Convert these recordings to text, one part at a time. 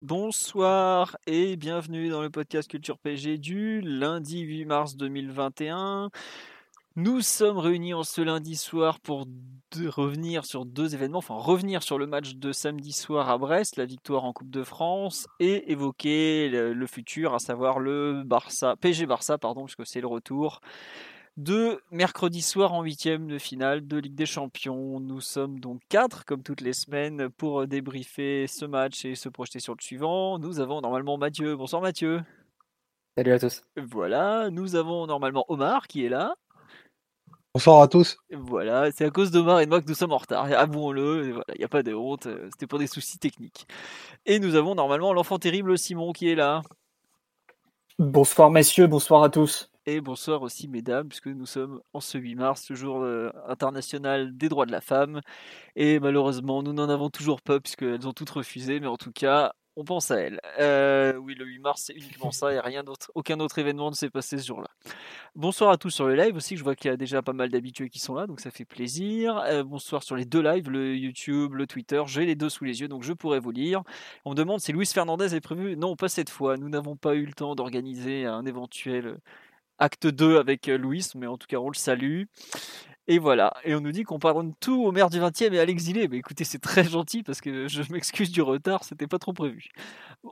Bonsoir et bienvenue dans le podcast Culture PG du lundi 8 mars 2021. Nous sommes réunis en ce lundi soir pour revenir sur deux événements, enfin revenir sur le match de samedi soir à Brest, la victoire en Coupe de France, et évoquer le, le futur, à savoir le Barça, PG Barça, pardon, puisque c'est le retour de mercredi soir en huitième de finale de Ligue des Champions. Nous sommes donc quatre, comme toutes les semaines, pour débriefer ce match et se projeter sur le suivant. Nous avons normalement Mathieu. Bonsoir Mathieu. Salut à tous. Voilà, nous avons normalement Omar qui est là. Bonsoir à tous. Voilà, c'est à cause d'Omar et de moi que nous sommes en retard. Avouons-le, il voilà, n'y a pas de honte, c'était pour des soucis techniques. Et nous avons normalement l'enfant terrible Simon qui est là. Bonsoir messieurs, bonsoir à tous. Et bonsoir aussi mesdames, puisque nous sommes en ce 8 mars, ce jour euh, international des droits de la femme. Et malheureusement, nous n'en avons toujours pas, puisqu'elles ont toutes refusé, mais en tout cas, on pense à elles. Euh, oui, le 8 mars, c'est uniquement ça, et rien d'autre, aucun autre événement ne s'est passé ce jour-là. Bonsoir à tous sur le live aussi, je vois qu'il y a déjà pas mal d'habitués qui sont là, donc ça fait plaisir. Euh, bonsoir sur les deux lives, le YouTube, le Twitter, j'ai les deux sous les yeux, donc je pourrais vous lire. On me demande si Luis Fernandez est prévu. Non, pas cette fois, nous n'avons pas eu le temps d'organiser un éventuel acte 2 avec euh, Louis, mais en tout cas on le salue. Et voilà, et on nous dit qu'on pardonne tout au maire du 20e et à l'exilé. Mais écoutez, c'est très gentil parce que je m'excuse du retard, c'était pas trop prévu.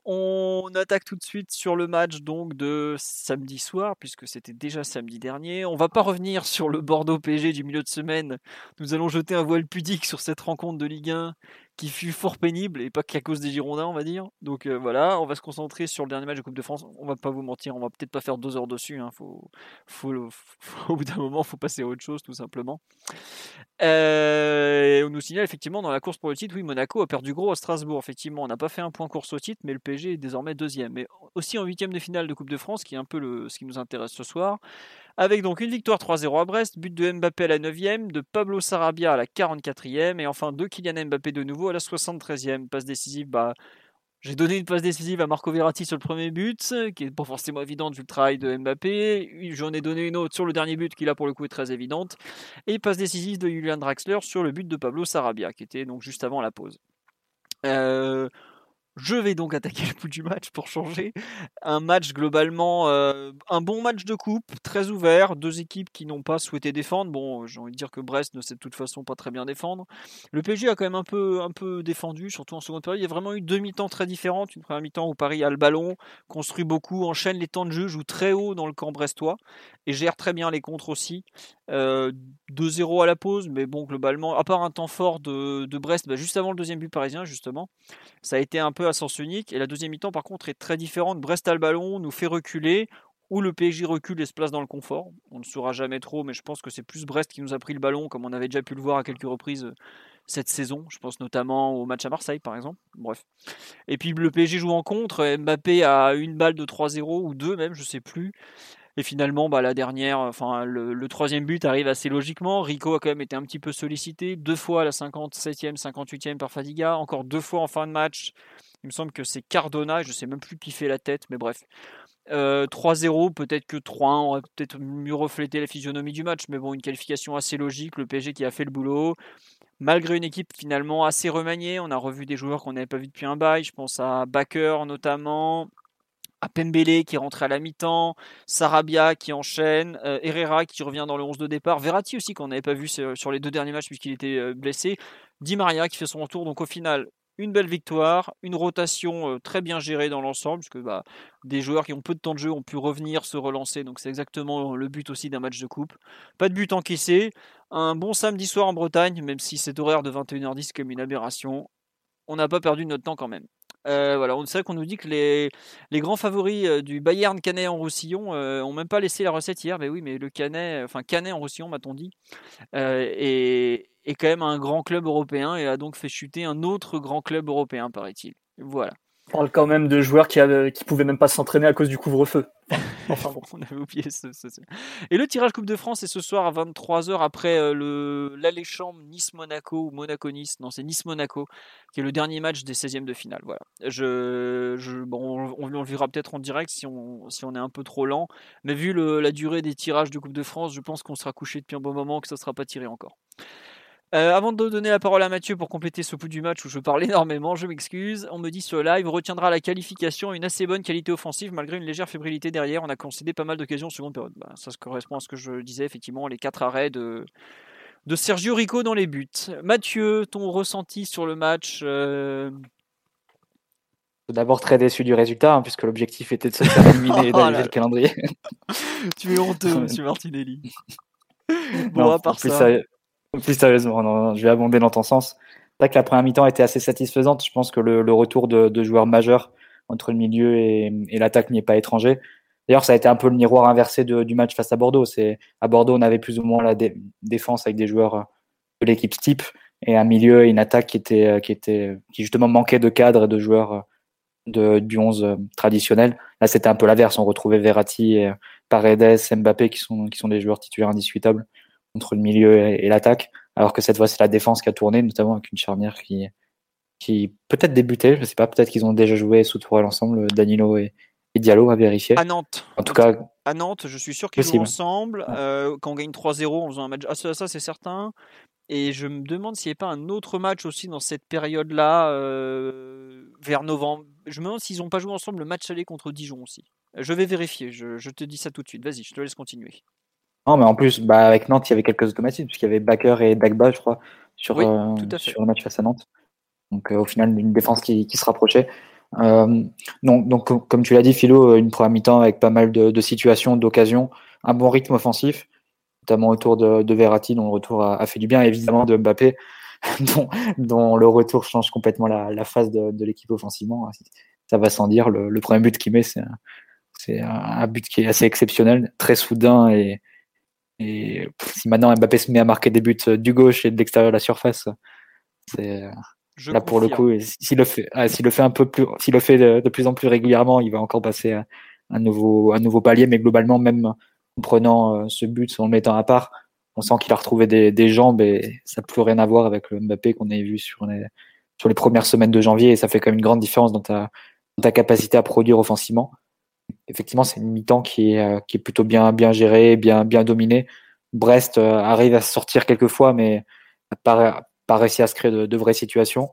On attaque tout de suite sur le match donc de samedi soir, puisque c'était déjà samedi dernier. On va pas revenir sur le Bordeaux PG du milieu de semaine. Nous allons jeter un voile pudique sur cette rencontre de Ligue 1 qui fut fort pénible et pas qu'à cause des Girondins, on va dire. Donc euh, voilà, on va se concentrer sur le dernier match de Coupe de France. On va pas vous mentir, on va peut-être pas faire deux heures dessus. Hein. Faut, au bout d'un moment, faut passer à autre chose, tout simplement. Euh, on nous signale effectivement dans la course pour le titre, oui, Monaco a perdu gros à Strasbourg. Effectivement, on n'a pas fait un point course au titre, mais le PSG est désormais deuxième. Mais aussi en huitième de finale de Coupe de France, qui est un peu le, ce qui nous intéresse ce soir. Avec donc une victoire 3-0 à Brest, but de Mbappé à la 9e, de Pablo Sarabia à la 44e, et enfin de Kylian Mbappé de nouveau à la 73e. Passe décisive, bah, j'ai donné une passe décisive à Marco Verratti sur le premier but, qui est pas forcément évidente vu le travail de Mbappé. J'en ai donné une autre sur le dernier but qui là pour le coup est très évidente. Et passe décisive de Julian Draxler sur le but de Pablo Sarabia, qui était donc juste avant la pause. Euh, je vais donc attaquer le bout du match pour changer. Un match globalement, euh, un bon match de coupe, très ouvert. Deux équipes qui n'ont pas souhaité défendre. Bon, j'ai envie de dire que Brest ne sait de toute façon pas très bien défendre. Le PSG a quand même un peu, un peu défendu, surtout en seconde période. Il y a vraiment eu deux mi-temps très différentes. Une première mi-temps où Paris a le ballon, construit beaucoup, enchaîne les temps de jeu, joue très haut dans le camp brestois et gère très bien les contres aussi. Euh, 2-0 à la pause, mais bon, globalement, à part un temps fort de, de Brest, bah, juste avant le deuxième but parisien, justement, ça a été un peu à sens unique. Et la deuxième mi-temps, par contre, est très différente. Brest a le ballon, nous fait reculer, ou le PSG recule et se place dans le confort. On ne saura jamais trop, mais je pense que c'est plus Brest qui nous a pris le ballon, comme on avait déjà pu le voir à quelques reprises cette saison. Je pense notamment au match à Marseille, par exemple. Bref. Et puis le PSG joue en contre. Mbappé a une balle de 3-0 ou deux même, je sais plus. Et finalement, bah, la dernière, enfin le, le, troisième but arrive assez logiquement. Rico a quand même été un petit peu sollicité, deux fois à la 57e, 58e par Fadiga, encore deux fois en fin de match. Il me semble que c'est Cardona, je sais même plus qui fait la tête, mais bref. Euh, 3-0, peut-être que 3-1 aurait peut-être mieux reflété la physionomie du match, mais bon, une qualification assez logique, le PSG qui a fait le boulot. Malgré une équipe finalement assez remaniée, on a revu des joueurs qu'on n'avait pas vu depuis un bail, je pense à Baker notamment, à Pembele qui rentre à la mi-temps, Sarabia qui enchaîne, euh, Herrera qui revient dans le 11 de départ, Verratti aussi qu'on n'avait pas vu sur les deux derniers matchs puisqu'il était euh, blessé, Di Maria qui fait son retour. Donc au final, une belle victoire, une rotation euh, très bien gérée dans l'ensemble, puisque bah, des joueurs qui ont peu de temps de jeu ont pu revenir, se relancer, donc c'est exactement le but aussi d'un match de coupe. Pas de but encaissé, un bon samedi soir en Bretagne, même si cet horaire de 21h10 comme une aberration, on n'a pas perdu notre temps quand même. voilà, on sait qu'on nous dit que les, grands favoris du Bayern Canet en Roussillon ont même pas laissé la recette hier. Mais oui, mais le Canet, enfin Canet en Roussillon, m'a-t-on dit, est, est quand même un grand club européen et a donc fait chuter un autre grand club européen, paraît-il. Voilà. On parle quand même de joueurs qui, ne qui pouvaient même pas s'entraîner à cause du couvre-feu. Enfin, bon. on avait oublié ce, Et le tirage Coupe de France est ce soir à 23h après euh, le l'alléchant Nice-Monaco ou Monaco-Nice. Non, c'est Nice-Monaco qui est le dernier match des 16e de finale. Voilà. Je, je bon, on, le verra peut-être en direct si on, si on est un peu trop lent. Mais vu le, la durée des tirages de Coupe de France, je pense qu'on sera couché depuis un bon moment que ça ne sera pas tiré encore. Euh, avant de donner la parole à Mathieu pour compléter ce bout du match où je parle énormément, je m'excuse. On me dit ce live retiendra la qualification une assez bonne qualité offensive malgré une légère fébrilité derrière. On a concédé pas mal d'occasions en seconde période. Bah, ça correspond à ce que je disais, effectivement, les quatre arrêts de, de Sergio Rico dans les buts. Mathieu, ton ressenti sur le match euh... D'abord très déçu du résultat, hein, puisque l'objectif était de se faire éliminer et oh d'arriver le calendrier. tu es honteux, monsieur Martinelli. Bon, à part ça. Plus sérieusement, je vais abonder dans ton sens. C'est que la première mi-temps était assez satisfaisante. Je pense que le, retour de, joueurs majeurs entre le milieu et, l'attaque n'y est pas étranger. D'ailleurs, ça a été un peu le miroir inversé du match face à Bordeaux. C'est à Bordeaux, on avait plus ou moins la défense avec des joueurs de l'équipe type et un milieu et une attaque qui était qui était qui justement manquait de cadre et de joueurs de, du 11 traditionnel. Là, c'était un peu l'inverse. On retrouvait Verratti, et Paredes, Mbappé qui sont qui sont des joueurs titulaires indiscutables entre le milieu et, l'attaque, alors que cette fois c'est la défense qui a tourné, notamment avec une charnière qui, qui peut-être débutait, je sais pas, peut-être qu'ils ont déjà joué sous Tourelle ensemble, Danilo et, Diallo à vérifier. À Nantes. En tout cas, à Nantes, je suis sûr qu'ils jouent ensemble. Euh, quand on gagne 3-0 en faisant un match, ah, ça, c'est certain. Et je me demande s'il n'y a pas un autre match aussi dans cette période-là, euh, vers novembre. Je me demande s'ils n'ont pas joué ensemble le match aller contre Dijon aussi. Je vais vérifier, je, je te dis ça tout de suite. Vas-y, je te laisse continuer. Non, mais en plus, bah, avec Nantes, il y avait quelques automatismes, puisqu'il y avait Baker et Dagba, je crois, sur, euh, sur le match face à Nantes. Donc, euh, au final, une défense qui, qui se rapprochait. Euh, donc, donc, comme tu l'as dit, Philo, une première mi-temps avec pas mal de, de situations, d'occasions, un bon rythme offensif, notamment autour de, de Verratti, dont le retour a, a, fait du bien, évidemment de Mbappé, dont, dont, le retour change complètement la, la phase de, de l'équipe offensivement. Ça va sans dire. Le, le premier but qu'il met, c'est un, c'est un but qui est assez exceptionnel, très soudain et, et si maintenant Mbappé se met à marquer des buts euh, du gauche et de l'extérieur de la surface, c'est euh, là pour le coup. S'il le fait, ah, s'il le fait un peu plus, s'il le fait de, plus en plus régulièrement, il va encore passer à un nouveau, un nouveau palier. Mais globalement, même en prenant euh, ce but, en le mettant à part, on sent qu'il a retrouvé des, des jambes et ça n'a plus rien à voir avec le Mbappé qu'on avait vu sur les, sur les premières semaines de janvier. Et ça fait quand même une grande différence dans ta, dans ta capacité à produire offensivement effectivement, c'est une mi-temps qui est, euh, qui est plutôt bien, bien gérée, bien, bien dominée. Brest euh, arrive à sortir quelques fois, mais n'a pas, pas réussi à se créer de, vraies situations.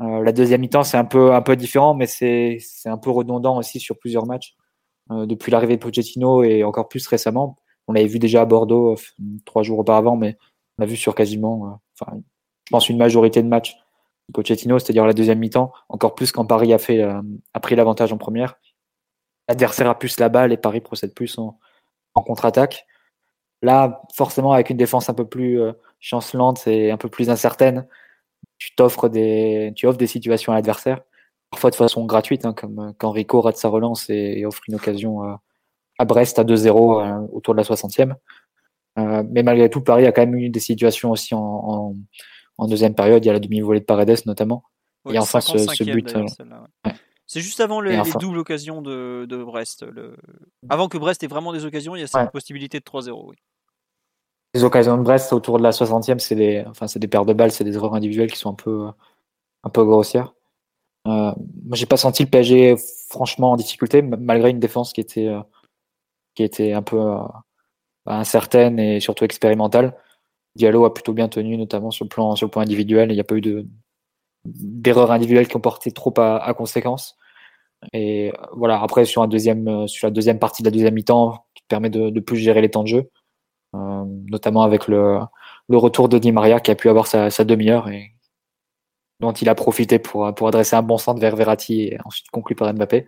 Euh, la deuxième mi-temps, c'est un peu, un peu différent, mais c'est un peu redondant aussi sur plusieurs matchs. depuis l'arrivée de Pochettino et encore plus récemment. On l'avait vu déjà à Bordeaux trois jours auparavant, mais on l'a vu sur quasiment, enfin, je pense, une majorité de matchs. Pochettino, c'est-à-dire la deuxième mi-temps, encore plus quand Paris a, fait, a pris l'avantage en première l'adversaire a plus la balle et Paris procède plus en, contre-attaque. Là, forcément, avec une défense un peu plus euh, chancelante et un peu plus incertaine, tu t'offres des, tu offres des situations à l'adversaire, parfois de façon gratuite, hein, comme euh, quand Rico rate sa relance et, offre une occasion à, Brest à 2-0 euh, autour de la 60e. mais malgré tout, Paris a quand même eu des situations aussi en, deuxième période. Il y a la demi-volée de Paredes notamment. et enfin, ce, but. C'est juste avant les, doubles occasions de, Brest. Avant que Brest ait vraiment des occasions, il y a cette possibilité de 3-0. Les occasions de Brest autour de la 60e, c'est des, enfin, des paires de balles, c'est des erreurs individuelles qui sont un peu, un peu grossières. Euh, moi, j'ai pas senti le PSG franchement en difficulté, malgré une défense qui était, euh, qui était un peu euh, incertaine et surtout expérimentale. Diallo a plutôt bien tenu, notamment sur le plan, sur le plan individuel. Il n'y a pas eu de, d'erreurs individuelles qui ont porté trop à, à conséquence. Et voilà, après, sur, un deuxième, euh, sur la deuxième partie de la deuxième mi-temps, qui permet de, de, plus gérer les temps de jeu, euh, notamment avec le, le retour de Di Maria qui a pu avoir sa, sa demi-heure et dont il a profité pour, pour adresser un bon centre vers Verratti et ensuite conclu par Mbappé.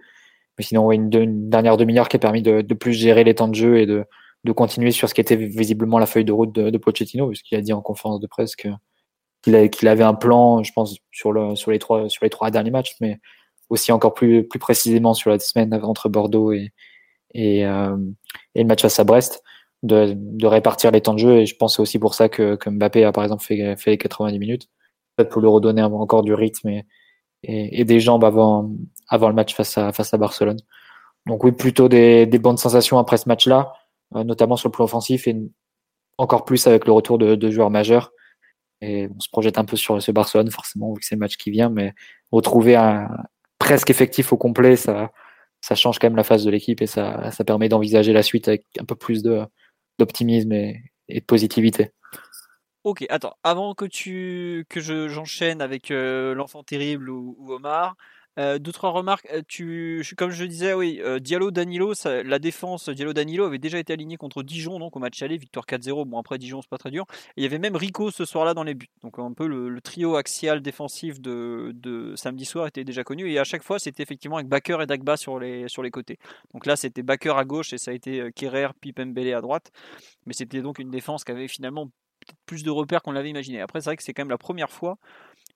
Mais sinon, une, une dernière demi-heure qui a permis de, de, plus gérer les temps de jeu et de, de continuer sur ce qui était visiblement la feuille de route de Pochettino, puisqu'il a dit en conférence de presse que qu'il avait un plan, je pense, sur, le, sur, les trois, derniers matchs, mais aussi encore plus, précisément sur la semaine entre Bordeaux et, euh, le match face à Brest, de, répartir les temps de jeu. Et je pense aussi pour ça que, Mbappé a par exemple fait, les 90 minutes, peut-être pour lui redonner encore du rythme et, des jambes avant, le match face à, Barcelone. Donc oui, plutôt des, bonnes sensations après ce match-là, euh, notamment sur le plan offensif et encore plus avec le retour de joueurs majeurs. On se projette un peu sur ce Barcelone, forcément, vu que c'est le match qui vient, mais retrouver un presque effectif au complet, ça, change quand même la phase de l'équipe et ça, permet d'envisager la suite avec un peu plus d'optimisme et, de positivité. Ok, attends, avant que tu j'enchaîne avec euh, l'enfant terrible ou Omar, euh, deux trois remarques. Euh, tu, comme je disais, oui, euh, Diallo Danilo, la défense Diallo Danilo avait déjà été aligné contre Dijon donc au match aller, victoire 4-0. Bon après Dijon c'est pas très dur. Et il y avait même Rico ce soir-là dans les buts. Donc un peu le, trio axial défensif de, samedi soir était déjà connu et à chaque fois c'était effectivement avec Bakker et Dagba sur les sur les côtés. Donc là c'était Bakker à gauche et ça a été Kerrer puis Pembele à droite. Mais c'était donc une défense qui avait finalement plus de repères qu'on l'avait imaginé. Après, c'est vrai que c'est quand même la première fois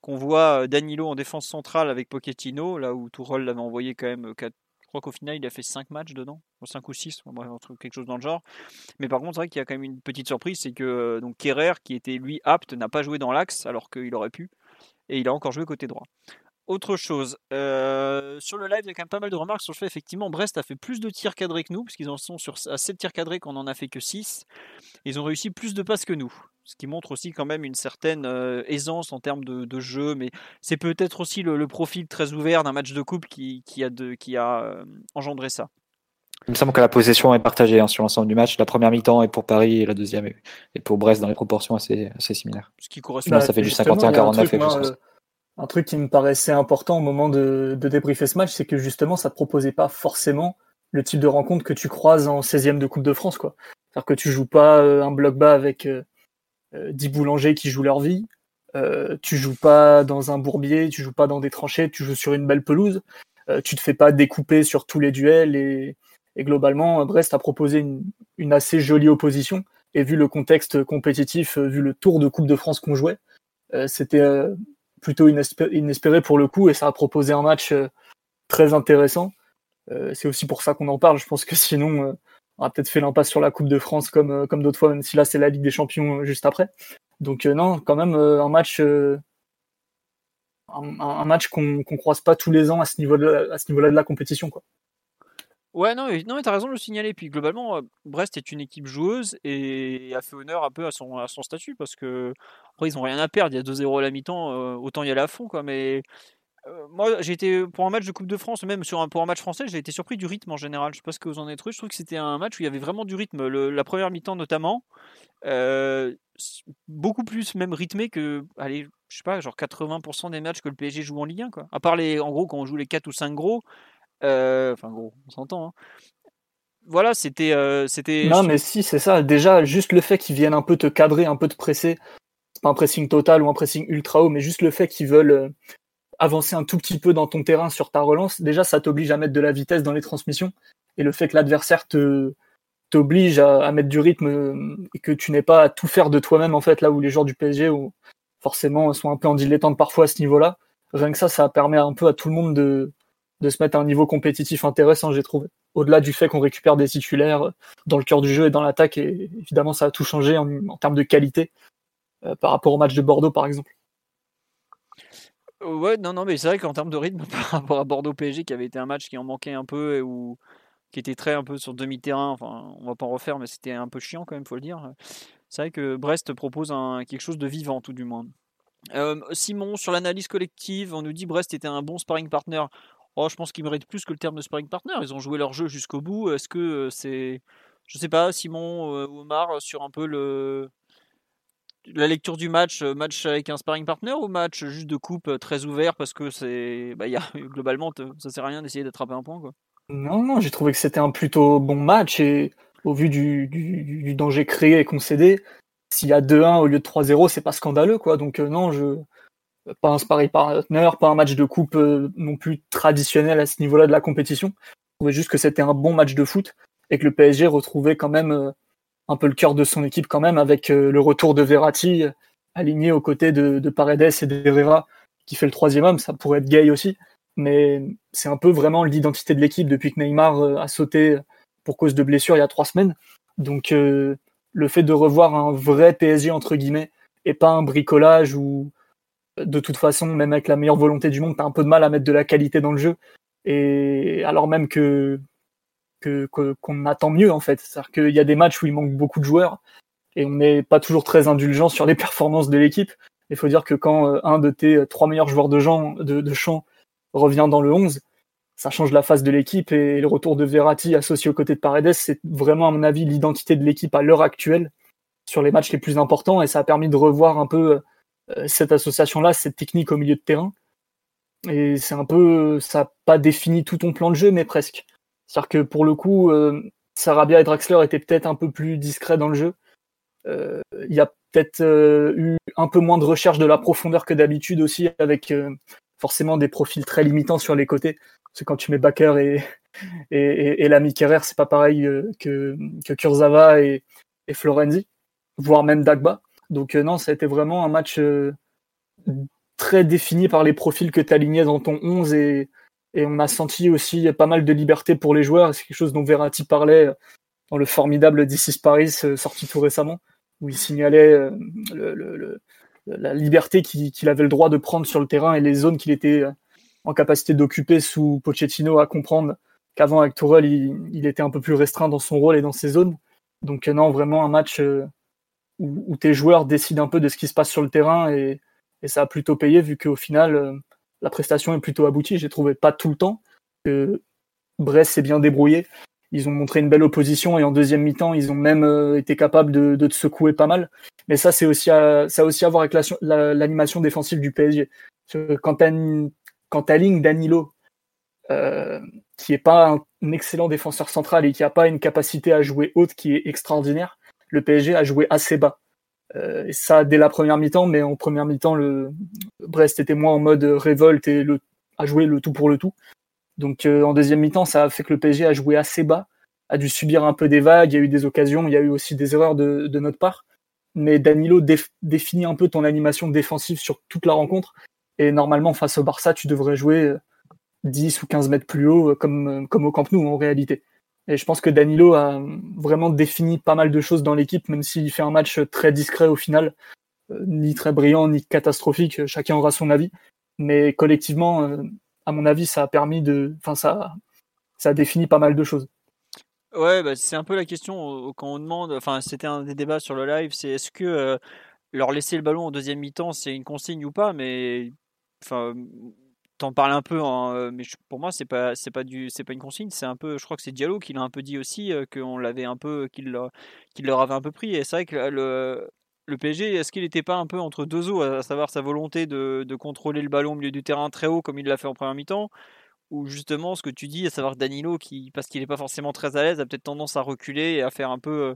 qu'on voit Danilo en défense centrale avec Pochettino, là où Tourol l'avait envoyé quand même 4, je crois qu'au final il a fait 5 matchs dedans, 5 ou 6, quelque chose dans le genre. Mais par contre, c'est vrai qu'il y a quand même une petite surprise, c'est que donc Kerrer, qui était lui apte, n'a pas joué dans l'axe alors qu'il aurait pu, et il a encore joué côté droit. Autre chose, euh, sur le live, il y a quand même pas mal de remarques sur le fait effectivement Brest a fait plus de tirs cadrés que nous, puisqu'ils en sont sur, à 7 tirs cadrés qu'on en a fait que 6. Ils ont réussi plus de passes que nous ce qui montre aussi quand même une certaine euh, aisance en termes de, jeu, mais c'est peut-être aussi le, profil très ouvert d'un match de coupe qui, a, qui a euh, engendré ça. Il me semble que la possession est partagée hein, sur l'ensemble du match. La première mi-temps est pour Paris et la deuxième est pour Brest dans les proportions assez, assez similaires. Ce qui correspond. Bah, ça fait du 51-49. Euh, un truc qui me paraissait important au moment de, de débriefer ce match, c'est que justement, ça ne proposait pas forcément le type de rencontre que tu croises en 16e de Coupe de France. C'est-à-dire que tu joues pas un bloc bas avec 10 euh, boulangers qui jouent leur vie. Euh, tu joues pas dans un bourbier, tu joues pas dans des tranchées, tu joues sur une belle pelouse. Euh, tu te fais pas découper sur tous les duels et, globalement, Brest a proposé une, assez jolie opposition. Et vu le contexte compétitif, vu le tour de Coupe de France qu'on jouait, c'était plutôt inespéré pour le coup et ça a proposé un match très intéressant. c'est aussi pour ça qu'on en parle. Je pense que sinon, on a peut-être fait l'impasse sur la Coupe de France comme, euh, comme d'autres fois, même si là c'est la Ligue des Champions euh, juste après. Donc euh, non, quand même un match, un, match qu'on ne croise pas tous les ans à ce niveau-là, à ce niveau-là de la compétition, quoi. Ouais, non, non mais t'as raison de le signaler. Puis globalement, Brest est une équipe joueuse et a fait honneur un peu à son, à son statut parce que ils ont rien à perdre. Il y a 2-0 à la mi-temps, autant y aller à fond, quoi. Mais euh, moi, j'ai été pour un match de Coupe de France, même sur un, pour un match français, j'ai été surpris du rythme en général. Je sais pas ce que vous en êtes trouvé. Je trouve que c'était un match où il y avait vraiment du rythme. la première mi-temps notamment, euh, beaucoup plus même rythmé que, allez, je sais pas, genre 80% des matchs que le PSG joue en Ligue 1, quoi. À part les, en gros, quand on joue les 4 ou 5 gros, euh, enfin gros, on s'entend. Hein. Voilà, c'était, c'était. Non, mais si, c'est ça. Déjà, juste le fait qu'ils viennent un peu te cadrer, un peu te presser, pas un pressing total ou un pressing ultra haut, mais juste le fait qu'ils veulent avancer un tout petit peu dans ton terrain sur ta relance, déjà ça t'oblige à mettre de la vitesse dans les transmissions. Et le fait que l'adversaire te t'oblige à, mettre du rythme euh, et que tu n'aies pas à tout faire de toi-même en fait là où les joueurs du PSG ou forcément sont un peu en dilettante parfois à ce niveau-là. Rien que ça, ça permet un peu à tout le monde de, de se mettre à un niveau compétitif intéressant, j'ai trouvé. Au-delà du fait qu'on récupère des titulaires dans le cœur du jeu et dans l'attaque, et évidemment ça a tout changé en, termes de qualité euh, par rapport au match de Bordeaux par exemple. Ouais, non, non, mais c'est vrai qu'en termes de rythme, par rapport à Bordeaux PSG, qui avait été un match qui en manquait un peu et qui était très un peu sur demi-terrain, enfin, on va pas en refaire, mais c'était un peu chiant quand même, faut le dire. C'est vrai que Brest propose quelque chose de vivant, tout du moins. Euh, Simon, sur l'analyse collective, on nous dit Brest était un bon sparring partner. Oh, je pense qu'ils méritent plus que le terme de sparring partner. Ils ont joué leur jeu jusqu'au bout. Est-ce que euh, c'est. Je sais pas, Simon euh, ou Omar, sur un peu le, la lecture du match, euh, match avec un sparring partner ou match juste de coupe euh, très ouvert parce que c'est, bah, y a, globalement, ça sert à rien d'essayer d'attraper un point quoi. Non, non, j'ai trouvé que c'était un plutôt bon match et au vu du, danger créé et concédé, s'il y a 2-1 au lieu de 3-0, c'est pas scandaleux quoi. Donc euh, non, je pas un sparring partner, pas un match de coupe non plus traditionnel à ce niveau-là de la compétition. Je trouvais juste que c'était un bon match de foot et que le PSG retrouvait quand même un peu le cœur de son équipe quand même, avec euh, le retour de Verratti aligné aux côtés de, Paredes et d'Herrera, qui fait le troisième homme. Ça pourrait être gay aussi. mais c'est un peu vraiment l'identité de l'équipe depuis que Neymar a sauté pour cause de blessure il y a trois semaines. Donc le fait de revoir un vrai PSG entre guillemets et pas un bricolage où de toute façon, même avec la meilleure volonté du monde, t'as un peu de mal à mettre de la qualité dans le jeu. Et alors même que qu'on attend mieux en fait. C'est-à-dire qu'il y a des matchs où il manque beaucoup de joueurs et on n'est pas toujours très indulgent sur les performances de l'équipe. Il faut dire que quand euh, un de tes trois meilleurs joueurs de, champ, de, champ revient dans le 11, ça change la face de l'équipe et le retour de Verratti associé aux côtés de Paredes, c'est vraiment à mon avis l'identité de l'équipe à l'heure actuelle sur les matchs les plus importants et ça a permis de revoir un peu euh, cette association-là, cette technique au milieu de terrain. Et c'est un peu, ça n'a pas défini tout ton plan de jeu, mais presque. C'est-à-dire que pour le coup, euh, Sarabia et Draxler étaient peut-être un peu plus discrets dans le jeu. Euh, il y a peut-être eu un peu moins de recherche de la profondeur que d'habitude aussi, avec forcément des profils très limitants sur les côtés. Parce que quand tu mets Bakker et, et, et, l'ami Kerrer, c'est pas pareil que, que Kurzawa et, et Florenzi, voire même Dagba. Donc non, ça a été vraiment un match très défini par les profils que tu alignais dans ton 11 et, et, on a senti aussi pas mal de liberté pour les joueurs. C'est quelque chose dont Verratti parlait dans le formidable DC Paris sorti tout récemment, où il signalait le, la liberté qu'il avait le droit de prendre sur le terrain et les zones qu'il était en capacité d'occuper sous Pochettino à comprendre qu'avant avec Tourelle, il, était un peu plus restreint dans son rôle et dans ses zones. Donc non, vraiment un match où, tes joueurs décident un peu de ce qui se passe sur le terrain et, ça a plutôt payé vu qu'au final, euh, la prestation est plutôt aboutie. J'ai trouvé pas tout le temps que Brest s'est bien débrouillé. Ils ont montré une belle opposition et en deuxième mi-temps, ils ont même euh, été capables de, te secouer pas mal. Mais ça, aussi à, ça a aussi à voir avec l'animation défensive du PSG. Quand tu alignes Danilo, euh, qui est pas un, excellent défenseur central et qui a pas une capacité à jouer haute qui est extraordinaire, le PSG a joué assez bas. Euh, ça dès la première mi-temps, mais en première mi-temps, le Brest était moins en mode révolte et a joué le tout pour le tout. Donc euh, en deuxième mi-temps, ça a fait que le PSG a joué assez bas, a dû subir un peu des vagues, il y a eu des occasions, il y a eu aussi des erreurs de, notre part. Mais Danilo définit un peu ton animation défensive sur toute la rencontre. Et normalement, face au Barça, tu devrais jouer 10 ou 15 mètres plus haut, comme, comme au Camp Nou en réalité. Et je pense que Danilo a vraiment défini pas mal de choses dans l'équipe, même s'il fait un match très discret au final, euh, ni très brillant, ni catastrophique, chacun aura son avis. Mais collectivement, euh, à mon avis, ça a permis de. Enfin, ça, ça a défini pas mal de choses. Ouais, bah, c'est un peu la question quand on demande. Enfin, c'était un des débats sur le live c'est est-ce que euh, leur laisser le ballon en deuxième mi-temps, c'est une consigne ou pas? Mais enfin, t'en parles un peu, euh, mais pour moi c'est pas c'est pas du c'est pas une consigne, c'est un peu, je crois que c'est Diallo qui l'a un peu dit aussi euh, qu'on l'avait un peu qu'il leur, leur avait un peu pris. Et c'est vrai que le le PSG, est-ce qu'il n'était pas un peu entre deux eaux, à savoir sa volonté de, contrôler le ballon au milieu du terrain très haut comme il l'a fait en première mi-temps, ou justement ce que tu dis, à savoir Danilo qui parce qu'il n'est pas forcément très à l'aise, a peut-être tendance à reculer et à faire un peu euh,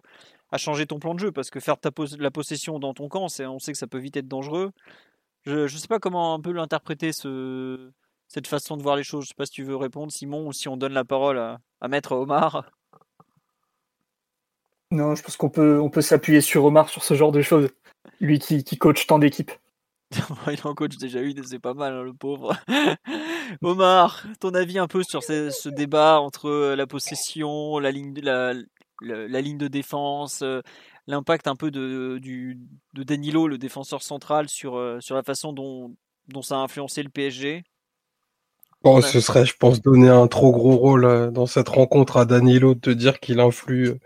à changer ton plan de jeu parce que faire ta la possession dans ton camp, on sait que ça peut vite être dangereux. Je ne sais pas comment un peu l'interpréter ce, cette façon de voir les choses. Je sais pas si tu veux répondre, Simon, ou si on donne la parole à, Maître Omar. Non, je pense qu'on peut, on peut s'appuyer sur Omar sur ce genre de choses. Lui qui, qui coach tant d'équipes. Il en coach déjà une, c'est pas mal, hein, le pauvre. Omar, ton avis un peu sur ce, débat entre la possession, la ligne de, la, la ligne de défense, euh, l'impact un peu de, du, de Danilo, le défenseur central, sur, euh, sur la façon dont, dont ça a influencé le PSG Bon, ce serait, je pense, donner un trop gros rôle euh, dans cette rencontre à Danilo de te dire qu'il influe.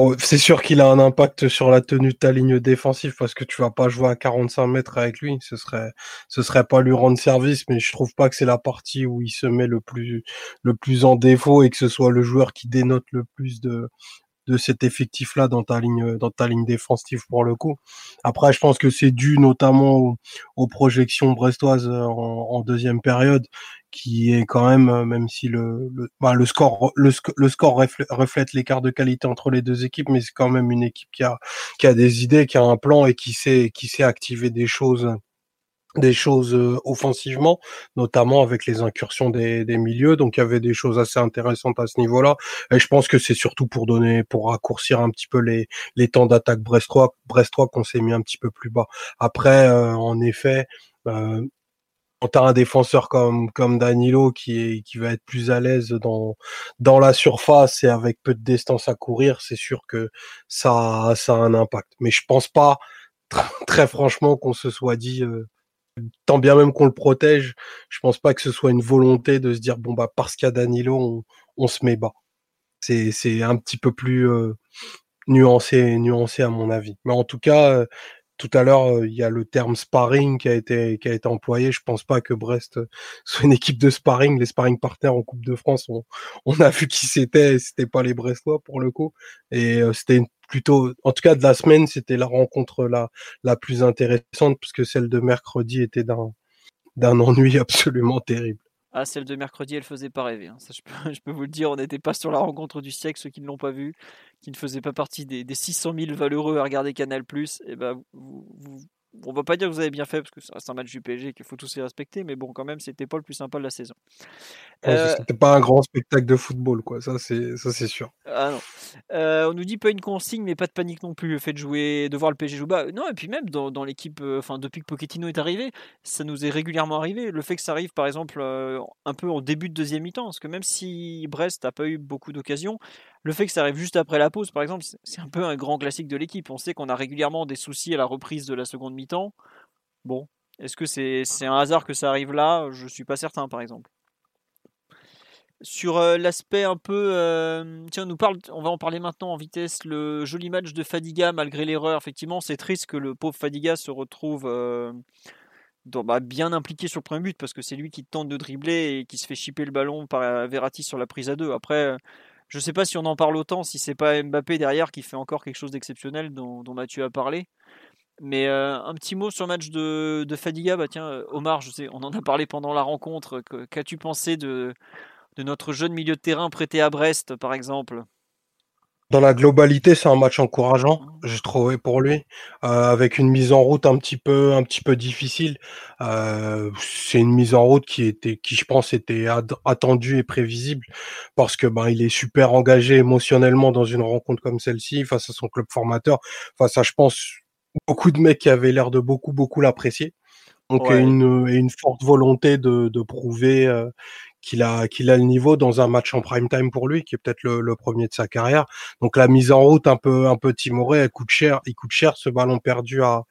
Euh. c'est sûr qu'il a un impact sur la tenue de ta ligne défensive parce que tu vas pas jouer à 45 mètres avec lui. Ce serait, ce serait pas lui rendre service, mais je trouve pas que c'est la partie où il se met le plus, le plus en défaut et que ce soit le joueur qui dénote le plus de, de cet effectif-là dans ta ligne, dans ta ligne défensive pour le coup. Après, je pense que c'est dû notamment aux, projections brestoises euh, en, deuxième période, qui est quand même, euh, même si le, le, bah, le score, le, le score reflète, l'écart de qualité entre les deux équipes, mais c'est quand même une équipe qui a, qui a des idées, qui a un plan et qui sait, qui sait activer des choses des choses offensivement, notamment avec les incursions des, des, milieux. Donc il y avait des choses assez intéressantes à ce niveau-là. Et je pense que c'est surtout pour donner, pour raccourcir un petit peu les, les temps d'attaque brestois, brestois qu'on s'est mis un petit peu plus bas. Après, euh, en effet, euh, quand tu as un défenseur comme, comme Danilo qui, est, qui va être plus à l'aise dans, dans la surface et avec peu de distance à courir, c'est sûr que ça, ça a un impact. Mais je pense pas, très franchement, qu'on se soit dit, euh, tant bien même qu'on le protège, je pense pas que ce soit une volonté de se dire, bon, bah, parce qu'il y a Danilo, on, se met bas. C'est, un petit peu plus euh, nuancé, nuancé à mon avis. Mais en tout cas, euh, tout à l'heure, euh, il y a le terme sparring qui a été employé. Je pense pas que Brest soit une équipe de sparring. Les sparring partners en Coupe de France, on, a vu qui c'était. C'était pas les Brestois pour le coup. Et c'était plutôt, en tout cas de la semaine, c'était la rencontre la la plus intéressante puisque celle de mercredi était d'un d'un ennui absolument terrible. Ah, celle de mercredi, elle faisait pas rêver. Hein. Je, peux, vous le dire, on n'était pas sur la rencontre du siècle, ceux qui ne l'ont pas vu, qui ne faisaient pas partie des, des 600 000 valeureux à regarder Canal+. Et eh ben, vous, on va pas dire que vous avez bien fait parce que c'est un match du PSG qu'il faut tous les respecter, mais bon, quand même, c'était pas le plus sympa de la saison. Euh, c'était pas un grand spectacle de football, quoi. Ça, c'est ça, c'est sûr. Ah non. Euh, on nous dit pas une consigne, mais pas de panique non plus. Le fait de jouer, de voir le PSG jouer bas. Non, et puis même dans, dans l'équipe, euh, enfin depuis que Pochettino est arrivé, ça nous est régulièrement arrivé. Le fait que ça arrive, par exemple, un peu en début de deuxième mi-temps, parce que même si Brest n'a pas eu beaucoup d'occasions, le fait que ça arrive juste après la pause, par exemple, c'est un peu un grand classique de l'équipe. On sait qu'on a régulièrement des soucis à la reprise de la seconde mi-temps. Bon, est-ce que c'est un hasard que ça arrive là? Je ne suis pas certain, par exemple. Sur euh, l'aspect un peu, euh, tiens, nous parle, on va en parler maintenant en vitesse. Le joli match de Fadiga malgré l'erreur. Effectivement, c'est triste que le pauvre Fadiga se retrouve euh, bah, bien impliqué sur le premier but parce que c'est lui qui tente de dribbler et qui se fait chipper le ballon par Verratti sur la prise à deux. Après, je ne sais pas si on en parle autant, si c'est pas Mbappé derrière qui fait encore quelque chose d'exceptionnel dont, Mathieu a parlé. Mais euh, un petit mot sur le match de, Fadiga. Bah tiens, euh, Omar, je sais, on en a parlé pendant la rencontre. Qu'as-tu pensé de, de notre jeune milieu de terrain prêté à Brest, par exemple? Dans la globalité, c'est un match encourageant, je trouvais pour lui, euh, avec une mise en route un petit peu, un petit peu difficile. Euh, c'est une mise en route qui était, qui je pense était attendue et prévisible, parce que ben il est super engagé émotionnellement dans une rencontre comme celle-ci, face à son club formateur, face à je pense beaucoup de mecs qui avaient l'air de beaucoup beaucoup l'apprécier. Donc une, une forte volonté de, de prouver euh, qu'il a qu'il a le niveau dans un match en prime time pour lui, qui est peut-être le, premier de sa carrière. Donc la mise en route un peu un peu timorée, elle coûte cher. Il coûte cher ce ballon perdu à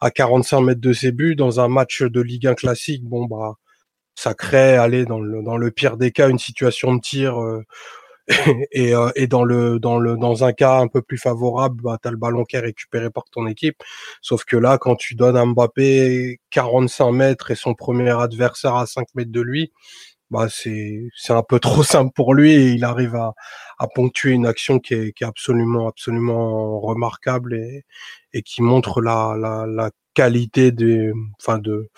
à 45 mètres de ses buts dans un match de Ligue 1 classique. Bon bah ça crée, aller dans le dans le pire des cas, une situation de tir. Euh, et, euh, et dans le dans le dans un cas un peu plus favorable, bah, tu as le ballon qui est récupéré par ton équipe. Sauf que là, quand tu donnes à Mbappé 45 mètres et son premier adversaire à 5 mètres de lui, bah c'est c'est un peu trop simple pour lui et il arrive à, à ponctuer une action qui est, qui est absolument absolument remarquable et, et qui montre la, la, la qualité des enfin de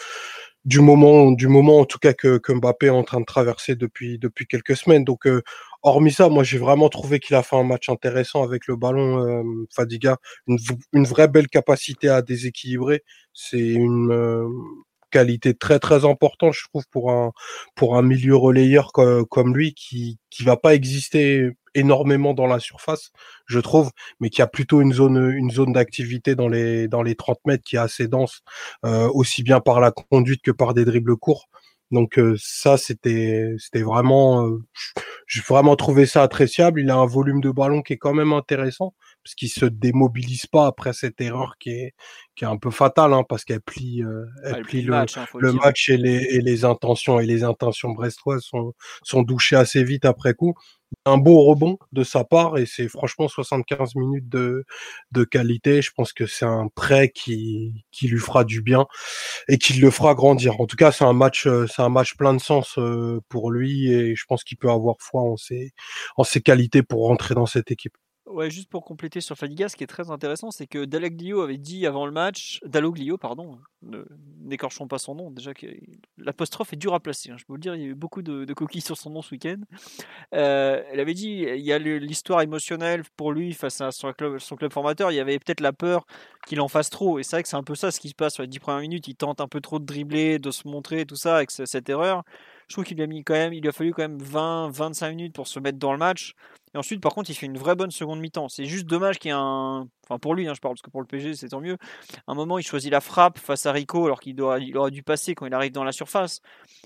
du moment du moment en tout cas que, que Mbappé est en train de traverser depuis depuis quelques semaines. Donc euh, hormis ça moi j'ai vraiment trouvé qu'il a fait un match intéressant avec le ballon euh, Fadiga. Une, une vraie belle capacité à déséquilibrer. C'est une euh, qualité très très importante, je trouve, pour un pour un milieu relayeur comme, lui qui qui va pas exister énormément dans la surface, je trouve, mais qui a plutôt une zone une zone d'activité dans les dans les 30 mètres qui est assez dense, euh, aussi bien par la conduite que par des dribbles courts. Donc euh, ça c'était c'était vraiment euh, j'ai vraiment trouvé ça appréciable. Il a un volume de ballon qui est quand même intéressant parce qu'il se démobilise pas après cette erreur qui est qui est un peu fatale hein, parce qu'elle plie euh, elle, plie le, match, hein, le match et les et les intentions et les intentions brestoises sont sont douchées assez vite après coup un beau rebond de sa part et c'est franchement 75 minutes de, de qualité. Je pense que c'est un prêt qui, qui lui fera du bien et qui le fera grandir. En tout cas, c'est un match, euh, c'est un match plein de sens euh, pour lui et je pense qu'il peut avoir foi en ses, en ses qualités pour rentrer dans cette équipe. Ouais, juste pour compléter sur Fadiga, ce qui est très intéressant, c'est que Dalaglio avait dit avant le match, Daloglio, pardon, n'écorchons pas son nom, déjà que l'apostrophe est dur à placer, hein, je peux vous le dire, il y a eu beaucoup de, coquilles sur son nom ce week-end. Euh, elle avait dit, il y a l'histoire émotionnelle pour lui face à son club, son club formateur, il y avait peut-être la peur qu'il en fasse trop, et c'est vrai que c'est un peu ça ce qui se passe sur les 10 premières minutes, il tente un peu trop de dribbler, de se montrer, tout ça, avec cette erreur. Je trouve qu'il a mis quand même, il lui a fallu quand même 20-25 minutes pour se mettre dans le match. Et ensuite, par contre, il fait une vraie bonne seconde mi-temps. C'est juste dommage qu'il y ait un. Enfin, pour lui, hein, je parle, parce que pour le PG, c'est tant mieux. un moment, il choisit la frappe face à Rico, alors qu'il il aurait dû passer quand il arrive dans la surface.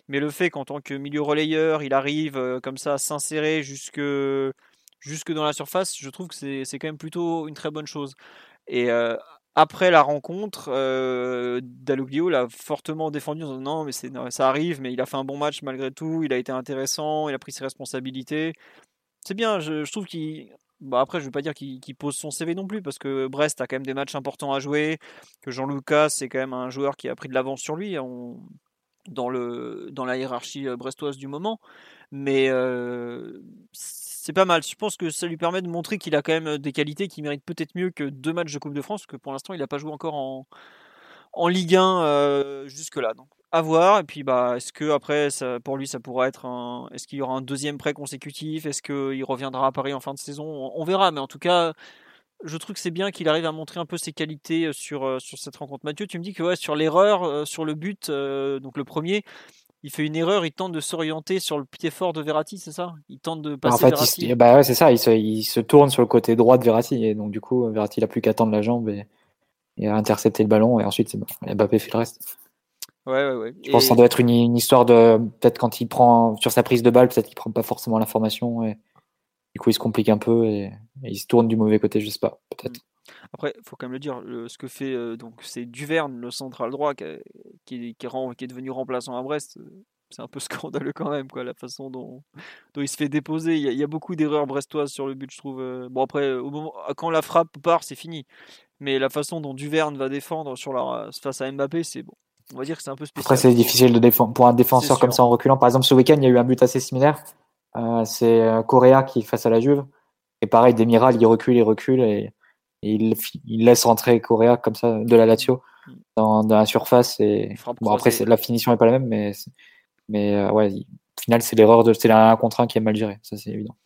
Mais le fait qu'en tant que milieu relayeur, il arrive euh, comme ça à s'insérer jusque, jusque dans la surface, je trouve que c'est quand même plutôt une très bonne chose. Et euh, après la rencontre, euh, l'a fortement défendu en disant non, mais ça arrive, mais il a fait un bon match malgré tout, il a été intéressant, il a pris ses responsabilités. C'est bien, je, trouve qu'il. Bah après, je ne veux pas dire qu'il pose son CV non plus, parce que Brest a quand même des matchs importants à jouer, que Jean-Lucas, c'est quand même un joueur qui a pris de l'avance sur lui dans, la hiérarchie euh, brestoise du moment. Mais euh, c'est pas mal. Je pense que ça lui permet de montrer qu'il a quand même des qualités qui méritent peut-être mieux que deux matchs de Coupe de France, que pour l'instant, il n'a pas joué encore en, en Ligue 1 euh, jusque-là. À voir. Et puis, bah, est-ce que après, ça, pour lui, ça pourra être un. Est-ce qu'il y aura un deuxième prêt consécutif? Est-ce qu'il reviendra à Paris en fin de saison? On, verra. Mais en tout cas, je trouve que c'est bien qu'il arrive à montrer un peu ses qualités euh, sur, euh, sur cette rencontre. Mathieu, tu me dis que ouais, sur l'erreur, sur le but, donc le premier, il fait une erreur, il tente de s'orienter sur le pied fort de Verratti, c'est ça? Il tente de passer en fait, bah ouais, c'est ça, il se, il se, tourne sur le côté droit de Verratti, et donc du coup, Verratti n'a plus qu'à tendre la jambe et, et à intercepter le ballon, et ensuite, c'est bon. Mbappé fait le reste. Ouais, ouais, ouais. Je pense que ça doit être une, histoire de. Peut-être quand il prend. Sur sa prise de balle, peut-être qu'il prend pas forcément l'information. Et du coup, il se complique un peu et, il se tourne du mauvais côté, je sais pas. Peut-être. Mm. Après, il faut quand même le dire, ce que fait. Euh, donc, c'est Duverne, le central droit, qui, qui, qui, est devenu remplaçant à Brest. C'est un peu scandaleux quand même, quoi, la façon dont, dont il se fait déposer. Il y a, beaucoup d'erreurs brestoises sur le but, je trouve. Euh. Bon, après, au moment, quand la frappe part, c'est fini. Mais la façon dont Duverne va défendre sur la, face à Mbappé, c'est bon on va dire que c'est un peu spécial. Après, c'est difficile de défendre pour un défenseur comme ça en reculant. Par exemple, ce week-end, il y a eu un but assez similaire. Euh, c'est euh, Correa qui face à la Juve. Et pareil, Demiral, il recule, il recule et, il, laisse rentrer Correa comme ça de la Lazio mm. dans, la surface. Et bon, après, la finition n'est pas la même, mais mais euh, ouais, au final, c'est l'erreur de c'est un contre un qui est mal géré. Ça, c'est évident.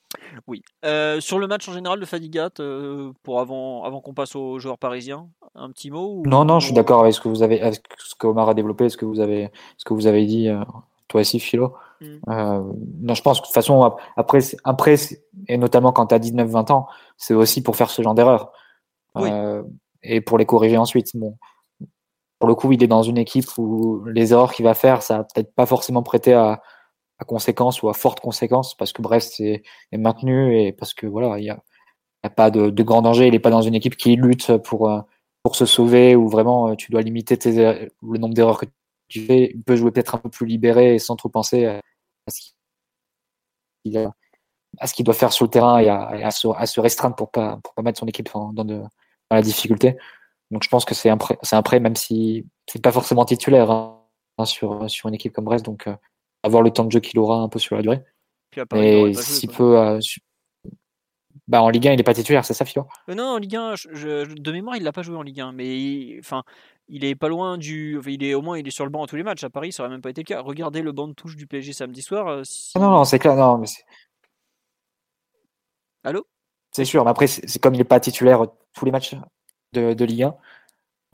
Oui. Euh, sur le match en général de Fadigat, euh, pour avant, avant qu'on passe aux joueurs parisiens, un petit mot Non, non, je suis d'accord avec ce que vous avez, avec ce qu'Omar a développé, ce que vous avez, ce que vous avez dit, euh, toi aussi, Philo. Mm. non, je pense que de toute façon, après, après et notamment quand tu as 19-20 ans, c'est aussi pour faire ce genre d'erreur. et pour les corriger ensuite. Bon, pour le coup, il est dans une équipe où les erreurs qu'il va faire, ça va peut-être pas forcément prêter à, à conséquence ou à forte conséquence parce que Brest est, maintenu et parce que voilà, il n'y a, pas de, grand danger. Il n'est pas dans une équipe qui lutte pour, euh, pour se sauver ou vraiment euh, tu dois limiter tes, er-, le nombre d'erreurs que tu fais. Il peut jouer peut-être un peu plus libéré et sans trop penser à, ce qu'il doit faire sur le terrain et à, à, se, à se, restreindre pour pas pour pas mettre son équipe dans, de, dans la difficulté. Donc je pense que c'est un prêt, c'est un prêt même si c'est pas forcément titulaire hein, sur sur une équipe comme Brest. Donc euh, avoir le temps de jeu qu'il aura un peu sur la durée. et s'il peut. Euh, bah, en Ligue 1, il n'est pas titulaire, c'est ça, Philo? Euh, Non, en Ligue 1, de mémoire, il l'a pas joué en Ligue 1, mais il, enfin, il est pas loin du. il est au moins, il est sur le banc à tous les matchs. À Paris, ça aurait même pas été le cas. Regardez le banc de touche du PSG samedi soir. Euh, ah non, non, c'est clair, non, mais Allô? C'est sûr, mais après, c'est comme il n'est pas titulaire tous les matchs de, de Ligue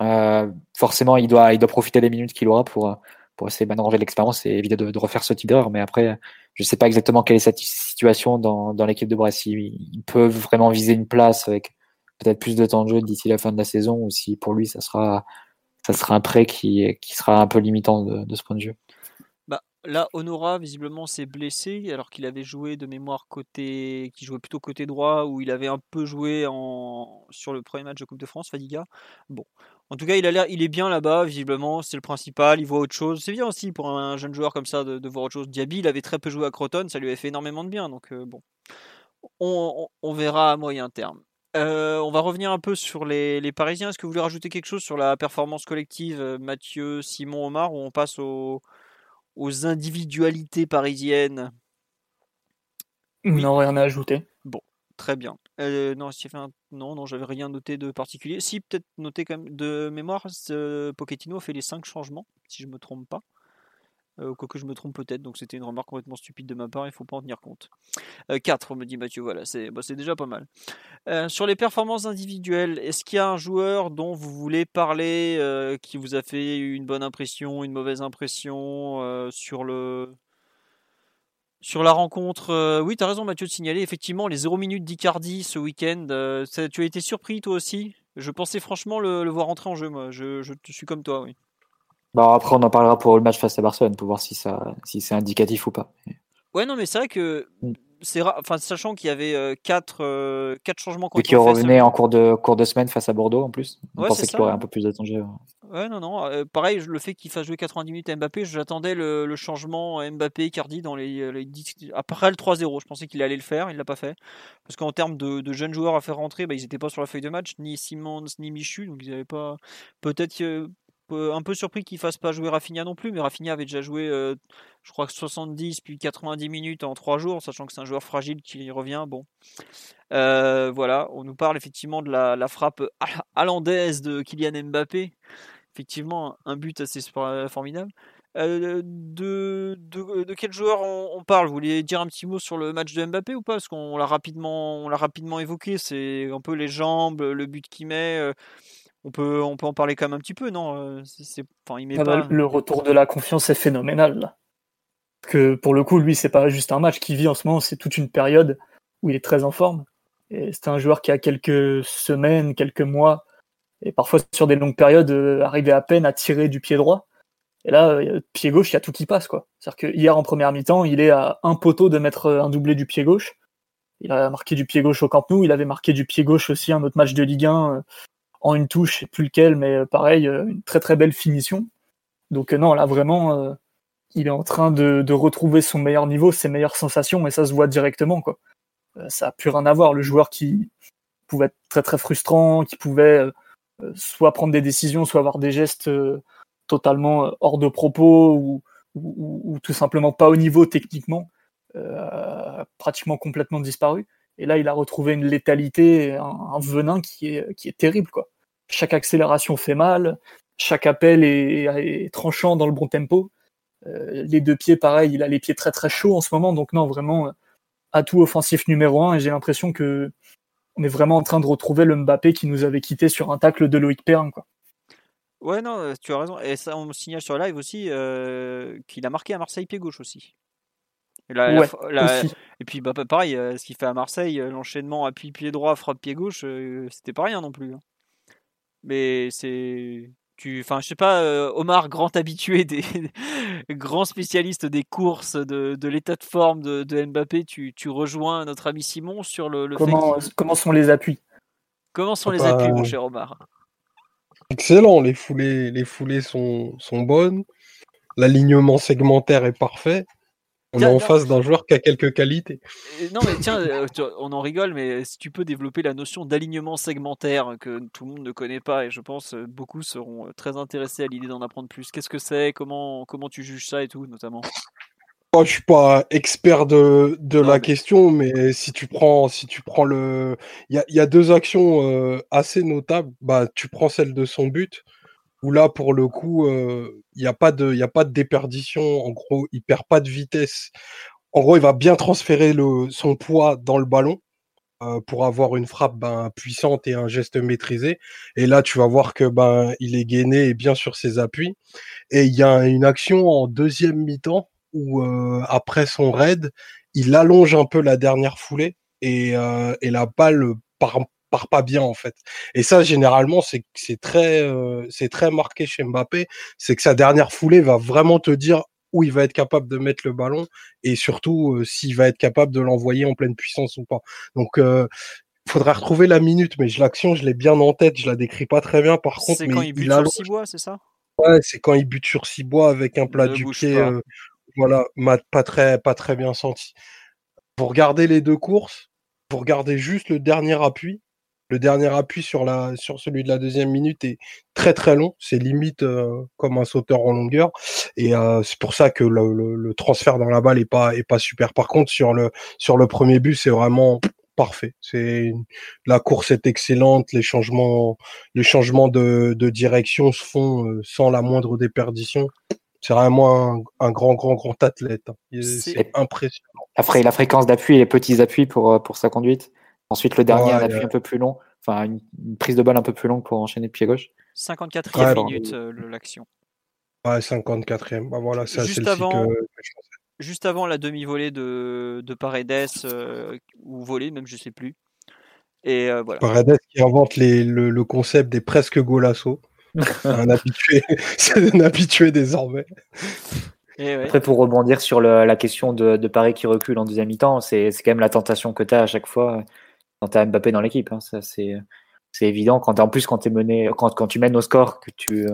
1. forcément, il doit, il doit profiter des minutes qu'il aura pour, pour essayer de ranger l'expérience et éviter de, refaire ce type d'erreur. Mais après, je ne sais pas exactement quelle est cette situation dans, l'équipe de Brest. Ils, peuvent vraiment viser une place avec peut-être plus de temps de jeu d'ici la fin de la saison ou si pour lui, ça sera, ça sera un prêt qui, sera un peu limitant de ce point de vue. Là, Honora, visiblement, s'est blessé alors qu'il avait joué de mémoire côté, qui jouait plutôt côté droit, où il avait un peu joué en... sur le premier match de Coupe de France, Fadiga. Bon, en tout cas, il a il est bien là-bas, visiblement, c'est le principal. Il voit autre chose. C'est bien aussi pour un jeune joueur comme ça de, voir autre chose. Diaby, il avait très peu joué à Croton, ça lui avait fait énormément de bien. Donc euh, bon, on, verra à moyen terme. Euh, on va revenir un peu sur les, Parisiens. Est-ce que vous voulez rajouter quelque chose sur la performance collective, euh, Mathieu, Simon, Omar, ou on passe aux, individualités parisiennes Non, rien à ajouter. Bon, Très bien. Euh, non, fait non, non, j'avais rien noté de particulier. Si, peut-être noté quand même de mémoire, Pochettino a fait les 5 changements, si je me trompe pas. Euh, quoique je me trompe peut-être, donc c'était une remarque complètement stupide de ma part, il faut pas en tenir compte. 4, euh, me dit Mathieu, voilà, c'est bah, déjà pas mal. Euh, sur les performances individuelles, est-ce qu'il y a un joueur dont vous voulez parler qui vous a fait une bonne impression, une mauvaise impression sur le Sur la rencontre, oui, tu as raison Mathieu de signaler, effectivement, les 0 minutes d'Icardi ce week-end, tu as été surpris toi aussi? Je pensais franchement le, voir entrer en jeu, moi, je, je, suis comme toi, oui. Bah après, on en parlera pour le match face à Barcelone, pour voir si, ça, si c'est indicatif ou pas. Ouais, non, mais c'est vrai que mm c'est enfin sachant qu'il y avait euh, quatre, euh, quatre changements et qui revenait en cours de cours de semaine face à Bordeaux en plus. On pensait qu'il aurait un peu plus d'attendu. Ouais, non, non. Euh, pareil, le fait qu'il fasse jouer 90 minutes à Mbappé, j'attendais le, le, changement Mbappé Cardi dans les, les 10, après le 3-0. Je pensais qu'il allait le faire, il l'a pas fait parce qu'en termes de, de, jeunes joueurs à faire rentrer, bah, ils n'étaient pas sur la feuille de match, ni Simons ni Michu, donc ils n'avaient pas. Peut-être un peu surpris qu'il fasse pas jouer Rafinha non plus, mais Rafinha avait déjà joué, euh, je crois que 70 puis 90 minutes en 3 jours, sachant que c'est un joueur fragile qui revient. Bon, euh, voilà, on nous parle effectivement de la, frappe hollandaise de Kylian Mbappé. Effectivement, un but assez formidable. Euh, de, de, quel joueur on, parle? Vous voulez dire un petit mot sur le match de Mbappé ou pas? Parce qu'on l'a rapidement, on l'a rapidement évoqué. C'est un peu les jambes, le but qu'il met on peut, on peut en parler quand même un petit peu, non euh, c'est, enfin, il met ah bah, Le retour de la confiance est phénoménal. Que pour le coup, lui, c'est pas juste un match qu'il vit en ce moment, c'est toute une période où il est très en forme. Et c'est un joueur qui a quelques semaines, quelques mois, et parfois sur des longues périodes, euh, arrivé à peine à tirer du pied droit. Et là, euh, pied gauche, il y a tout qui passe, quoi. C'est-à-dire que hier en première mi-temps, il est à un poteau de mettre un doublé du pied gauche. Il a marqué du pied gauche au Camp Nou, il avait marqué du pied gauche aussi un autre match de Ligue 1 en une touche, je sais plus lequel, mais euh, pareil, euh, une très très belle finition. Donc euh, non, là vraiment, il est en train de, retrouver son meilleur niveau, ses meilleures sensations, et ça se voit directement. Quoi. ça a plus rien à voir. Le joueur qui pouvait être très très frustrant, qui pouvait soit prendre des décisions, soit avoir des gestes totalement hors de propos ou, ou, tout simplement pas au niveau techniquement, pratiquement complètement disparu. Et là, il a retrouvé une létalité, un, venin qui est, terrible. Quoi. Chaque accélération fait mal, chaque appel est, tranchant dans le bon tempo. Euh, les deux pieds, pareil, il a les pieds très très chauds en ce moment. Donc non, vraiment, euh, atout offensif numéro un. Et j'ai l'impression que on est vraiment en train de retrouver le Mbappé qui nous avait quitté sur un tacle de Loïc Perrin. Quoi. Ouais, non, euh, tu as raison. Et ça, on me signale sur live aussi qu'il a marqué à Marseille pied gauche aussi. Et, puis bah, pareil, euh, ce qu'il fait à Marseille, euh, l'enchaînement appui pied droit, frappe pied gauche, euh, c'était pas rien non plus. Hein. Mais c'est tu, enfin, je sais pas, Omar, grand habitué des grands spécialistes des courses, de, l'état de forme de, Mbappé, tu, rejoins notre ami Simon sur le, comment, comment sont les appuis? Comment sont les appuis, mon cher Omar? Excellent, les foulées, les foulées sont, sont bonnes, l'alignement segmentaire est parfait. On est en face d'un joueur qui a quelques qualités. Non, mais tiens, euh, on en rigole, mais si tu peux développer la notion d'alignement segmentaire que tout le monde ne connaît pas, et je pense euh, beaucoup seront euh, très intéressés à l'idée d'en apprendre plus. Qu'est-ce que c'est? Comment, comment tu juges ça et tout, notamment? Moi, je suis pas expert de, de la question, mais si tu prends, si tu prends le, il y a, y a, deux actions assez notables. Bah, tu prends celle de son but où là, pour le coup, il n'y a, pas de, y a pas déperdition. En gros, il perd pas de vitesse. En gros, il va bien transférer son poids dans le ballon pour avoir une frappe ben, puissante et un geste maîtrisé. Et là, tu vas voir que ben il est gainé et bien sur ses appuis. Et il y a une action en deuxième mi-temps où après son raid, il allonge un peu la dernière foulée et, et la balle part, part pas bien en fait. Et ça généralement c'est c'est très euh, c'est très marqué chez Mbappé, c'est que sa dernière foulée va vraiment te dire où il va être capable de mettre le ballon et surtout euh, s'il va être capable de l'envoyer en pleine puissance ou pas. Donc euh, faudrait retrouver la minute, mais l'action je l'ai bien en tête, je la décris pas très bien par contre. C'est quand il bute sur Cibois, c'est ça? Ouais, c'est quand il bute sur Cibois avec un plat du pied, euh, voilà, pas très pas très bien senti. Pour regarder les deux courses, pour regarder juste le dernier appui, le dernier appui sur, la, sur celui de la deuxième minute est très très long. C'est limite euh, comme un sauteur en longueur. Et euh, c'est pour ça que le, transfert dans la balle est pas, est pas super. Par contre, sur le, sur le premier but, c'est vraiment parfait. C'est la course est excellente, les changements, les changements de, direction se font euh, sans la moindre déperdition. C'est vraiment un, grand, grand, grand athlète. Hein. C'est impressionnant. La fréquence d'appui et les petits appuis pour, pour sa conduite. Ensuite, le dernier, un appui un peu plus long, enfin une, prise de balle un peu plus longue pour enchaîner de pied gauche. 54e minute, euh, l'action. Ouais, 54e. Bah voilà, c'est Juste avant, juste avant la demi-volée de, de Paredes, ou volée, même je sais plus. Et voilà. Paredes qui invente les, le, concept des presque golasso. un habitué, c'est un habitué désormais. Après, pour rebondir sur la question de, de, Paris qui recule en deuxième mi-temps, c'est quand même la tentation que tu as à chaque fois quand tu as Mbappé dans l'équipe. Hein. Ça, c'est évident. Quand en plus, quand, es mené, quand, quand tu mènes au score, que tu,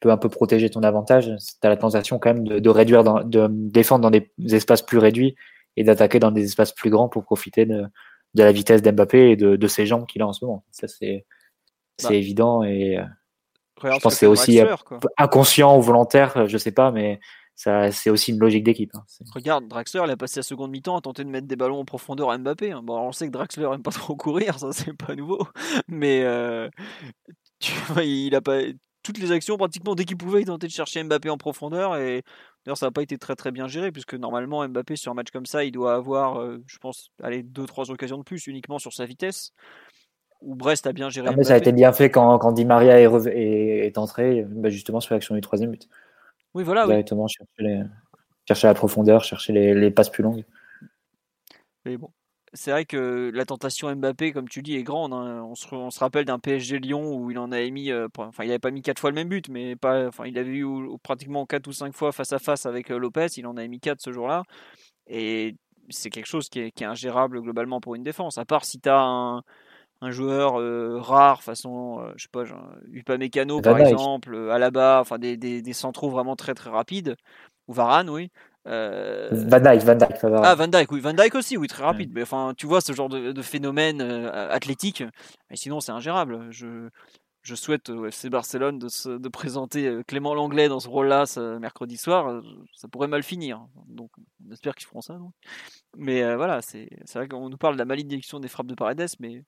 peux un peu protéger ton avantage, tu as la tentation quand même de, réduire, de défendre dans des espaces plus réduits et d'attaquer dans des espaces plus grands pour profiter de, de la vitesse d'Mbappé et de, de ses jambes qu'il a en ce moment. Ça, c'est bah. évident et je pense que c'est aussi inconscient ou volontaire, je sais pas, mais c'est aussi une logique d'équipe. Hein. Regarde, Draxler, il a passé la seconde mi-temps à tenter de mettre des ballons en profondeur à Mbappé. Hein. Bon, on sait que Draxler aime pas trop courir, ça c'est pas nouveau. Mais euh, tu vois, il a pas toutes les actions pratiquement dès qu'il pouvait, il tentait de chercher Mbappé en profondeur et d'ailleurs ça n'a pas été très très bien géré puisque normalement Mbappé sur un match comme ça, il doit avoir, euh, je pense, allez deux trois occasions de plus uniquement sur sa vitesse. Ou Brest a bien géré. Ah, mais ça a été bien fait quand, quand Di Maria est, est, entré, bah, justement sur l'action du troisième but. Oui, voilà. Directement chercher, la profondeur, chercher les, passes plus longues. Mais bon, c'est vrai que la tentation Mbappé, comme tu dis, est grande. Hein. On, se, rappelle d'un PSG Lyon où il en avait mis, euh, enfin, il n'avait pas mis quatre fois le même but, mais pas, enfin, il avait eu pratiquement quatre ou cinq fois face à face avec euh, Lopez. Il en avait mis quatre ce jour-là. Et c'est quelque chose qui est, qui est, ingérable globalement pour une défense. À part si tu as un, un joueur euh, rare, façon, euh, je sais pas, Upamecano par exemple, euh, Alaba, enfin des, des, des, centraux vraiment très très rapides, ou Varane, oui. Van Dijk, Van Dijk. Ah, Van Dijk, oui, Van Dijk aussi, oui, très rapide. Mais enfin, tu vois ce genre de, de phénomène athlétique. Mais sinon, c'est ingérable. Je, je souhaite au FC Barcelone de, de présenter euh, Clément Langlais dans ce rôle-là ce mercredi soir. Euh, ça pourrait mal finir. Donc, on espère qu'ils feront ça. mais euh, voilà, c'est vrai qu'on nous parle de la malédiction des frappes de Paredes, mais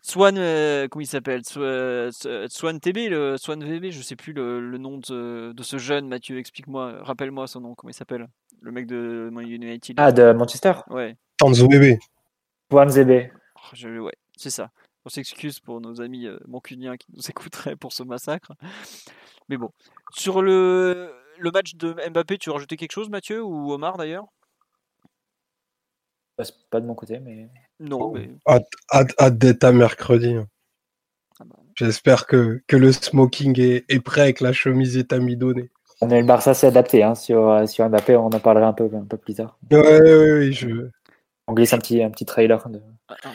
Swan, comment il s'appelle? Swan TB, le Swan VB, je sais plus le, nom de, ce jeune. Mathieu, explique-moi, rappelle-moi son nom, comment il s'appelle? Le mec de United. Ah, de Manchester? Ouais. Tanzo VB. Swan ZB. ouais, c'est ça. On s'excuse pour nos amis euh, mancuniens qui nous écouteraient pour ce massacre. Mais bon. Sur le, le match de Mbappé, tu veux rajouter quelque chose, Mathieu, ou Omar d'ailleurs? Pas de mon côté, mais. Non, mais. Hâte, d'être à mercredi. Ah bah. J'espère que, que le smoking est, est, prêt avec la chemise étamidonnée. le Barça s'est adapté hein, sur, euh, sur Mbappé, on en parlera un peu, un peu plus tard. Ouais, ouais, ouais, je... On glisse un petit, un petit trailer. De...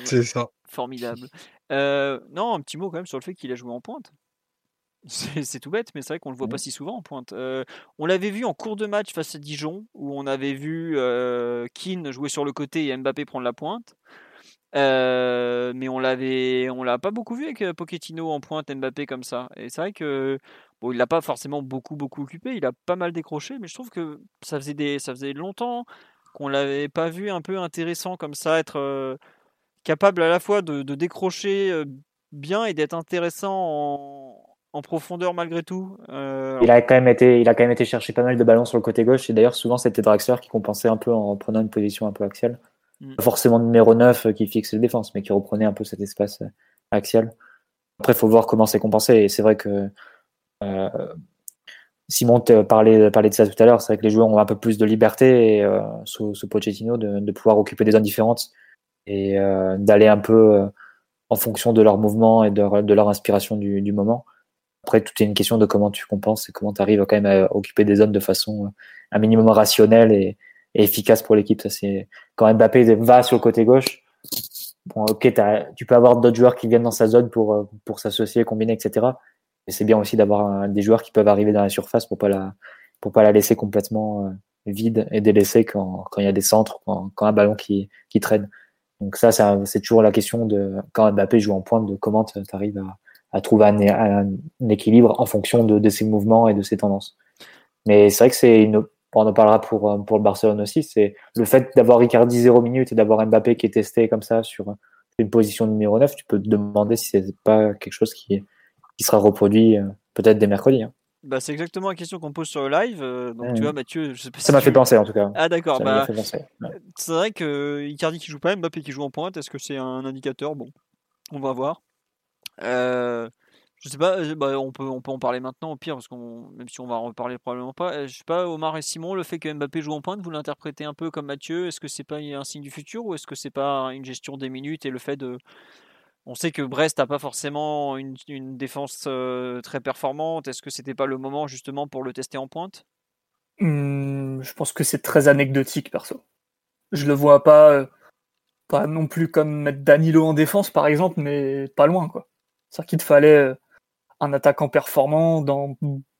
C'est ça. Formidable. Euh, non, un petit mot quand même sur le fait qu'il a joué en pointe. C'est tout bête, mais c'est vrai qu'on le voit pas si souvent en pointe. Euh, on l'avait vu en cours de match face à Dijon, où on avait vu euh, Keane jouer sur le côté et Mbappé prendre la pointe. mais on l'avait, on l'a pas beaucoup vu avec Pochettino en pointe Mbappé comme ça. Et c'est vrai que bon, il l'a pas forcément beaucoup beaucoup occupé. Il a pas mal décroché, mais je trouve que ça faisait des, ça faisait longtemps qu'on l'avait pas vu un peu intéressant comme ça, être capable à la fois de, décrocher euh, bien et d'être intéressant en, profondeur malgré tout. Euh, il, a quand même été, il a quand même été chercher pas mal de ballons sur le côté gauche et d'ailleurs souvent c'était Draxler qui compensait un peu en prenant une position un peu axiale. Mm. Pas forcément numéro 9 euh, qui fixe les défenses mais qui reprenait un peu cet espace axial. Après il faut voir comment c'est compensé et c'est vrai que Simon parlait, parlait de ça tout à l'heure, c'est vrai que les joueurs ont un peu plus de liberté sous, Pochettino de, de, pouvoir occuper des zones différentes et euh, d'aller un peu euh, en fonction de leur mouvement et de, leur inspiration du, du, moment. Après, tout est une question de comment tu compenses et comment tu arrives quand même à occuper des zones de façon euh, un minimum rationnelle et, et efficace pour l'équipe. Ça, c'est quand Mbappé va sur le côté gauche. Bon, ok, tu peux avoir d'autres joueurs qui viennent dans sa zone pour, pour s'associer, combiner, etc. Mais c'est bien aussi d'avoir des joueurs qui peuvent arriver dans la surface pour pas la, pour pas la laisser complètement vide et délaissée quand, quand il y a des centres, quand, quand un ballon qui, qui traîne. Donc ça, c'est toujours la question de quand Mbappé joue en pointe, de comment tu arrives à, trouver un, équilibre en fonction de, ses mouvements et de ses tendances. Mais c'est vrai que c'est une, on en parlera pour, le Barcelone aussi, c'est le fait d'avoir Ricardi 0 minutes et d'avoir Mbappé qui est testé comme ça sur une position numéro 9, tu peux te demander si c'est pas quelque chose qui, qui sera reproduit euh, peut-être dès mercredi. Hein. Bah, c'est exactement la question qu'on pose sur le live. Euh, donc, tu vois, Mathieu, je sais pas Ça m'a fait penser en tout cas. Ah, d'accord. Bah, c'est vrai que Icardi qui joue pas, Mbappé qui joue en pointe, est-ce que c'est un indicateur? Bon, on va voir. Euh, Je sais pas, euh, bah, on, peut, on peut en parler maintenant au pire, parce qu'on même si on va en reparler probablement pas. Euh, je sais pas, Omar et Simon, le fait que Mbappé joue en pointe, vous l'interprétez un peu comme Mathieu? Est-ce que c'est pas un signe du futur ou est-ce que c'est pas une gestion des minutes et le fait de. On sait que Brest n'a pas forcément une, défense très performante. Est-ce que c'était pas le moment justement pour le tester en pointe? Mmh, Je pense que c'est très anecdotique, perso. Je le vois pas, pas non plus comme mettre Danilo en défense, par exemple, mais pas loin, quoi. C'est-à-dire qu'il te fallait un attaquant performant dans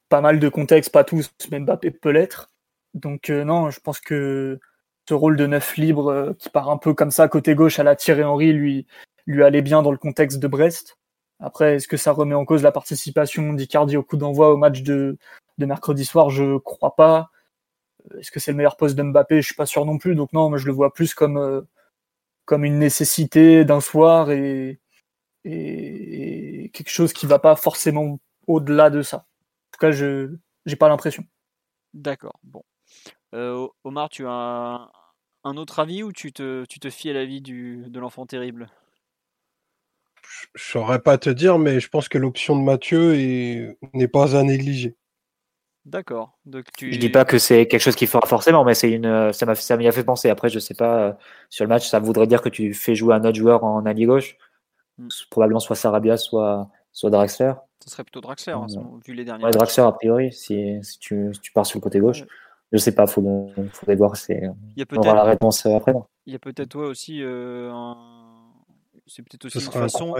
pas mal de contextes, pas tous, même Mbappé peut l'être. Donc non, je pense que ce rôle de neuf libre qui part un peu comme ça côté gauche à la Thierry Henry lui lui allait bien dans le contexte de Brest. Après, est-ce que ça remet en cause la participation d'Icardi au coup d'envoi au match de, de mercredi soir? Je crois pas. Est-ce que c'est le meilleur poste de Mbappé Je suis pas sûr non plus. Donc non, moi je le vois plus comme euh, comme une nécessité d'un soir et, et quelque chose qui va pas forcément au-delà de ça. En tout cas, je n'ai pas l'impression. D'accord. Bon. Euh, Omar, tu as un, autre avis ou tu te, tu te fies à l'avis de l'enfant terrible? Je saurais pas te dire, mais je pense que l'option de Mathieu n'est pas à négliger. D'accord. Tu... Je dis pas que c'est quelque chose qu'il fera forcément, mais c'est une, ça m'y a, fait penser. Après, je sais pas euh, sur le match, ça voudrait dire que tu fais jouer un autre joueur en allié gauche? Mm. probablement soit Sarabia, soit, soit Draxler. Ce serait plutôt Draxler, hein, vu les derniers. Ouais, Draxler, a priori, si, si, tu, tu, pars sur le côté gauche. Je sais pas, il faudrait voir. On aura la réponse euh, après. Il y a peut-être toi aussi euh, C'est peut-être aussi une façon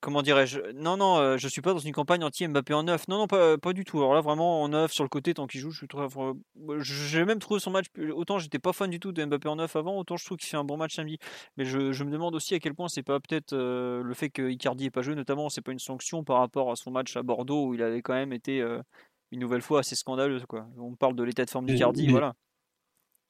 comment dirais-je Non, non, je euh, je suis pas dans une campagne anti-Mbappé en neuf. Non, non, pas, pas, du tout. Alors là, vraiment, en neuf, sur le côté, tant qu'il joue, je trouve. J'ai même trouvé son match. Autant j'étais pas fan du tout de Mbappé en neuf avant, autant je trouve qu'il fait un bon match samedi. Mais je, je me demande aussi à quel point c'est pas peut-être euh, le fait que Icardi ait pas joué, notamment, c'est pas une sanction par rapport à son match à Bordeaux où il avait quand même été euh, une nouvelle fois assez scandaleux. Quoi. On parle de l'état de forme d'Icardi, voilà.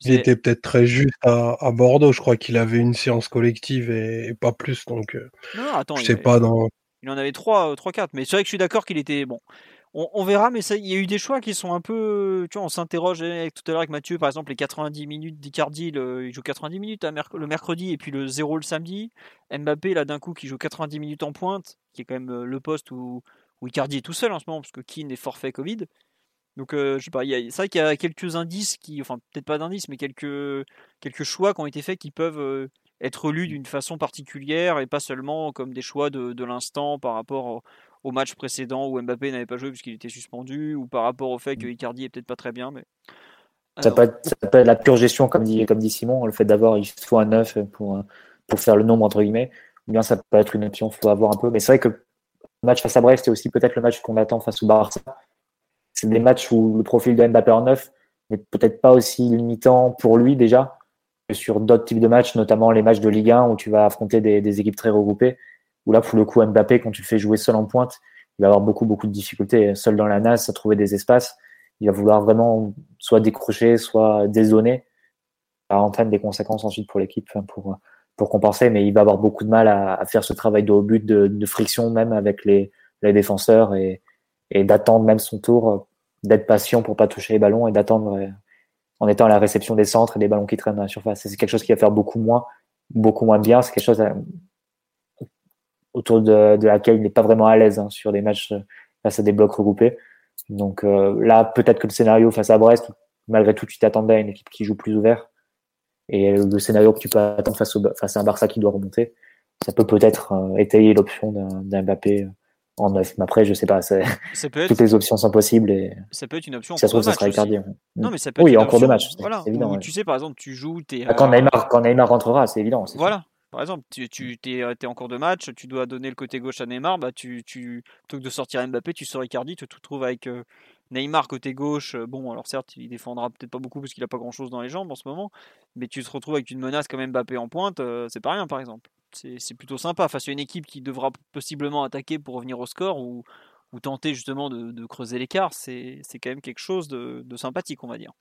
Il était peut-être très juste à, Bordeaux. Je crois qu'il avait une séance collective et, pas plus. Donc, euh, non, attends, je sais pas dans. Il en avait 3, 3 4. Mais c'est vrai que je suis d'accord qu'il était bon. On, verra, mais il y a eu des choix qui sont un peu. Tu vois, on s'interroge tout à l'heure avec Mathieu, par exemple, les 90 minutes d'Icardi. Il joue 90 minutes le mercredi et puis le 0 le samedi. Mbappé, là, d'un coup, qui joue 90 minutes en pointe, qui est quand même euh, le poste où, où Icardi est tout seul en ce moment, parce que Keane est forfait Covid. Donc, euh, je sais pas, c'est vrai qu'il y a quelques indices qui, enfin, peut-être pas d'indices, mais quelques, quelques choix qui ont été faits qui peuvent euh, être lus d'une façon particulière et pas seulement comme des choix de, de l'instant par rapport au, match précédent où Mbappé n'avait pas joué puisqu'il était suspendu ou par rapport au fait que mmh. Icardi est peut-être pas très bien. Mais... Ça, peut être, la pure gestion, comme dit, comme dit Simon, le fait d'avoir il faut un 9 pour, pour faire le nombre, entre guillemets, ou bien ça peut être une option, il faut avoir un peu. Mais c'est vrai que le match face à Brest, c'est aussi peut-être le match qu'on attend face au Barça c'est des matchs où le profil de Mbappé en neuf n'est peut-être pas aussi limitant pour lui déjà que sur d'autres types de matchs, notamment les matchs de Ligue 1 où tu vas affronter des, équipes très regroupées. Où là, pour le coup, Mbappé, quand tu le fais jouer seul en pointe, il va avoir beaucoup, beaucoup de difficultés. Seul dans la nasse, à trouver des espaces. Il va vouloir vraiment soit décrocher, soit dézoner. Ça entraîne des conséquences ensuite pour l'équipe pour, pour compenser, mais il va avoir beaucoup de mal à, faire ce travail de haut but, de, friction même avec les, défenseurs et d'attendre même son tour d'être patient pour pas toucher les ballons et d'attendre euh, en étant à la réception des centres et des ballons qui traînent dans la surface. C'est quelque chose qui va faire beaucoup moins, beaucoup moins bien. C'est quelque chose euh, autour de, de, laquelle il n'est pas vraiment à l'aise hein, sur des matchs euh, face à des blocs regroupés. Donc là, peut-être que le scénario face à Brest, malgré tout, tu t'attendais à une équipe qui joue plus ouvert. Et le scénario que tu peux attendre face, au, face à un Barça qui doit remonter, ça peut peut-être étayer l'option d'un Mbappé en neuf. Mais après, je sais pas. Toutes les options sont possibles. Et... Ça peut être une option. Si ça se trouve, ça sera Icardi. Non, mais ça peut oui, en cours de match. Voilà. Évident, Tu sais, par exemple, tu joues. Es, ah, quand, Neymar, quand Neymar rentrera, c'est évident. Voilà. Par exemple, tu, tu es, es, en cours de match, tu dois donner le côté gauche à Neymar, bah tu, tu, plutôt que de sortir Mbappé, tu sors Icardi, tu te retrouves avec euh, Neymar côté gauche. Euh, bon, alors certes, il défendra peut-être pas beaucoup parce qu'il a pas grand chose dans les jambes en ce moment, mais tu te retrouves avec une menace comme Mbappé en pointe, euh, c'est pas rien par exemple. C'est plutôt sympa face à une équipe qui devra possiblement attaquer pour revenir au score ou, tenter justement de, creuser l'écart, c'est quand même quelque chose de, sympathique, on va dire.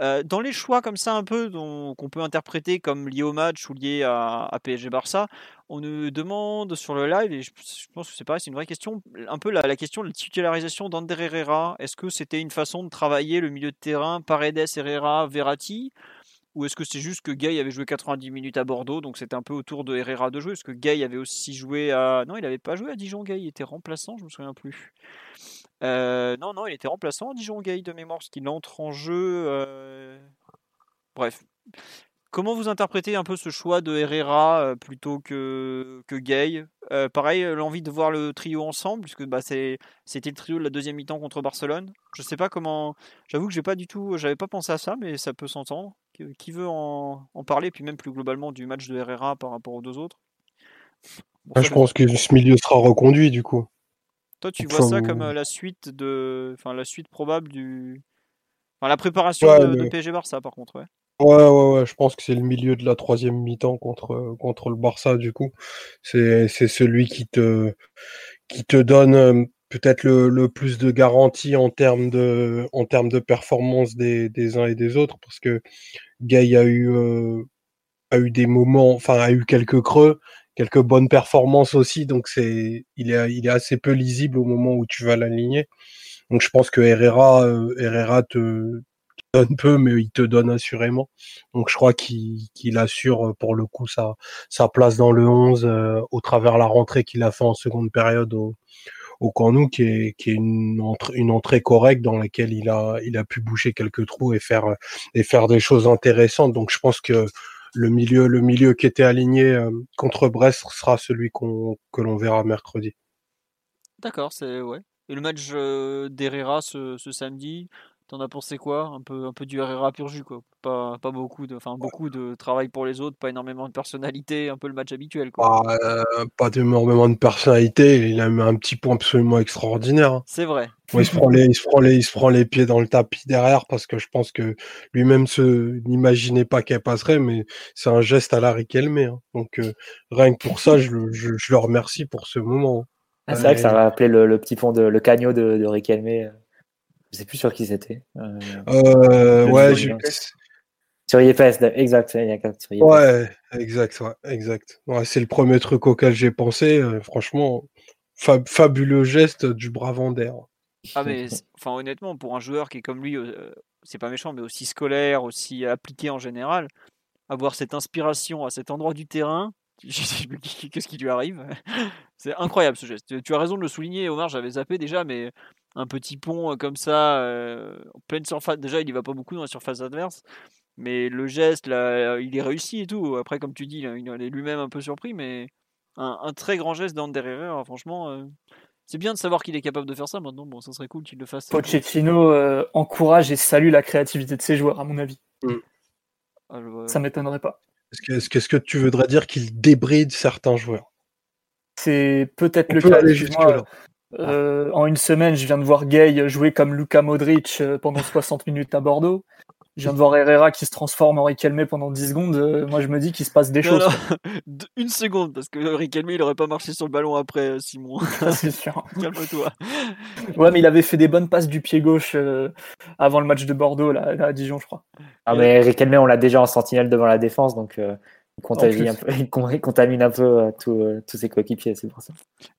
Euh, dans les choix comme ça un peu qu'on peut interpréter comme liés au match ou liés à, PSG Barça, on nous demande sur le live, et je, pense que c'est pareil, c'est une vraie question, un peu la, question de la titularisation d'Ander Herrera. Est-ce que c'était une façon de travailler le milieu de terrain Paredes, Herrera, Verratti ou est-ce que c'est juste que Gay avait joué 90 minutes à Bordeaux, donc c'était un peu autour de Herrera de jouer Est-ce que Gay avait aussi joué à. Non, il n'avait pas joué à Dijon Gay, il était remplaçant, je me souviens plus. Euh, non, non, il était remplaçant à Dijon Gay de mémoire, parce qu'il entre en jeu. Euh, bref. Comment vous interprétez un peu ce choix de Herrera euh, plutôt que, que Gay? Pareil, l'envie de voir le trio ensemble, puisque bah, c'était le trio de la deuxième mi-temps contre Barcelone. Je sais pas comment. J'avoue que j'ai pas du tout. J'avais pas pensé à ça, mais ça peut s'entendre. Qui veut en, parler, puis même plus globalement du match de Herrera par rapport aux deux autres? Ah, Je pense que ce milieu sera reconduit du coup. Toi, tu vois ça comme la suite de, enfin la suite probable du, enfin, la préparation de, de, PSG Barça par contre, ouais. Ouais, ouais, ouais, je pense que c'est le milieu de la troisième mi-temps contre, contre le Barça, du coup. C'est, c'est celui qui te, qui te donne peut-être le, le, plus de garantie en termes de, en termes de performance des, des uns et des autres, parce que Gay a eu, a eu des moments, enfin, a eu quelques creux, quelques bonnes performances aussi, donc c'est, il est, il est assez peu lisible au moment où tu vas l'aligner. Donc je pense que Herrera, euh, Herrera te, donne peu, mais il te donne assurément. Donc je crois qu'il assure pour le coup sa, sa place dans le 11 euh, au travers la rentrée qu'il a fait en seconde période au, au Camp qui est, qui est une, entrée, une entrée correcte dans laquelle il a, il a pu boucher quelques trous et faire, et faire des choses intéressantes. Donc je pense que le milieu, le milieu qui était aligné euh, contre Brest sera celui qu'on, que l'on verra mercredi. D'accord, c'est ouais. Et le match euh, d'Herrera ce, ce, samedi, T'en as pensé quoi? Un peu, un peu du RRA pur jus, quoi. Pas, pas beaucoup, de, enfin, beaucoup de travail pour les autres, pas énormément de personnalité, un peu le match habituel. Quoi. Bah, euh, pas énormément de personnalité, il a mis un petit point absolument extraordinaire. Hein. C'est vrai. il, se prend les, il, se prend les, il se prend les pieds dans le tapis derrière parce que je pense que lui-même se n'imaginait pas qu'elle passerait, mais c'est un geste à la Riquelme. Hein. Donc euh, rien que pour ça, je, je, je, le remercie pour ce moment. Ah, c'est vrai que ça va appeler le, le, petit pont de le cagno de, de Riquelme. Je sais plus sur qui c'était. Euh, euh, ouais, j'ai... Sur IFS, exact. Il y a sur Ouais, exact, ouais, exact. Ouais, c'est le premier truc auquel j'ai pensé. Euh, franchement, fabuleux geste du Bravander. Ah mais, enfin honnêtement, pour un joueur qui est comme lui, c'est pas méchant, mais aussi scolaire, aussi appliqué en général, avoir cette inspiration à cet endroit du terrain, qu'est-ce qui lui arrive C'est incroyable ce geste. Tu as raison de le souligner, Omar, j'avais zappé déjà, mais un petit pont comme ça, en pleine surface. Déjà, il y va pas beaucoup dans la surface adverse, mais le geste, là, il est réussi et tout. Après, comme tu dis, il est lui-même un peu surpris, mais un, très grand geste d'Ander Herrera, franchement. c'est bien de savoir qu'il est capable de faire ça maintenant. Bon, ça serait cool qu'il le fasse. Pochettino encourage et salue la créativité de ses joueurs, à mon avis. Mmh. Ah, ça m'étonnerait pas. Est-ce que, est -ce que tu voudrais dire qu'il débride certains joueurs? C'est peut-être le cas. Euh, en une semaine, je viens de voir Gay jouer comme Luka Modric euh, pendant 60 minutes à Bordeaux. Je viens de voir Herrera qui se transforme en Riquelme pendant 10 secondes. Euh, moi, je me dis qu'il se passe des choses. Une seconde, parce que Riquelme, il aurait pas marché sur le ballon après, Simon. C'est sûr. Calme-toi. Ouais, mais il avait fait des bonnes passes du pied gauche avant le match de Bordeaux, là, à Dijon, je crois. Ah, mais Riquelme, on l'a déjà en sentinelle devant la défense, donc contamine un peu, il contamine un peu euh, euh, tous ses coéquipiers, c'est pour ça.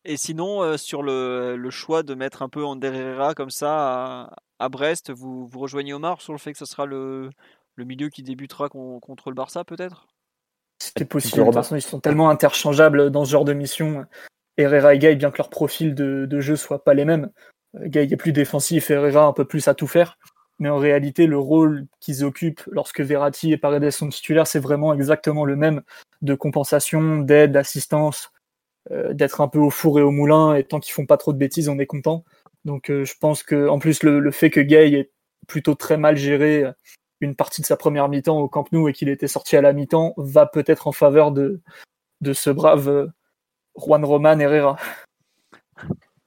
Et sinon, euh, sur le, le, choix de mettre un peu Ander Herrera comme ça à, à, Brest, vous, vous rejoignez Omar sur le fait que ce sera le, le milieu qui débutera contre le Barça peut-être? C'est possible. De toute façon, ils sont tellement interchangeables dans ce genre de mission. Herrera et Gay, bien que leur profil de, de jeu soit pas les mêmes. Gay est plus défensif, Herrera un peu plus à tout faire mais en réalité, le rôle qu'ils occupent lorsque Verratti et Paredes sont titulaires, c'est vraiment exactement le même de compensation, d'aide, d'assistance, euh, d'être un peu au four et au moulin, et tant qu'ils font pas trop de bêtises, on est content. Donc euh, je pense que, en plus, le, fait que Gay ait plutôt très mal géré euh, une partie de sa première mi-temps au Camp Nou et qu'il était sorti à la mi-temps, va peut-être en faveur de, de ce brave Juan Roman Herrera.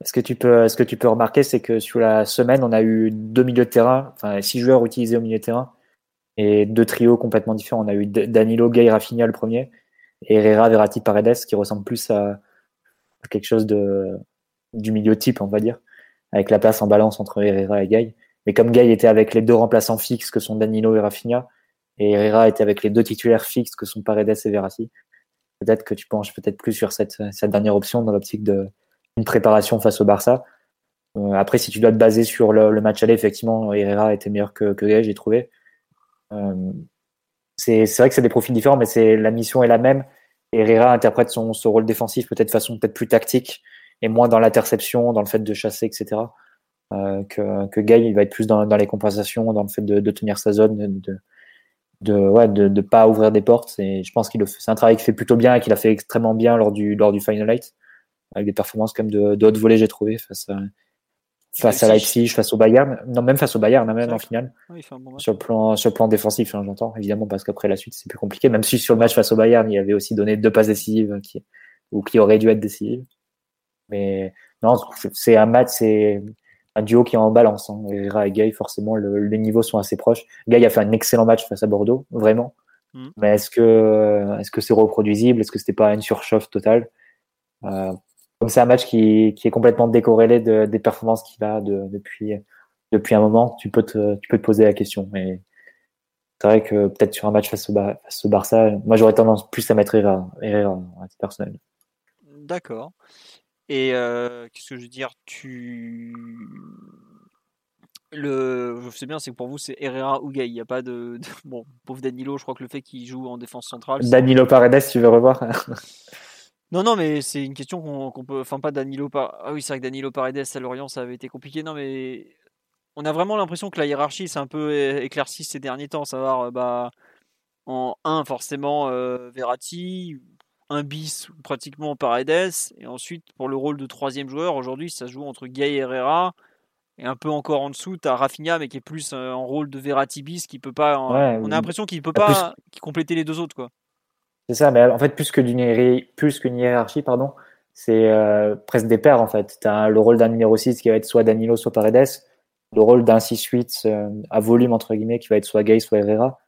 Ce que tu peux, ce que tu peux remarquer, c'est que sur la semaine, on a eu deux milieux de terrain, enfin six joueurs utilisés au milieu de terrain et deux trios complètement différents. On a eu Danilo, Gay, Rafinha le premier et Herrera, Verratti, Paredes qui ressemble plus à, quelque chose de du milieu type, on va dire, avec la place en balance entre Herrera et Gay. Mais comme Gay était avec les deux remplaçants fixes que sont Danilo et Rafinha, et Herrera était avec les deux titulaires fixes que sont Paredes et Verratti, peut-être que tu penches peut-être plus sur cette, cette dernière option dans l'optique de, une préparation face au Barça. Euh, après, si tu dois te baser sur le, match aller, effectivement, Herrera était meilleur que, que Gay, j'ai trouvé. Euh, c'est vrai que c'est des profils différents, mais c'est la mission est la même. Herrera interprète son, rôle défensif peut-être de façon peut-être plus tactique et moins dans l'interception, dans le fait de chasser, etc. Euh, que, Gay, il va être plus dans, les compensations, dans le fait de, tenir sa zone, de pas ouvrir des portes. Et je pense qu'il c'est un travail qu'il fait plutôt bien et qu'il a fait extrêmement bien lors du lors du Final Eight, avec des performances comme de, de haute volée, j'ai trouvé face à face à Leipzig, face au Bayern, non même face au Bayern, hein, même en finale. sur le plan sur le plan défensif, hein, j'entends évidemment parce qu'après la suite c'est plus compliqué. Même si sur le match face au Bayern, il avait aussi donné deux passes décisives qui ou qui auraient dû être décisives. Mais non, c'est un match, c'est un duo qui est en balance. Hein. et Gay, forcément, les niveaux sont assez proches. Gay a fait un excellent match face à Bordeaux, vraiment. Mm. Mais est-ce que est-ce que c'est reproduisible? Est-ce que c'était pas une surchauffe totale? Euh, Donc c'est un match qui, qui, est complètement décorrélé de, des performances qu'il a de, depuis depuis un moment. Tu peux te tu peux te poser la question. Mais c'est vrai que peut-être sur un match face au, face au Barça, moi j'aurais tendance plus à mettre Herrera, Herrera à titre personnel. D'accord. Et euh, qu'est-ce que je veux dire? Tu. Le, je sais bien, c'est que pour vous, c'est Herrera ou Gay. Il n'y a pas de, Bon, pauvre Danilo, je crois que le fait qu'il joue en défense centrale. Danilo Paredes, tu veux revoir? Non, non, mais c'est une question qu'on peut. Enfin, pas Danilo. Par... Ah oui, c'est vrai que Danilo Paredes à Lorient, ça avait été compliqué. Non, mais on a vraiment l'impression que la hiérarchie s'est un peu éclaircie ces derniers temps. Savoir, bah, en 1, forcément, euh, Verratti, un bis pratiquement Paredes. Et ensuite, pour le rôle de troisième joueur, aujourd'hui, ça joue entre Gay et Herrera. Et un peu encore en dessous, tu as Rafinha, mais qui est plus euh, en rôle de Verratti bis, qui peut pas. on a l'impression qu'il peut pas compléter les deux autres, quoi. C'est ça, mais en fait, plus qu'une hiérarchie, pardon, c'est euh, presque des paires en fait. Tu as le rôle d'un numéro 6 qui va être soit Danilo, soit Paredes, le rôle d'un 6-8 euh, à volume entre guillemets qui va être soit Gay, soit Herrera,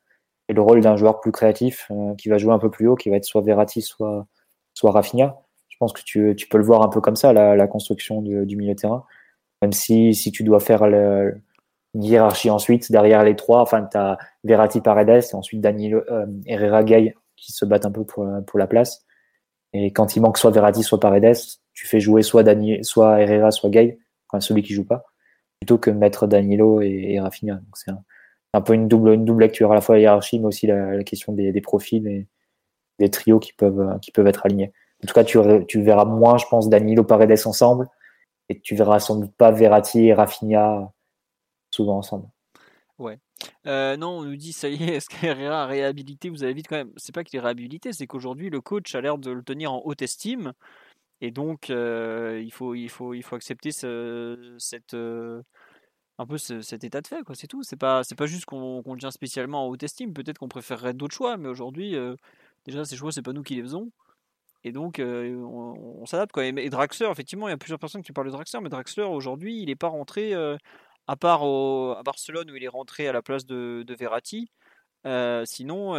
et le rôle d'un joueur plus créatif euh, qui va jouer un peu plus haut, qui va être soit Verratti, soit, soit Rafinha. Je pense que tu, peux le voir un peu comme ça, la, construction du, milieu de terrain. Même si, si tu dois faire une hiérarchie ensuite, derrière les trois, enfin, tu as Verratti, Paredes, et ensuite Danilo, Herrera, Gay, se battent un peu pour, la place. Et quand il manque soit Verratti, soit Paredes, tu fais jouer soit, Dani, soit Herrera, soit Gay, enfin celui qui joue pas, plutôt que mettre Danilo et, et Rafinha. Donc c'est un, peu une double, une double lecture, à la fois la hiérarchie, mais aussi la, question des, des, profils et des trios qui peuvent, qui peuvent être alignés. En tout cas, tu, tu verras moins, je pense, Danilo Paredes ensemble, et tu verras sans doute pas Verratti et Rafinha souvent ensemble. Ouais. Non, on nous dit ça y est, est-ce réhabilité? Vous avez vite quand même. C'est pas qu'il est réhabilité, c'est qu'aujourd'hui le coach a l'air de le tenir en haute estime, et donc il faut il faut il faut accepter ce, cette un peu cet état de fait, quoi. C'est tout. C'est pas, c'est pas juste qu'on qu le tient spécialement en haute estime. Peut-être qu'on préférerait d'autres choix, mais aujourd'hui, déjà, ces choix, c'est pas nous qui les faisons. Et donc, euh, on, s'adapte, quoi. Et, Draxler, effectivement, il y a plusieurs personnes qui parlent de Draxler, mais Draxler, aujourd'hui, il n'est pas rentré, à part à Barcelone, où il est rentré à la place de, de Verratti. sinon,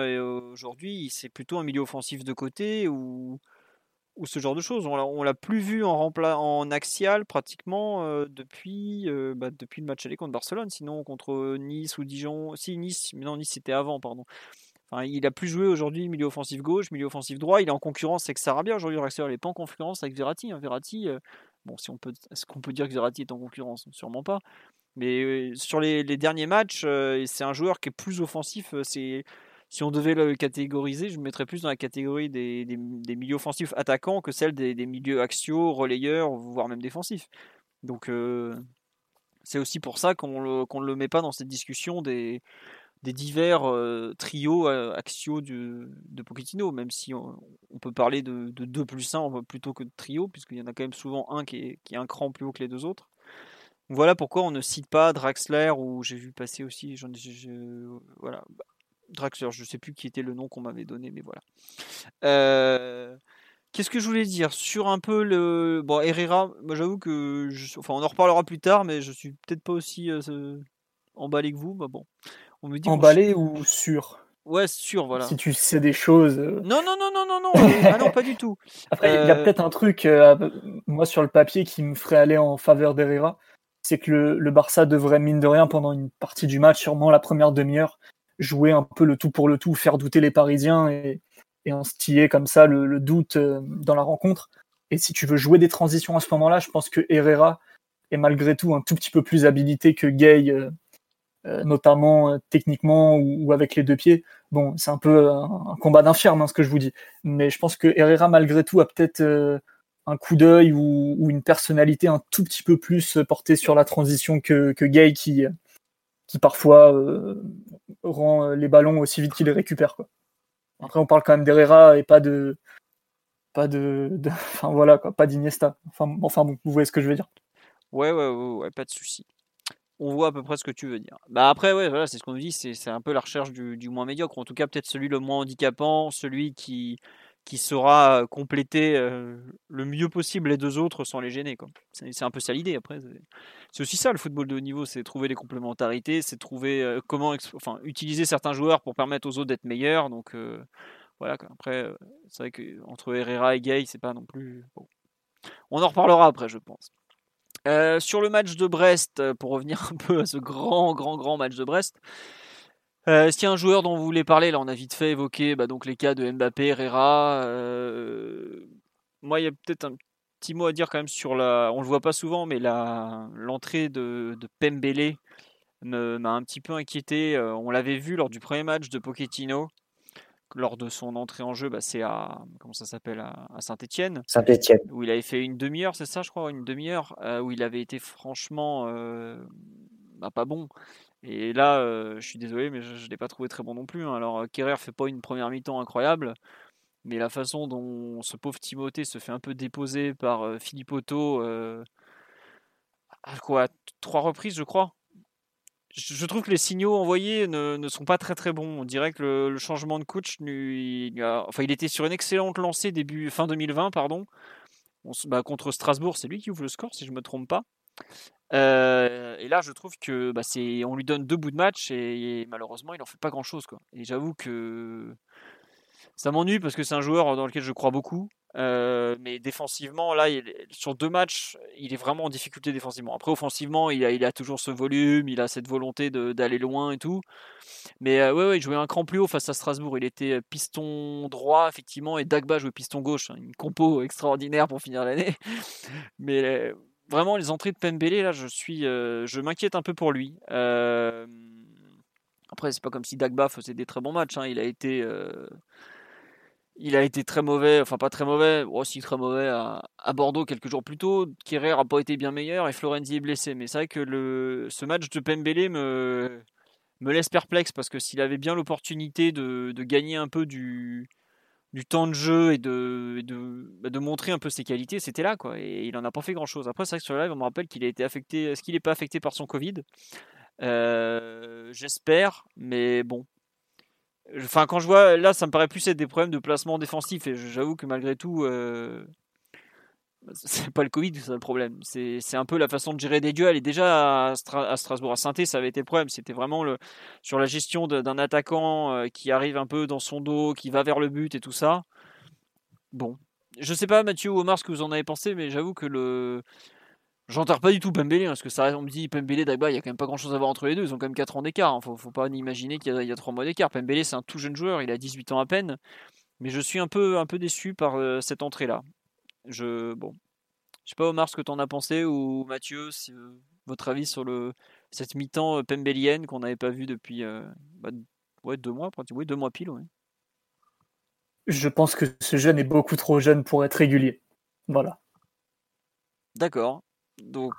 aujourd'hui, c'est plutôt un milieu offensif de côté, ou ou ce genre de choses. On l'a plus vu en, en axial pratiquement euh, depuis, euh, bah, depuis le match aller contre Barcelone. Sinon, contre Nice ou Dijon. Si, Nice, mais non, Nice c'était avant, pardon. Il a plus joué aujourd'hui milieu offensif gauche, milieu offensif droit. Il est en concurrence avec Sarabia. Aujourd'hui, Draxler n'est pas en concurrence avec Verratti. Hein. Verratti, euh, bon, si on peut, est-ce qu'on peut dire que Verratti est en concurrence? Sûrement pas. Mais sur les, derniers matchs, c'est un joueur qui est plus offensif. Si on devait le catégoriser, je me mettrais plus dans la catégorie des, milieux offensifs attaquants que celle des, milieux axiaux, relayeurs, voire même défensifs. Donc c'est aussi pour ça qu'on ne le met pas dans cette discussion des, divers trios euh, axiaux de, Pochettino, même si on, peut parler de, de 2 plus 1 plutôt que de trio, puisqu'il y en a quand même souvent un qui est un cran plus haut que les deux autres. Voilà pourquoi on ne cite pas Draxler, ou j'ai vu passer aussi, voilà, Draxler, je ne sais plus qui était le nom qu'on m'avait donné, mais voilà. Euh, qu'est-ce que je voulais dire? Sur un peu le bon Herrera Moi, j'avoue que, enfin, on en reparlera plus tard, mais je suis peut-être pas aussi euh, emballé que vous. Bah bon, on me dit emballé ou sûr? Ouais, sûr, voilà. Si tu sais des choses. Euh. Non, non, non, non, non, non. ah non, pas du tout. Après, il y a peut-être un truc, moi, sur le papier, qui me ferait aller en faveur d'Herrera. C'est que le, Barça devrait, mine de rien, pendant une partie du match, sûrement la première demi-heure, jouer un peu le tout pour le tout, faire douter les Parisiens et, et instiller comme ça le, doute euh, dans la rencontre. Et si tu veux jouer des transitions à ce moment-là, je pense que Herrera est malgré tout un tout petit peu plus habilité que Gay euh, notamment techniquement ou, avec les deux pieds. Bon, c'est un peu un, combat d'infirme, hein, ce que je vous dis. Mais je pense que Herrera, malgré tout, a peut-être un coup d'œil ou, une personnalité un tout petit peu plus portée sur la transition que, que Gay qui, qui parfois euh, rend les ballons aussi vite qu'il les récupère. Après, on parle quand même d'Herrera et pas de. Pas de. enfin voilà, quoi, pas d'Iniesta. Enfin, enfin vous voyez ce que je veux dire. Ouais, ouais, ouais, pas de souci. On voit à peu près ce que tu veux dire. Bah après, ouais, voilà, c'est ce qu'on nous dit, c'est un peu la recherche du moins médiocre. En tout cas, peut-être celui le moins handicapant, celui qui, qui saura compléter le mieux possible les deux autres sans les gêner. C'est un peu ça l'idée après. C'est aussi ça le football de haut niveau, c'est trouver les complémentarités, c'est trouver comment enfin, utiliser certains joueurs pour permettre aux autres d'être meilleurs. Donc voilà, après, c'est vrai qu'entre Herrera et Gay, c'est pas non plus. On en reparlera après, je pense. sur le match de Brest, pour revenir un peu à ce grand, grand, grand match de Brest, euh, Est-ce qu'il y a un joueur dont vous voulez parler Là, on a vite fait évoquer bah, donc les cas de Mbappé, Herrera. Euh... Moi, il y a peut-être un petit mot à dire quand même sur la. On le voit pas souvent, mais la l'entrée de, de Pembele m'a un petit peu inquiété. Euh, on l'avait vu lors du premier match de Pochettino. Lors de son entrée en jeu, bah, c'est à comment ça s'appelle à, Saint-Étienne. Saint-Étienne. Où il avait fait une demi-heure, c'est ça, je crois, une demi-heure, euh, où il avait été franchement bah, pas bon. Et là, euh, je suis désolé, mais je ne l'ai pas trouvé très bon non plus. Hein. Alors, euh, Kerrer fait pas une première mi-temps incroyable, mais la façon dont ce pauvre Timothée se fait un peu déposer par euh, Philippe Otto, à quoi? Trois reprises, je crois? Je, trouve que les signaux envoyés ne, sont pas très très bons. On dirait que le, changement de coach, il, enfin, il était sur une excellente lancée début fin 2020, pardon. Bah, contre Strasbourg, c'est lui qui ouvre le score, si je ne me trompe pas. Et là, je trouve que bah, on lui donne deux bouts de match et, malheureusement, il n'en fait pas grand chose. Quoi. Et j'avoue que ça m'ennuie parce que c'est un joueur dans lequel je crois beaucoup. Mais défensivement, là, sur deux matchs, il est vraiment en difficulté défensivement. Après, offensivement, il a, il a toujours ce volume, il a cette volonté d'aller loin et tout. Mais euh, ouais, ouais, il jouait un cran plus haut face à Strasbourg. Il était piston droit, effectivement, et Dagba jouait piston gauche. Hein, une compo extraordinaire pour finir l'année. Mais vraiment les entrées de Pembele là, je suis, euh, je m'inquiète un peu pour lui. Euh, après, c'est pas comme si Dagba faisait des très bons matchs. Hein. Il a été, euh, il a été très mauvais, enfin pas très mauvais, aussi très mauvais à, Bordeaux quelques jours plus tôt. Kerrer a pas été bien meilleur et Florenzi est blessé. Mais c'est vrai que ce match de Pembele me, me laisse perplexe parce que s'il avait bien l'opportunité de, gagner un peu du, du temps de jeu et bah, de, montrer un peu ses qualités, c'était là quoi. Et il en a pas fait grand chose. Après, c'est vrai que sur le live, on me rappelle qu'il a été affecté. Est-ce qu'il n'est pas affecté par son Covid? Euh, J'espère, mais bon. Enfin, quand je vois là, ça me paraît plus être des problèmes de placement défensif. Et j'avoue que malgré tout, euh, c'est pas le Covid, c'est le problème. C'est un peu la façon de gérer des duels. Et déjà à, Strasbourg, à saint ça avait été le problème. C'était vraiment sur la gestion d'un attaquant euh, qui arrive un peu dans son dos, qui va vers le but et tout ça. Bon. Je sais pas, Mathieu ou Omar, ce que vous en avez pensé, mais j'avoue que le. J'entends pas du tout Pembele, hein, parce que ça, on me dit Pembele, Dagba, il y a quand même pas grand chose à voir entre les deux. Ils ont quand même 4 ans d'écart. Hein. Faut, faut pas imaginer qu'il y, a 3 mois d'écart. Pembele, c'est un tout jeune joueur, il a 18 ans à peine. Mais je suis un peu, un peu déçu par euh, cette entrée-là. Je bon, je sais pas Omar ce que tu en as pensé ou Mathieu, euh, votre avis sur le cette mi-temps euh, pembélienne qu'on n'avait pas vu depuis euh, bah, ouais, deux mois, oui, deux mois pile. Je pense que ce jeune est beaucoup trop jeune pour être régulier. Voilà. D'accord. Donc.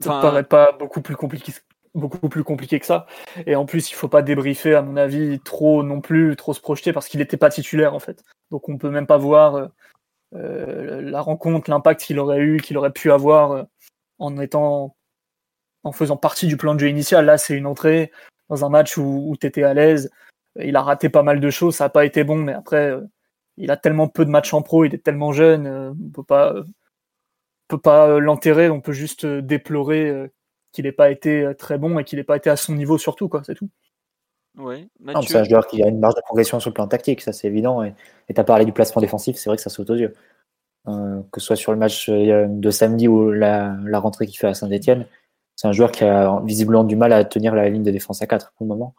Ça ne paraît pas beaucoup plus compliqué beaucoup plus compliqué que ça. Et en plus, il faut pas débriefer, à mon avis, trop non plus, trop se projeter parce qu'il n'était pas titulaire en fait. Donc on peut même pas voir la rencontre, l'impact qu'il aurait eu, qu'il aurait pu avoir euh, en étant, en faisant partie du plan de jeu initial. Là, c'est une entrée dans un match où, étais à l'aise. Il a raté pas mal de choses, ça n'a pas été bon, mais après, euh, il a tellement peu de matchs en pro, il est tellement jeune, on peut pas, peut pas l'enterrer, on peut juste déplorer qu'il n'ait pas été très bon et qu'il n'ait pas été à son niveau surtout, quoi, c'est tout. C'est un joueur qui a une marge de progression sur le plan tactique, ça c'est évident. Et tu as parlé du placement défensif, c'est vrai que ça saute aux yeux. Euh, que ce soit sur le match euh, de samedi ou la, rentrée qu'il fait à Saint-Etienne, c'est un joueur qui a visiblement du mal à tenir la ligne de défense à 4 pour le moment,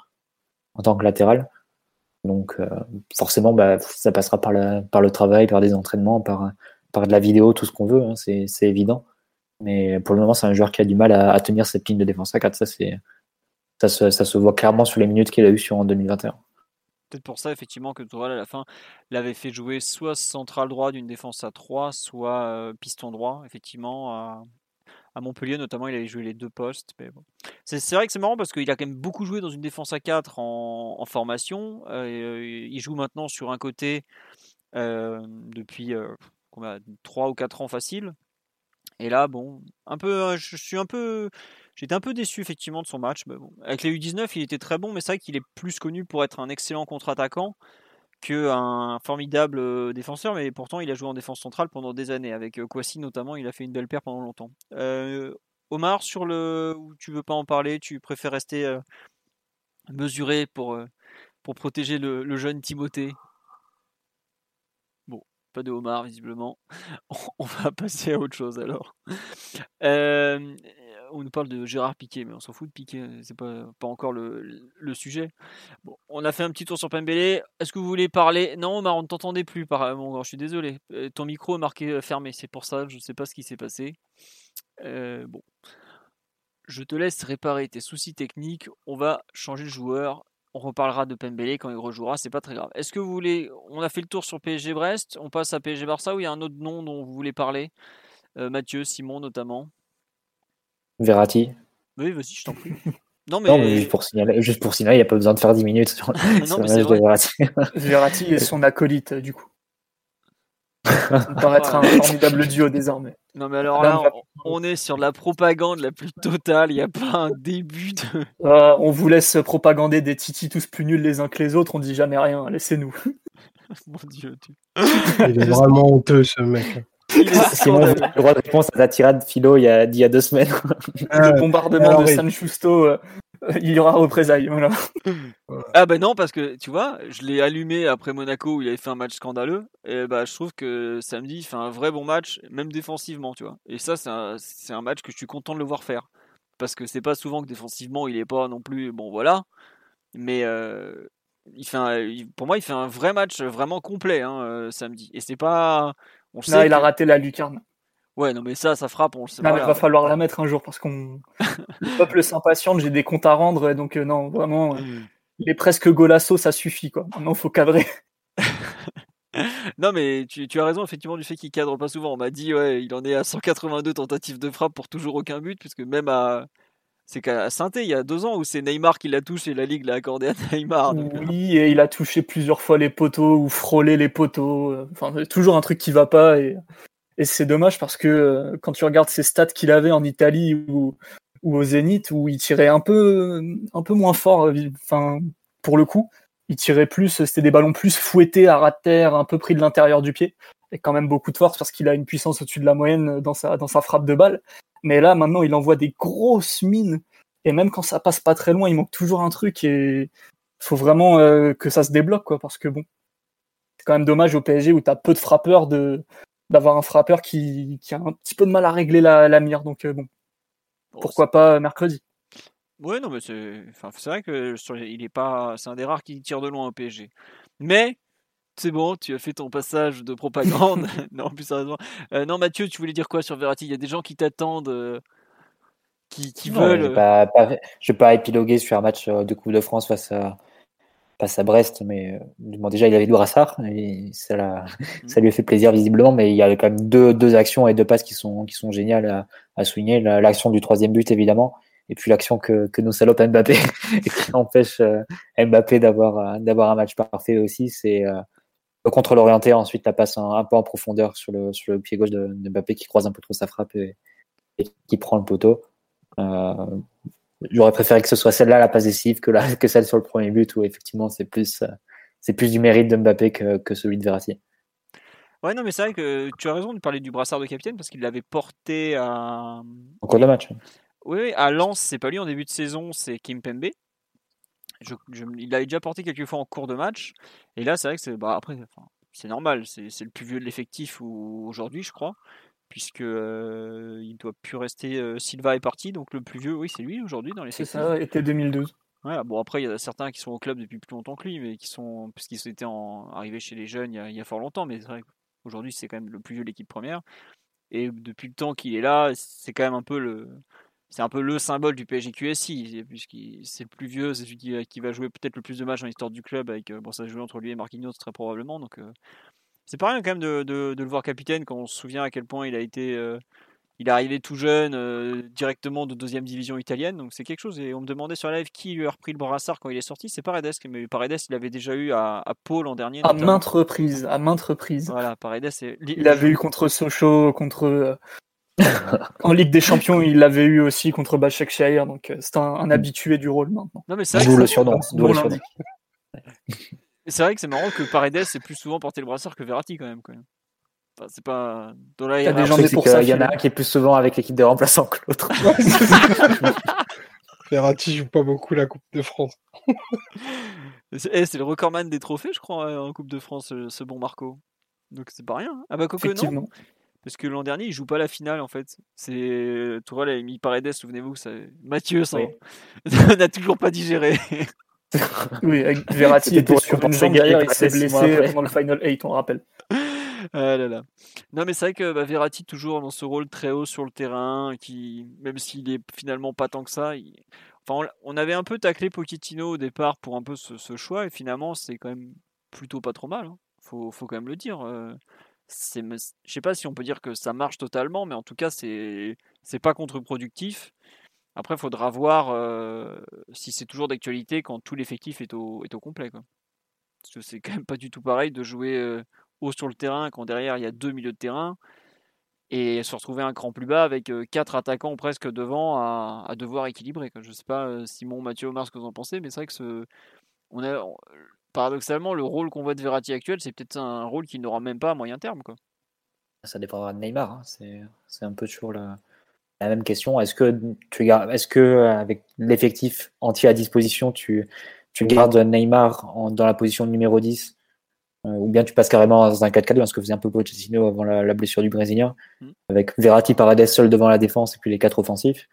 en tant que latéral. Donc euh, forcément, bah, ça passera par, par, le travail, par des entraînements, par, par de la vidéo, tout ce qu'on veut, hein, c'est évident. Mais pour le moment, c'est un joueur qui a du mal à, à, tenir cette ligne de défense à 4, ça c'est Ça se, voit clairement sur les minutes qu'il a eues sur en 2021 peut-être pour ça effectivement que Tourelle à la fin l'avait fait jouer soit central droit d'une défense à 3, soit piston droit effectivement à, Montpellier notamment, il avait joué les deux postes. C'est vrai que c'est marrant parce qu'il a quand même beaucoup joué dans une défense à 4 en, formation. Euh, il joue maintenant sur un côté euh, depuis euh, 3 ou 4 ans facile. Et là, bon, un peu, je suis un peu, j'étais un peu déçu effectivement de son match. Avec les U19, il était très bon, mais c'est vrai qu'il est plus connu pour être un excellent contre-attaquant qu'un formidable euh, défenseur, mais pourtant il a joué en défense centrale pendant des années. Avec euh, Kwasi notamment, il a fait une belle paire pendant longtemps. Euh, Omar, sur le tu veux pas en parler, tu préfères rester mesuré pour, pour protéger le, jeune Timothée? Bon, pas de Omar visiblement. On, va passer à autre chose alors on nous parle de Gérard Piquet, mais on s'en fout de Piquet, c'est pas, pas encore le, sujet. Bon, on a fait un petit tour sur Pembele. Est-ce que vous voulez parler? Non, Omar, on ne t'entendait plus, je suis désolé. Euh, ton micro est marqué euh, fermé, c'est pour ça, je ne sais pas ce qui s'est passé. Euh, bon. Je te laisse réparer tes soucis techniques, on va changer de joueur. On reparlera de Pembele quand il rejouera, c'est pas très grave. Est-ce que vous voulez. On a fait le tour sur PSG Brest, on passe à PSG Barça ou il y a un autre nom dont vous voulez parler? Mathieu, Simon notamment Verratti. Oui, vas-y, je t'en prie. Non, mais... juste pour signaler, juste pour signaler, il n'y a pas besoin de faire 10 minutes sur, non, de Verratti. Verratti et son acolyte, du coup. Ça me paraît être un formidable duo désormais. Non, mais alors là, on, est sur la propagande la plus totale. Il n'y a pas un début de. Euh, on vous laisse propagander des titis tous plus nuls les uns que les autres. On dit jamais rien. Laissez-nous. Mon Dieu. Tu... Il est vraiment honteux, ce mec. Simon, vous le droit de réponse à ta tirade philo il y a, il y a deux semaines. le bombardement de San Justo, euh, il y aura représailles. Voilà. Ah ben non, parce que tu vois, je l'ai allumé après Monaco où il avait fait un match scandaleux. Et bah, je trouve que samedi, il fait un vrai bon match, même défensivement, tu vois. Et ça, c'est un, un, match que je suis content de le voir faire. Parce que c'est pas souvent que défensivement, il est pas non plus. Bon, voilà. Mais. Euh, il fait pour moi, il fait un vrai match vraiment complet hein, euh, samedi. Et c'est pas, on sait il a raté la lucarne. Ouais, non, mais ça, ça frappe. On le sait. il va falloir la mettre un jour parce qu'on. le peuple s'impatiente, j'ai des comptes à rendre. Donc, euh, non, vraiment, euh, mm. il est presque golasso, ça suffit. quoi. Maintenant, il faut cadrer. non, mais tu, as raison, effectivement, du fait qu'il cadre pas souvent. On m'a dit, ouais, il en est à 182 tentatives de frappe pour toujours aucun but, puisque même à, c'est qu'à saint il y a deux ans où c'est Neymar qui la touche et la Ligue l'a accordé à Neymar. Euh. Oui, et il a touché plusieurs fois les poteaux ou frôlé les poteaux. Euh, enfin, toujours un truc qui va pas. Et, c'est dommage parce que euh, quand tu regardes ses stats qu'il avait en Italie ou, au Zénith, où il tirait un peu, un peu moins fort, enfin, pour le coup, il tirait plus, c'était des ballons plus fouettés à ras de terre, un peu pris de l'intérieur du pied. Et quand même beaucoup de force parce qu'il a une puissance au-dessus de la moyenne dans sa, dans sa frappe de balle. Mais là, maintenant, il envoie des grosses mines. Et même quand ça passe pas très loin, il manque toujours un truc. Et il faut vraiment euh, que ça se débloque, quoi. Parce que bon, c'est quand même dommage au PSG où tu as peu de frappeurs de d'avoir un frappeur qui, qui, a un petit peu de mal à régler la, la mire. Donc euh, bon, pourquoi pas mercredi. Ouais, non, mais c'est, enfin, c'est vrai que il est pas, c'est un des rares qui tire de loin au PSG. Mais c'est bon, tu as fait ton passage de propagande. non, plus sérieusement. Euh, non, Mathieu, tu voulais dire quoi sur Verratti? Il y a des gens qui t'attendent, euh, qui, veulent. Euh, je ne vais, pas épiloguer sur un match de Coupe de France face à, face à Brest, mais déjà il avait le brassard et ça, mmh. ça lui a fait plaisir visiblement. Mais il y a quand même deux, deux actions et deux passes qui sont, qui sont géniales à, à souligner. L'action du troisième but, évidemment, et puis l'action que, que nous salope Mbappé et qui empêche Mbappé d'avoir d'avoir un match parfait aussi, c'est contre l'orienté, ensuite la passe un, peu en profondeur sur le, sur le pied gauche de, Mbappé qui croise un peu trop sa frappe et, qui prend le poteau. Euh, j'aurais préféré que ce soit celle-là la passe décisive que, la, que celle sur le premier but où effectivement c'est plus, c'est plus du mérite de Mbappé que, que celui de Verratti. Ouais, non, mais c'est vrai que tu as raison de parler du brassard de capitaine parce qu'il l'avait porté à. En cours de match. Oui, à Lens, c'est pas lui en début de saison, c'est Il avait déjà porté quelques fois en cours de match. Et là, c'est vrai que c'est bah, après, c'est normal. C'est le plus vieux de l'effectif aujourd'hui, je crois, puisque euh, il doit plus rester. Euh, Silva est parti, donc le plus vieux, oui, c'est lui aujourd'hui dans les. C'est ça, était 2012. bon après il y a certains qui sont au club depuis plus longtemps que lui, mais qui sont puisqu'ils étaient en, arrivés chez les jeunes il y a, fort longtemps, mais c'est vrai qu'aujourd'hui c'est quand même le plus vieux de l'équipe première. Et depuis le temps qu'il est là, c'est quand même un peu le, c'est un peu le symbole du PSG QSI, puisqu'il c'est le plus vieux, c'est celui qui, va jouer peut-être le plus de matchs dans l'histoire du club, avec bon, ça joue entre lui et Marquinhos très probablement. Donc c'est pas rien quand même de, de, le voir capitaine quand on se souvient à quel point il a été il est arrivé tout jeune, euh, directement de deuxième division italienne, donc c'est quelque chose. Et on me demandait sur live qui lui a repris le brassard quand il est sorti. C'est Paredes, mais Paredes, il l'avait déjà eu à, à Pau l'an dernier. À maintes reprises, à maintes reprises. Voilà, Paredes. Il l'avait eu contre Sochaux, contre. Euh, en Ligue des Champions, il l'avait eu aussi contre Başakşehir, donc euh, c'est un, habitué du rôle maintenant. Non, mais c'est le surnom. C'est vrai que c'est marrant que Paredes ait plus souvent porté le brassard que Verratti quand même. Quand même c'est pas. Il y a des gens pour ça. Il y en a un qui est plus souvent avec l'équipe de remplaçants que l'autre. Ferrati joue pas beaucoup la Coupe de France. Eh, c'est le recordman des trophées, je crois, en Coupe de France, euh, ce bon Marco. Donc c'est pas rien. Hein. Ah bah Coco non? Parce que l'an dernier, il joue pas la finale en fait. C'est Tourelle a mis Paredes, souvenez-vous, ça... Mathieu ça n'a toujours pas digéré. oui, Verratti était sur une jambe il s'est blessé pendant le Final 8, on rappelle. Ah là là. Non, mais c'est vrai que bah, Verratti, toujours dans ce rôle très haut sur le terrain, qui, même s'il est finalement pas tant que ça, enfin, on, avait un peu taclé Pochettino au départ pour un peu ce, choix, et finalement, c'est quand même plutôt pas trop mal. Hein. Faut, faut, quand même le dire. Euh, c'est, je sais pas si on peut dire que ça marche totalement, mais en tout cas, c'est, c'est pas contre-productif. Après, il faudra voir euh, si c'est toujours d'actualité quand tout l'effectif est au, est au complet. Quoi. Parce que c'est quand même pas du tout pareil de jouer haut sur le terrain quand derrière il y a deux milieux de terrain et se retrouver un cran plus bas avec quatre attaquants presque devant à, devoir équilibrer. Je ne sais pas, Simon, Mathieu, Omar, ce que vous en pensez, mais c'est vrai que paradoxalement, le rôle qu'on voit de Verratti actuel, c'est peut-être un rôle qu'il n'aura même pas à moyen terme. Quoi. Ça dépendra de Neymar. Hein. C'est un peu toujours la, la même question. Est-ce que, tu est-ce que avec l'effectif entier à disposition, tu, tu gardes Neymar dans la position numéro 10 euh, ou bien tu passes carrément dans un 4-4-2, ce que faisait un peu Pochettino avant la, blessure du Brésilien, mm. avec Verratti, Paredes seul devant la défense et puis les quatre offensifs?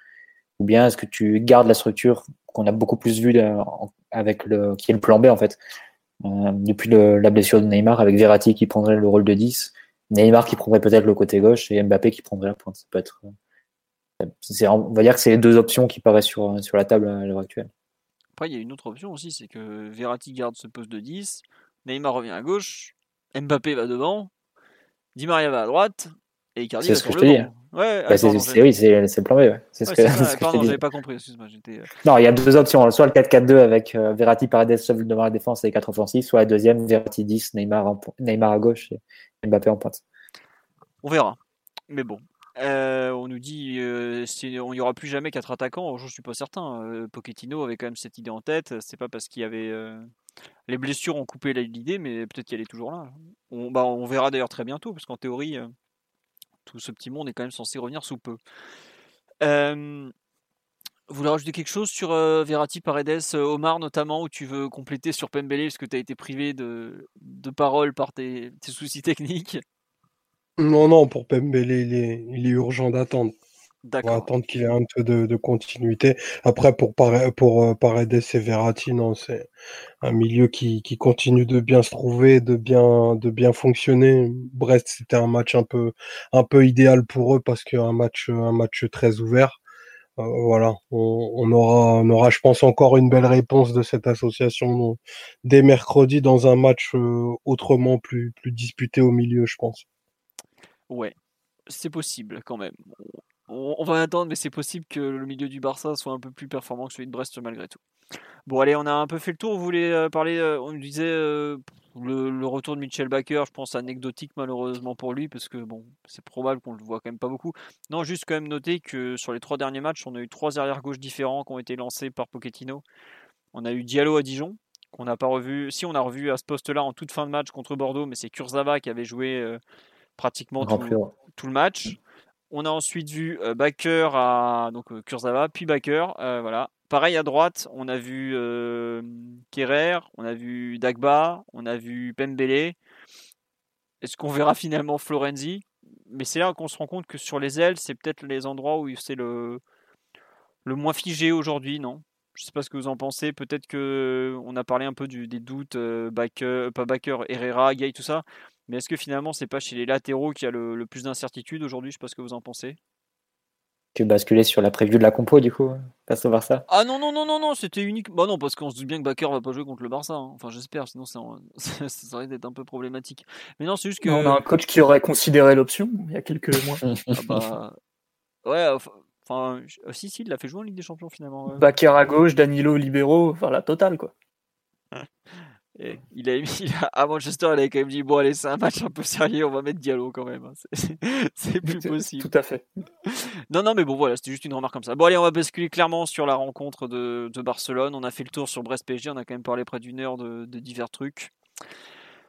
Ou bien est-ce que tu gardes la structure qu'on a beaucoup plus vue avec le, qui est le plan B en fait, euh, depuis la blessure de Neymar, avec Verratti qui prendrait le rôle de 10, Neymar qui prendrait peut-être le côté gauche et Mbappé qui prendrait la pointe. Ça peut être, on va dire que c'est les deux options qui paraissent sur, sur la table à l'heure actuelle. Après, il y a une autre option aussi, c'est que Verratti garde ce poste de 10, Neymar revient à gauche, Mbappé va devant, Di Maria va à droite, et Icardi va sur le banc. Ouais, bah, c'est, oui, c'est, le plan B. Ouais. C'est ce que, pardon, j'avais pas compris. Euh, non, il y a deux options. Soit le 4-4-2 avec euh, Verratti, Paredes devant la défense et quatre offensifs, soit la deuxième, Verratti 10, Neymar, Neymar à gauche et Mbappé en pointe. On verra. Mais bon, euh, on nous dit euh, on n'y aura plus jamais quatre attaquants. Je ne suis pas certain. Pochettino avait quand même cette idée en tête. C'est pas parce qu'il y avait les blessures ont coupé l'idée, mais peut-être qu'elle est toujours là. On, bah, on verra d'ailleurs très bientôt, parce qu'en théorie, euh, tout ce petit monde est quand même censé revenir sous peu. vous voulez rajouter quelque chose sur euh, Verratti, Paredes, Omar notamment, où tu veux compléter sur Pembele, parce que tu as été privé de, de parole par tes, soucis techniques? Non, non, pour Pembele, il est urgent d'attendre. On va attendre qu'il ait un peu de, continuité. Après, pour, pour euh, Paredes et Verratti, non, c'est un milieu qui, qui, continue de bien se trouver, de bien, de bien fonctionner. Brest, c'était un match un peu, un peu idéal pour eux parce qu'un match, un match très ouvert. Euh, voilà, on, aura, on aura, je pense, encore une belle réponse de cette association dès mercredi dans un match euh, autrement plus, plus disputé au milieu, je pense. Ouais, c'est possible quand même on, va attendre, mais c'est possible que le milieu du Barça soit un peu plus performant que celui de Brest malgré tout. Bon, allez, on a un peu fait le tour. Vous voulez euh, parler euh, On nous disait euh, le, retour de Michel Baker, je pense anecdotique malheureusement pour lui, parce que bon, c'est probable qu'on le voit quand même pas beaucoup. Non, juste quand même noter que sur les trois derniers matchs, on a eu trois arrières gauche différents qui ont été lancés par Pochettino. On a eu Diallo à Dijon, qu'on n'a pas revu. Si, on a revu à ce poste-là en toute fin de match contre Bordeaux, mais c'est Kurzawa qui avait joué pratiquement tout, le match. On a ensuite vu euh, Baker à donc euh, Kurzawa, puis Baker. Euh, voilà. Pareil à droite, on a vu Kerrer, on a vu Dagba, on a vu Pembele. Est-ce qu'on verra finalement Florenzi? Mais c'est là qu'on se rend compte que sur les ailes, c'est peut-être les endroits où c'est le, moins figé aujourd'hui, non? Je ne sais pas ce que vous en pensez. Peut-être que on a parlé un peu des doutes, pas Baker, Herrera, Gay, tout ça. Mais est-ce que finalement, c'est pas chez les latéraux qu'il y a le, plus d'incertitude aujourd'hui? Je sais pas ce que vous en pensez. tu basculais sur la prévue de la compo du coup face au Barça? Ah non non non non non c'était unique. Bah non parce qu'on se dit bien que Bakker va pas jouer contre le Barça hein. enfin j'espère sinon ça, ça, aurait été un peu problématique. Mais non c'est juste que on a un coach qui aurait considéré l'option il y a quelques mois. Ah bah... ouais enfin si si il l'a fait jouer en Ligue des Champions finalement ouais. à gauche Danilo libéraux enfin la totale quoi il a mis à Manchester, il avait quand même dit bon allez c'est un match un peu sérieux, on va mettre Diallo quand même. Hein. C'est plus possible. Tout à fait. Non non mais bon voilà, c'était juste une remarque comme ça. Bon allez, on va basculer clairement sur la rencontre de, Barcelone. On a fait le tour sur Brest PSG, on a quand même parlé près d'une heure de, divers trucs.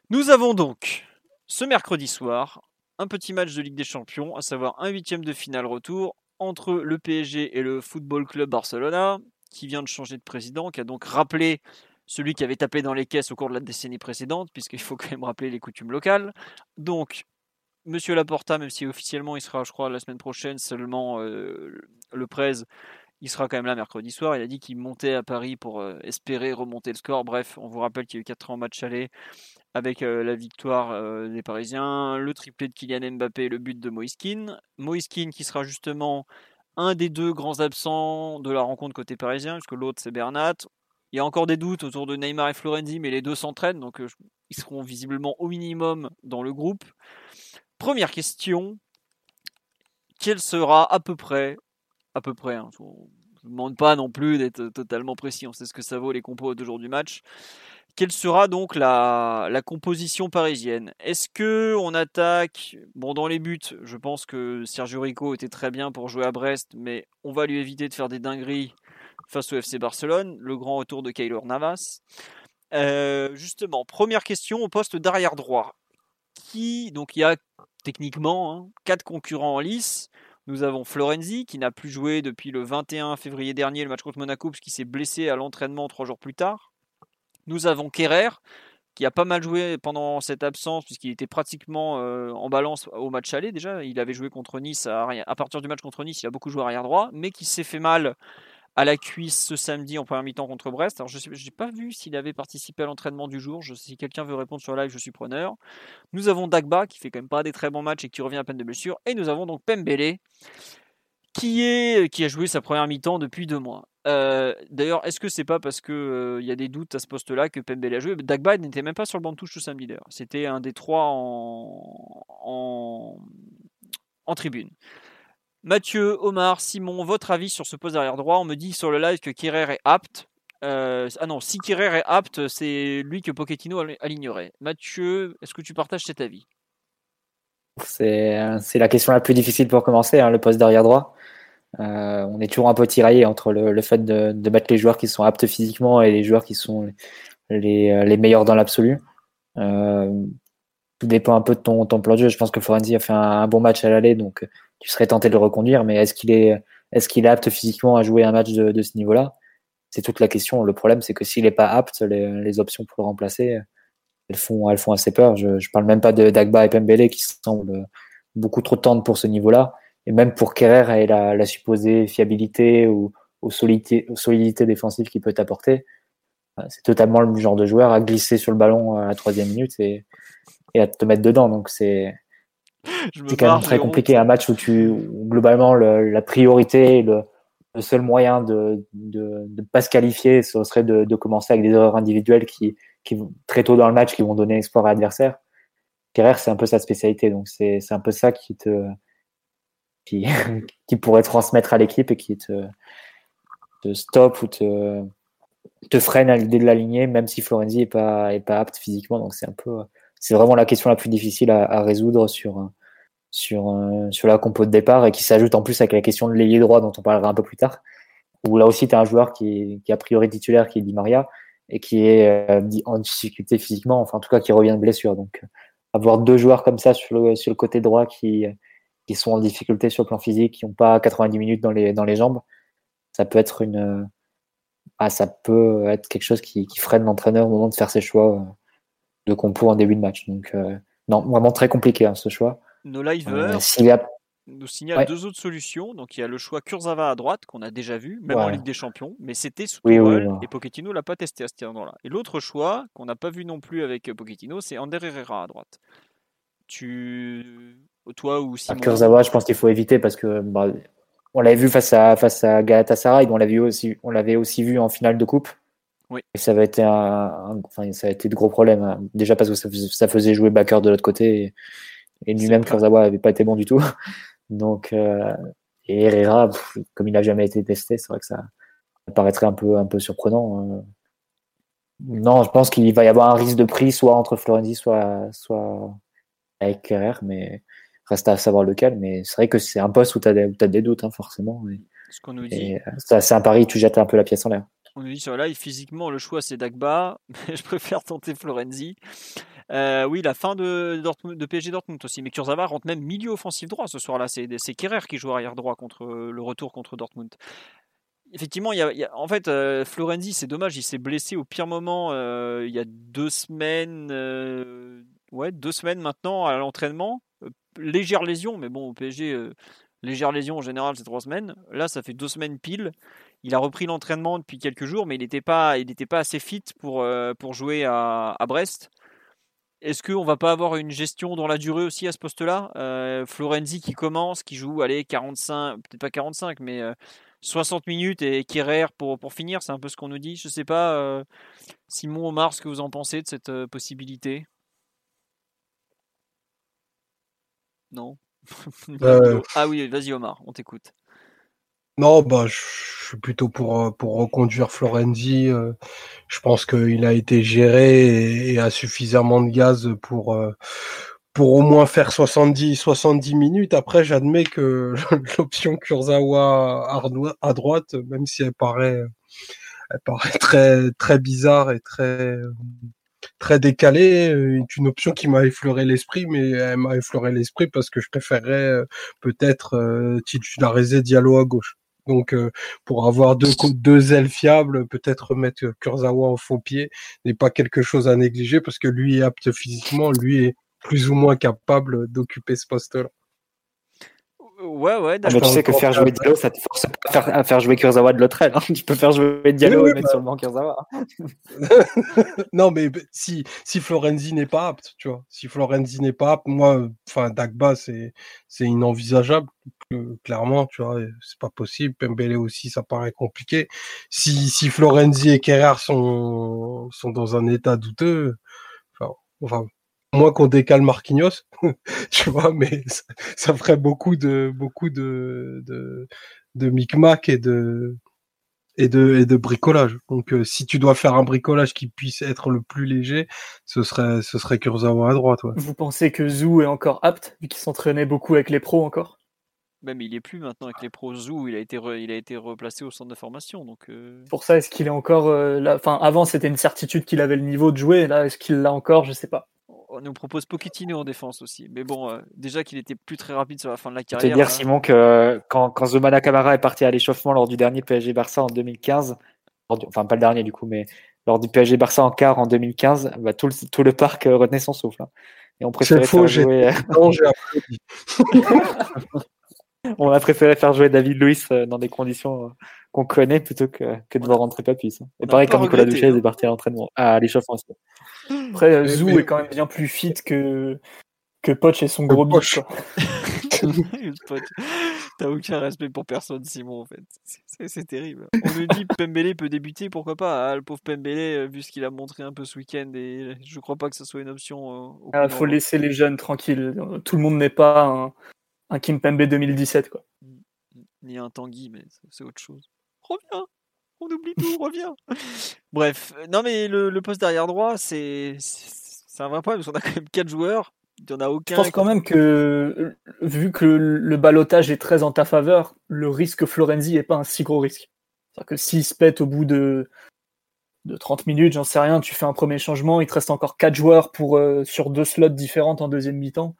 Nous avons donc ce mercredi soir un petit match de Ligue des Champions, à savoir un huitième de finale retour entre le PSG et le Football Club Barcelona, qui vient de changer de président, qui a donc rappelé celui qui avait tapé dans les caisses au cours de la décennie précédente, puisqu'il faut quand même rappeler les coutumes locales. Donc, Monsieur Laporta, même si officiellement il sera, je crois, la semaine prochaine, seulement euh, le 13, il sera quand même là mercredi soir. Il a dit qu'il montait à Paris pour euh, espérer remonter le score. Bref, on vous rappelle qu'il y a eu 4 ans match aller avec euh, la victoire des Parisiens, le triplé de Kylian Mbappé et le but de Moiskin. Moiskin qui sera justement un des deux grands absents de la rencontre côté parisien, puisque l'autre c'est Bernat. Il y a encore des doutes autour de Neymar et Florenzi, mais les deux s'entraînent, donc euh, ils seront visiblement au minimum dans le groupe. Première question, quel sera à peu près, à peu près, hein, je ne demande pas non plus d'être totalement précis, on sait ce que ça vaut les compos de jour du match. Quelle sera donc la, la composition parisienne? Est-ce que on attaque Bon, dans les buts, je pense que Sergio Rico était très bien pour jouer à Brest, mais on va lui éviter de faire des dingueries face au FC Barcelone, le grand retour de Kaylor Navas. Euh, justement, première question au poste d'arrière droit. Qui, donc il y a techniquement hein, quatre concurrents en lice. Nous avons Florenzi qui n'a plus joué depuis le 21 février dernier le match contre Monaco puisqu'il s'est blessé à l'entraînement trois jours plus tard. Nous avons Kerrer qui a pas mal joué pendant cette absence puisqu'il était pratiquement euh, en balance au match aller déjà. Il avait joué contre Nice à, à, partir du match contre Nice, il a beaucoup joué arrière droit, mais qui s'est fait mal à la cuisse ce samedi en première mi-temps contre Brest. Alors je n'ai pas vu s'il avait participé à l'entraînement du jour. Je, si quelqu'un veut répondre sur live, je suis preneur. Nous avons Dagba qui fait quand même pas des très bons matchs et qui revient à peine de blessure. Et nous avons donc Pembele qui, est, qui a joué sa première mi-temps depuis deux mois. Euh, d'ailleurs, est-ce que c'est pas parce qu'il euh, y a des doutes à ce poste-là que Pembele a joué? Dagba n'était même pas sur le banc de touche ce samedi d'ailleurs. C'était un des trois en, en tribune. Mathieu, Omar, Simon, votre avis sur ce poste arrière droit? On me dit sur le live que Kirer est apte. Euh, ah non, si Kirer est apte, c'est lui que Pochettino alignerait. Mathieu, est-ce que tu partages cet avis? C'est, la question la plus difficile pour commencer, hein, le poste d'arrière droit. Euh, on est toujours un peu tiraillé entre le, fait de, mettre les joueurs qui sont aptes physiquement et les joueurs qui sont les, meilleurs dans l'absolu. Euh, tout dépend un peu de ton, ton plan de jeu. Je pense que Forenzi a fait un, bon match à l'aller, donc tu serais tenté de le reconduire, mais est-ce qu'il est, est, qu'il est apte physiquement à jouer un match de, de ce niveau-là? C'est toute la question. Le problème, c'est que s'il n'est pas apte, les, les, options pour le remplacer, elles font, elles font assez peur. Je ne parle même pas de Dagba et Pembele qui semblent beaucoup trop tendres pour ce niveau-là. Et même pour Kerrer et la, la supposée fiabilité ou, ou solidité, solidité défensive qu'il peut apporter, c'est totalement le genre de joueur à glisser sur le ballon à la troisième minute et, et à te mettre dedans. Donc c'est quand même très compliqué. Un match où tu globalement la priorité, le, le, seul moyen de ne pas se qualifier, ce serait de, de, commencer avec des erreurs individuelles qui, qui très tôt dans le match qui vont donner espoir à l'adversaire. Kerrer, c'est un peu sa spécialité, donc c'est un peu ça qui te qui, qui pourrait transmettre à l'équipe et qui te, te stoppe ou te te freine à l'idée de l'aligner, même si Florenzi est pas est pas apte physiquement. Donc c'est un peu c'est vraiment la question la plus difficile à, résoudre sur, sur, euh, sur la compo de départ et qui s'ajoute en plus avec la question de l'ailier droit dont on parlera un peu plus tard. Où là aussi, tu un joueur qui est, a priori titulaire, qui est Di Maria, et qui est euh, en difficulté physiquement, enfin en tout cas qui revient de blessure. Donc avoir deux joueurs comme ça sur le, sur le côté droit qui, qui sont en difficulté sur le plan physique, qui n'ont pas 90 minutes dans les, dans les jambes, ça peut être une ah, ça peut être quelque chose qui, qui freine l'entraîneur au moment de faire ses choix euh, de compo en début de match. Donc, euh, non, vraiment très compliqué hein, ce choix. Nos liveurs nous signalent deux autres solutions. Donc, il y a le choix Kurzawa à droite, qu'on a déjà vu, même en Ligue des Champions, mais c'était sous oui, et Pochettino l'a pas testé à ce moment-là. Et l'autre choix, qu'on n'a pas vu non plus avec Pochettino, c'est Ander Herrera à droite. Tu. Toi ou Simon? Kurzawa, je pense qu'il faut éviter parce que bah, on l'avait vu face à, face à Galatasaray, on l'avait aussi, on l'avait aussi vu en finale de coupe. Oui. Et ça avait été un, enfin, ça a été de gros problèmes. Hein. Déjà parce que ça faisait, jouer Backer de l'autre côté et, lui-même Kurzawa avait pas été bon du tout. Donc, euh, et Herrera, comme il n'a jamais été testé, c'est vrai que ça, paraîtrait un peu, un peu surprenant. Hein. Non, je pense qu'il va y avoir un risque de prix, soit entre Florenzi, soit, soit avec Kerrer, mais reste à savoir lequel. Mais c'est vrai que c'est un poste où tu as, as, des doutes, hein, forcément. Ce qu'on nous dit. Euh, c'est un pari, tu jettes un peu la pièce en l'air. On nous dit sur live, physiquement, le choix c'est Dagba, mais je préfère tenter Florenzi. Euh, oui, la fin de, de PSG Dortmund aussi. Mais Kurzawa rentre même milieu offensif droit ce soir-là. C'est Kerrer qui joue arrière droit contre le retour contre Dortmund. Effectivement, il y a, en fait, euh, Florenzi, c'est dommage, il s'est blessé au pire moment euh, il y a deux semaines, ouais, deux semaines maintenant à l'entraînement. légère lésion, mais bon, au PSG, légère lésion en général, c'est trois semaines. Là, ça fait deux semaines pile. Il a repris l'entraînement depuis quelques jours, mais il n'était pas, il pas assez fit pour, pour jouer à, à Brest. Est-ce qu'on va pas avoir une gestion dans la durée aussi à ce poste-là? Euh, Florenzi qui commence, qui joue, allez, 45, peut-être pas 45, mais 60 euh, minutes et Kerrer pour, pour finir, c'est un peu ce qu'on nous dit. Je sais pas, euh, Simon, Omar, ce que vous en pensez de cette possibilité? Non? Ah oui, vas-y Omar, on t'écoute. Non, bah, je suis plutôt pour, euh, pour reconduire Florenzi. Euh, je pense qu'il a été géré et, a suffisamment de gaz pour, euh, pour au moins faire 70, 70 minutes. Après, j'admets que l'option Kurzawa à droite, même si elle paraît, elle paraît très, très bizarre et très, très décalée, est une option qui m'a effleuré l'esprit, mais elle m'a effleuré l'esprit parce que je préférerais peut-être titulariser Diallo à gauche. Donc, euh, pour avoir deux, deux ailes fiables, peut-être mettre Kurzawa en faux pied n'est pas quelque chose à négliger parce que lui est apte physiquement, lui est plus ou moins capable d'occuper ce poste-là. Ouais, ouais, ah, d'accord. tu sais que faire jouer Diallo, ça te force à faire, jouer Kurzawa de l'autre aile. Hein. Tu peux faire jouer Diallo et mettre bah sur le banc Kurzawa. non, mais si, si Florenzi n'est pas apte, tu vois, si Florenzi n'est pas apte, moi, enfin, Dagba, c'est inenvisageable clairement, tu vois, c'est pas possible. Pembele aussi, ça paraît compliqué. Si, si Florenzi et Kerrer sont, sont dans un état douteux, enfin, enfin moins qu'on décale Marquinhos, tu vois, mais ça, ferait beaucoup de, beaucoup de, de, de micmac et de, et de, et de bricolage. Donc, euh, si tu dois faire un bricolage qui puisse être le plus léger, ce serait, ce serait Kurzawa à droite. Vous pensez que Zou est encore apte, vu qu'il s'entraînait beaucoup avec les pros encore? Même il est plus maintenant avec les pros Zoo, il a été, il a été replacé au centre de formation. Donc, euh. Pour ça, est-ce qu'il est encore. Euh, là... Enfin, avant, c'était une certitude qu'il avait le niveau de jouer. Là, est-ce qu'il l'a encore? Je sais pas. On nous propose Pochettino en défense aussi. Mais bon, euh, déjà qu'il était plus très rapide sur la fin de la carrière. Je te dire, Simon, que quand, quand Zomana Camara est parti à l'échauffement lors du dernier PSG Barça en 2015, enfin, pas le dernier du coup, mais lors du PSG Barça en quart en 2015, bah, tout, le, tout le parc retenait son souffle. Hein. Et on préférait faux, jouer. On a préféré faire jouer David Luiz euh, dans des conditions euh, qu'on connaît plutôt que, de voir rentrer. Hein. Et pareil, quand Nicolas Duchesne est parti à l'entraînement, à l'échauffement. Après, euh, Zou est quand même bien plus fit que, que Poch et son gros biche. T'as aucun respect pour personne, Simon, en fait. C'est terrible. On me dit Pembele peut débuter, pourquoi pas ah, Le pauvre Pembele, vu ce qu'il a montré un peu ce week-end, et je crois pas que ce soit une option. Il ah, faut laisser les jeunes tranquilles. Tout le monde n'est pas un, un Kimpembe 2017 quoi. Ni un Tanguy, mais c'est autre chose. Reviens, on oublie tout, reviens. Bref, non mais le, poste derrière droit, c'est c'est un vrai problème parce qu'on a quand même 4 joueurs. Il y en a aucun. Je pense quand même que vu que le, balotage est très en ta faveur, le risque Florenzi est pas un si gros risque. C'est-à-dire que s'il se pète au bout de de 30 minutes, j'en sais rien, tu fais un premier changement, il te reste encore 4 joueurs pour, euh, sur deux slots différentes en deuxième mi-temps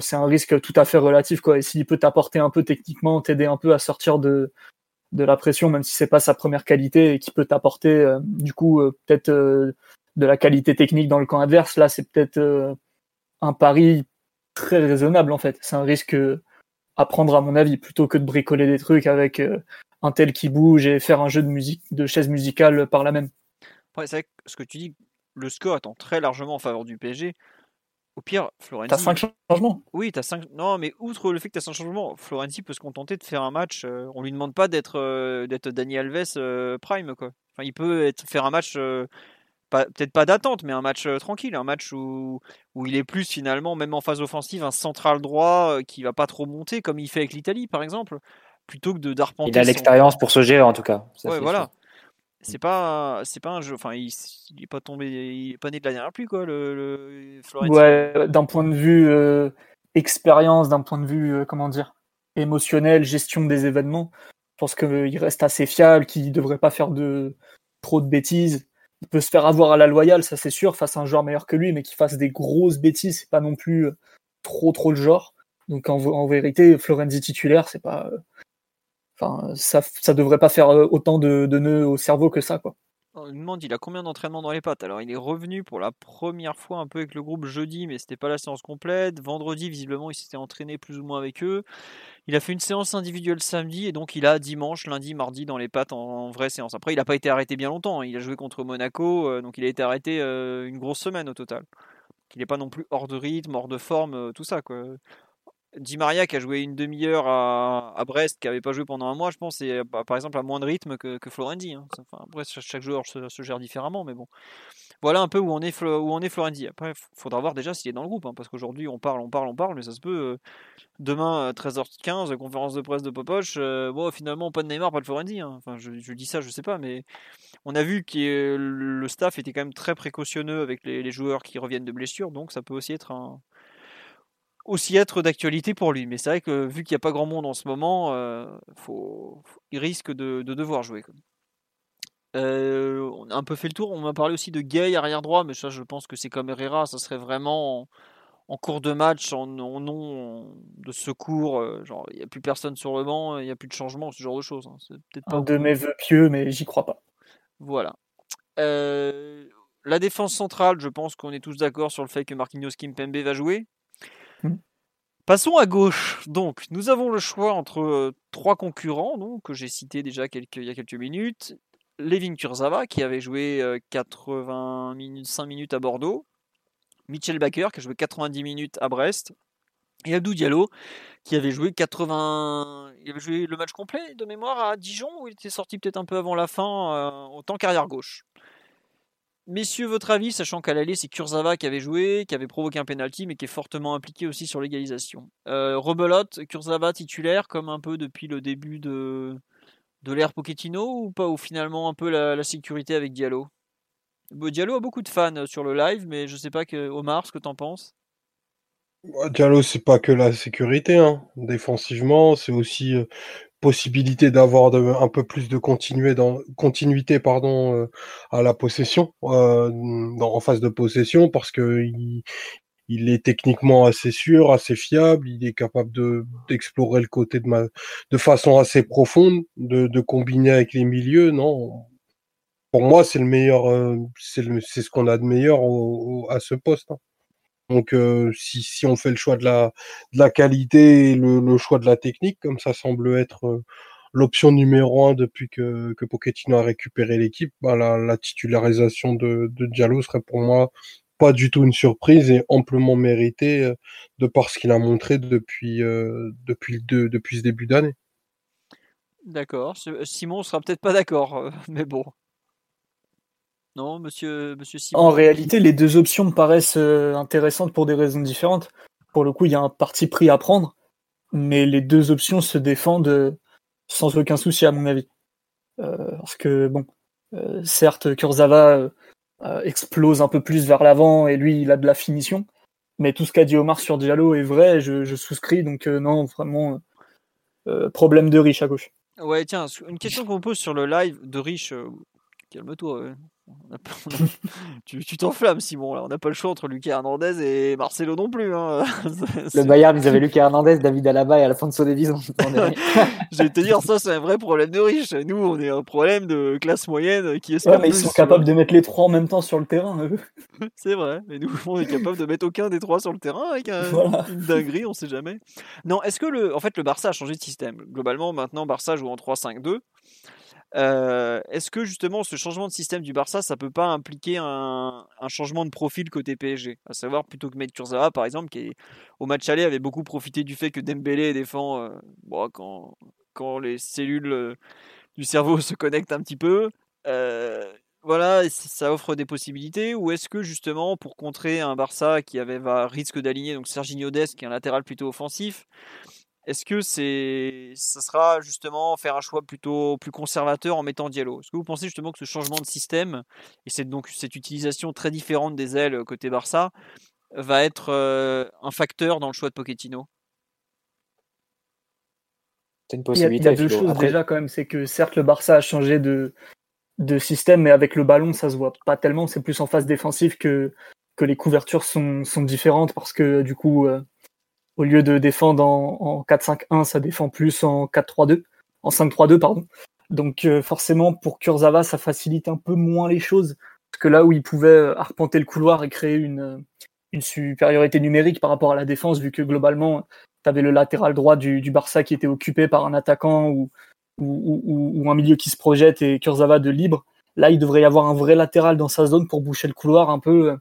c'est un risque tout à fait relatif, quoi. Et s'il peut t'apporter un peu techniquement, t'aider un peu à sortir de, de la pression, même si c'est pas sa première qualité, et qui peut t'apporter, euh, du coup, euh, peut-être euh, de la qualité technique dans le camp adverse, là, c'est peut-être un pari très raisonnable, en fait. C'est un risque à prendre, à mon avis, plutôt que de bricoler des trucs avec un tel qui bouge et faire un jeu de musique, de chaise musicale par la même. c'est vrai que ce que tu dis, le score étant très largement en faveur du PSG, Au pire, Florenzi. T'as 5 changements Oui, t'as 5. Non, mais outre le fait que t'as 5 changements, Florenzi peut se contenter de faire un match. Euh, on lui demande pas d'être euh, d'être Dani Alves euh, prime, quoi. Enfin, il peut être, faire un match. Peut-être pas d'attente, mais un match tranquille, un match où, où il est plus finalement, même en phase offensive, un central droit qui va pas trop monter, comme il fait avec l'Italie par exemple, plutôt que de d'arpenter. Il a l'expérience pour ce jeu en tout cas. ouais, voilà c'est pas c'est pas un jeu enfin il, il, est pas tombé il est pas né de la dernière pluie quoi le, le ouais d'un point de vue euh, expérience d'un point de vue euh, comment dire émotionnel gestion des événements je pense qu'il euh, reste assez fiable qu'il devrait pas faire de trop de bêtises. Il peut se faire avoir à la loyale ça c'est sûr face à un joueur meilleur que lui mais qu'il fasse des grosses bêtises c'est pas non plus trop trop le genre. Donc en, en vérité Florenzi titulaire c'est pas Enfin, ça, ça devrait pas faire euh, autant de, nœuds au cerveau que ça, quoi. On lui demande, il a combien d'entraînements dans les pattes? Alors, il est revenu pour la première fois un peu avec le groupe jeudi, mais c'était pas la séance complète. Vendredi, visiblement, il s'était entraîné plus ou moins avec eux. Il a fait une séance individuelle samedi, et donc il a dimanche, lundi, mardi dans les pattes en, vraie séance. Après, il n'a pas été arrêté bien longtemps. Hein. Il a joué contre Monaco, euh, donc il a été arrêté euh, une grosse semaine au total. Il n'est pas non plus hors de rythme, hors de forme, tout ça, quoi. Di Maria qui a joué une demi-heure à, Brest, qui n'avait pas joué pendant un mois, je pense, et bah, par exemple à moins de rythme que, que Florendi. Hein. Enfin, chaque joueur se, gère différemment, mais bon. Voilà un peu où on est, où Florendi. Après, il faudra voir déjà s'il est dans le groupe, hein, parce qu'aujourd'hui on parle, on parle, on parle, mais ça se peut. Euh, demain, 13h15, conférence de presse de Popoche, euh, bon, finalement, pas de Neymar, pas de Florendi. Hein. Enfin, je, dis ça, je sais pas, mais on a vu que le staff était quand même très précautionneux avec les, les joueurs qui reviennent de blessures, donc ça peut aussi être un aussi être d'actualité pour lui. Mais c'est vrai que vu qu'il n'y a pas grand monde en ce moment, euh, faut, il risque de, devoir jouer. Euh, on a un peu fait le tour. On m'a parlé aussi de Gay arrière droit, mais ça, je pense que c'est comme Herrera. Ça serait vraiment en, cours de match, en, nom de secours. Euh, genre, il n'y a plus personne sur le banc, il n'y a plus de changement, ce genre de choses. Hein. C'est peut-être pas un de mes vœux pieux, mais j'y crois pas. Voilà. la défense centrale, je pense qu'on est tous d'accord sur le fait que Marquinhos Kimpembe va jouer. Passons à gauche. Donc, nous avons le choix entre euh, trois concurrents donc, que j'ai cités déjà il y a quelques minutes. Levin Kurzawa, qui avait joué 80 euh, minutes, 5 minutes à Bordeaux. Michel Baker, qui a joué 90 minutes à Brest. Et Abdou Diallo, qui avait joué 80. Il avait joué le match complet de mémoire à Dijon, où il était sorti peut-être un peu avant la fin, euh, autant carrière gauche. Messieurs, votre avis, sachant qu'à l'aller, c'est Kurzawa qui avait joué, qui avait provoqué un penalty, mais qui est fortement impliqué aussi sur l'égalisation. Euh, rebelote, Kurzawa titulaire, comme un peu depuis le début de, de l'ère Pochettino, ou pas, ou finalement un peu la, sécurité avec Diallo? Diallo a beaucoup de fans sur le live, mais je sais pas que Omar, ce que t'en penses? Bah, Diallo, c'est pas que la sécurité. Hein. Défensivement, c'est aussi euh, possibilité d'avoir un peu plus de continuité, dans, continuité pardon, euh, à la possession, euh, en phase de possession, parce que il, il, est techniquement assez sûr, assez fiable, il est capable de d'explorer le côté de ma, de façon assez profonde, de, de combiner avec les milieux, non. Pour moi, c'est le meilleur, euh, c'est ce qu'on a de meilleur à ce poste. Hein. Donc euh, si, on fait le choix de la, qualité et le, choix de la technique, comme ça semble être euh, l'option numéro un depuis que, Pochettino a récupéré l'équipe, bah, la, la, titularisation de, de Diallo serait pour moi pas du tout une surprise et amplement méritée euh, de par ce qu'il a montré depuis, depuis, depuis ce début d'année. D'accord. Simon sera peut-être pas d'accord, mais bon. Non, monsieur, monsieur Simon En réalité, les deux options me paraissent euh, intéressantes pour des raisons différentes. Pour le coup, il y a un parti pris à prendre, mais les deux options se défendent euh, sans aucun souci, à mon avis. Euh, parce que, bon, certes, Kurzawa explose un peu plus vers l'avant et lui, il a de la finition. Mais tout ce qu'a dit Omar sur Diallo est vrai, je, je souscris, donc non, vraiment, problème de riche à gauche. Ouais, tiens, une question qu'on pose sur le live de riche, calme-toi, tu t'enflammes, Simon. Là. On n'a pas le choix entre Lucas Hernandez et Marcelo non plus. Hein. le Bayern, ils avaient Lucas Hernandez, David Alaba et Alfonso Davies. Je vais te dire, ça, c'est un vrai problème de riche. Nous, on est un problème de classe moyenne qui est. Ouais, mais ils sont capables de mettre les trois en même temps sur le terrain. c'est vrai. Mais nous, on est capable de mettre aucun des trois sur le terrain avec une dinguerie, on sait jamais. Non, est-ce que le, en fait, le Barça a changé de système? Globalement, maintenant, Barça joue en 3-5-2. Est-ce que justement ce changement de système du Barça, ça peut pas impliquer un, changement de profil côté PSG À savoir plutôt que mettre par exemple, qui au match aller avait beaucoup profité du fait que Dembélé défend bon, quand, quand les cellules du cerveau se connectent un petit peu. voilà, ça offre des possibilités? Ou est-ce que justement pour contrer un Barça qui avait risque d'aligner donc Serginho Dest, qui est un latéral plutôt offensif, est-ce que c'est, ça sera justement faire un choix plutôt plus conservateur en mettant Diallo? Est-ce que vous pensez justement que ce changement de système et cette, donc, cette utilisation très différente des ailes côté Barça va être euh, un facteur dans le choix de Pochettino? C'est une possibilité. Il y a, deux choses déjà quand même, c'est que certes le Barça a changé de, de système, mais avec le ballon ça se voit pas tellement. C'est plus en phase défensive que que les couvertures sont, sont différentes parce que du coup euh, au lieu de défendre en, 4-5-1, ça défend plus en 4-3-2, en 5-3-2, pardon. Donc euh, forcément, pour Kurzawa, ça facilite un peu moins les choses, parce que là où il pouvait euh, arpenter le couloir et créer une, euh, une supériorité numérique par rapport à la défense, vu que globalement, tu avais le latéral droit du, du, Barça qui était occupé par un attaquant ou, ou, ou, ou, un milieu qui se projette et Kurzawa de libre. Là, il devrait y avoir un vrai latéral dans sa zone pour boucher le couloir, un peu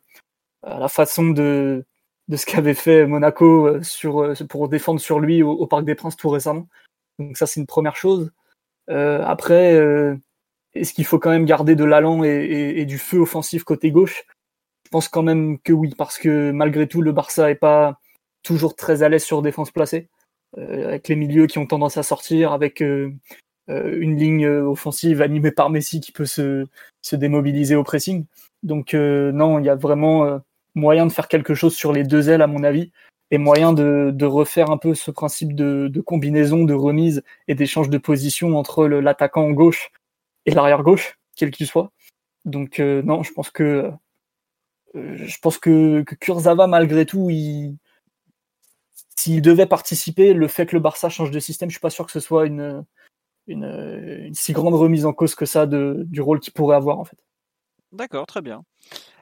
à la façon de, de ce qu'avait fait Monaco euh, sur, euh, pour défendre sur lui au, Parc des Princes tout récemment. Donc ça, c'est une première chose. Euh, après, est-ce qu'il faut quand même garder de l'allant et, du feu offensif côté gauche? Je pense quand même que oui, parce que malgré tout, le Barça est pas toujours très à l'aise sur défense placée, avec les milieux qui ont tendance à sortir, avec une ligne offensive animée par Messi qui peut se, se démobiliser au pressing. Donc non, il y a vraiment moyen de faire quelque chose sur les deux ailes, à mon avis, et moyen de, refaire un peu ce principe de, combinaison, de remise et d'échange de position entre l'attaquant gauche et l'arrière gauche, quel qu'il soit. Donc euh, non, je pense que euh, je pense que, que malgré tout, il, s'il devait participer, le fait que le Barça change de système, je suis pas sûr que ce soit une, une, si grande remise en cause que ça du rôle qu'il pourrait avoir en fait. D'accord, très bien.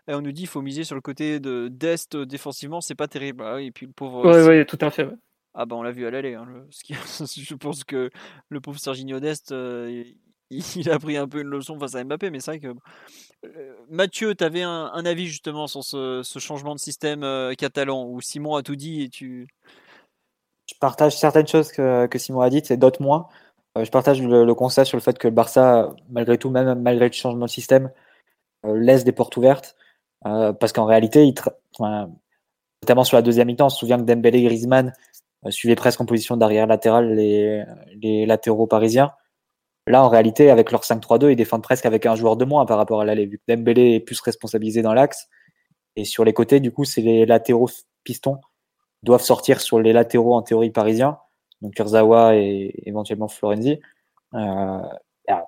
Et on nous dit qu'il faut miser sur le côté de d'Est euh, défensivement, c'est pas terrible. Ah et puis le pauvre. Oui, oui, tout à fait. Ah bah on l'a vu à l'aller. Hein, je pense que le pauvre Serginho Dest, euh, il, a pris un peu une leçon face à Mbappé, mais c'est vrai que. Euh, Mathieu, tu avais un, avis justement sur ce, changement de système catalan où Simon a tout dit et tu. Je partage certaines choses que, Simon a dites et d'autres moins. je partage le, le, constat sur le fait que le Barça, malgré tout, même malgré le changement de système, laisse des portes ouvertes. Euh, parce qu'en réalité, il notamment sur la deuxième mi-temps, on se souvient que Dembélé et Griezmann euh, suivaient presque en position d'arrière latéral les, les latéraux parisiens. Là, en réalité, avec leur 5-3-2, ils défendent presque avec un joueur de moins par rapport à l'aller, vu que Dembélé est plus responsabilisé dans l'axe. Et sur les côtés, du coup, c'est les latéraux pistons doivent sortir sur les latéraux en théorie parisiens, donc Kurzawa et éventuellement Florenzi. Euh,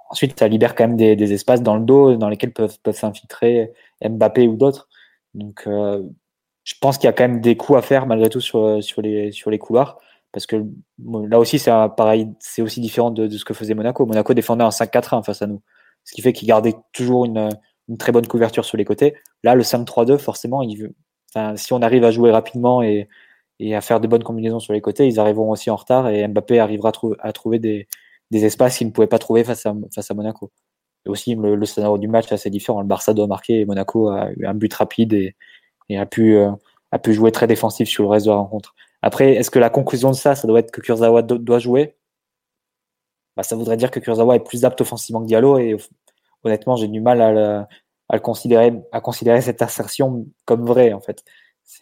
ensuite, ça libère quand même des, espaces dans le dos dans lesquels peuvent, peuvent s'infiltrer Mbappé ou d'autres. Donc, euh, je pense qu'il y a quand même des coups à faire malgré tout sur, sur, les, sur les couloirs. Parce que là aussi, c'est pareil, c'est aussi différent de, ce que faisait Monaco. Monaco défendait un 5-4-1 face à nous. Ce qui fait qu'il gardait toujours une, une, très bonne couverture sur les côtés. Là, le 5-3-2, forcément, il, si on arrive à jouer rapidement et, et, à faire de bonnes combinaisons sur les côtés, ils arriveront aussi en retard et Mbappé arrivera à, à trouver des, des espaces qu'il ne pouvait pas trouver face à, face à Monaco. Et aussi, le, scénario du match est assez différent. Le Barça doit marquer et Monaco a eu un but rapide et, a, pu, euh, a pu jouer très défensif sur le reste de la rencontre. Après, est-ce que la conclusion de ça, ça doit être que Kurzawa doit jouer? Bah, Ça voudrait dire que Kurzawa est plus apte offensivement que Diallo et honnêtement, j'ai du mal à, le, à considérer, à considérer cette assertion comme vraie en fait.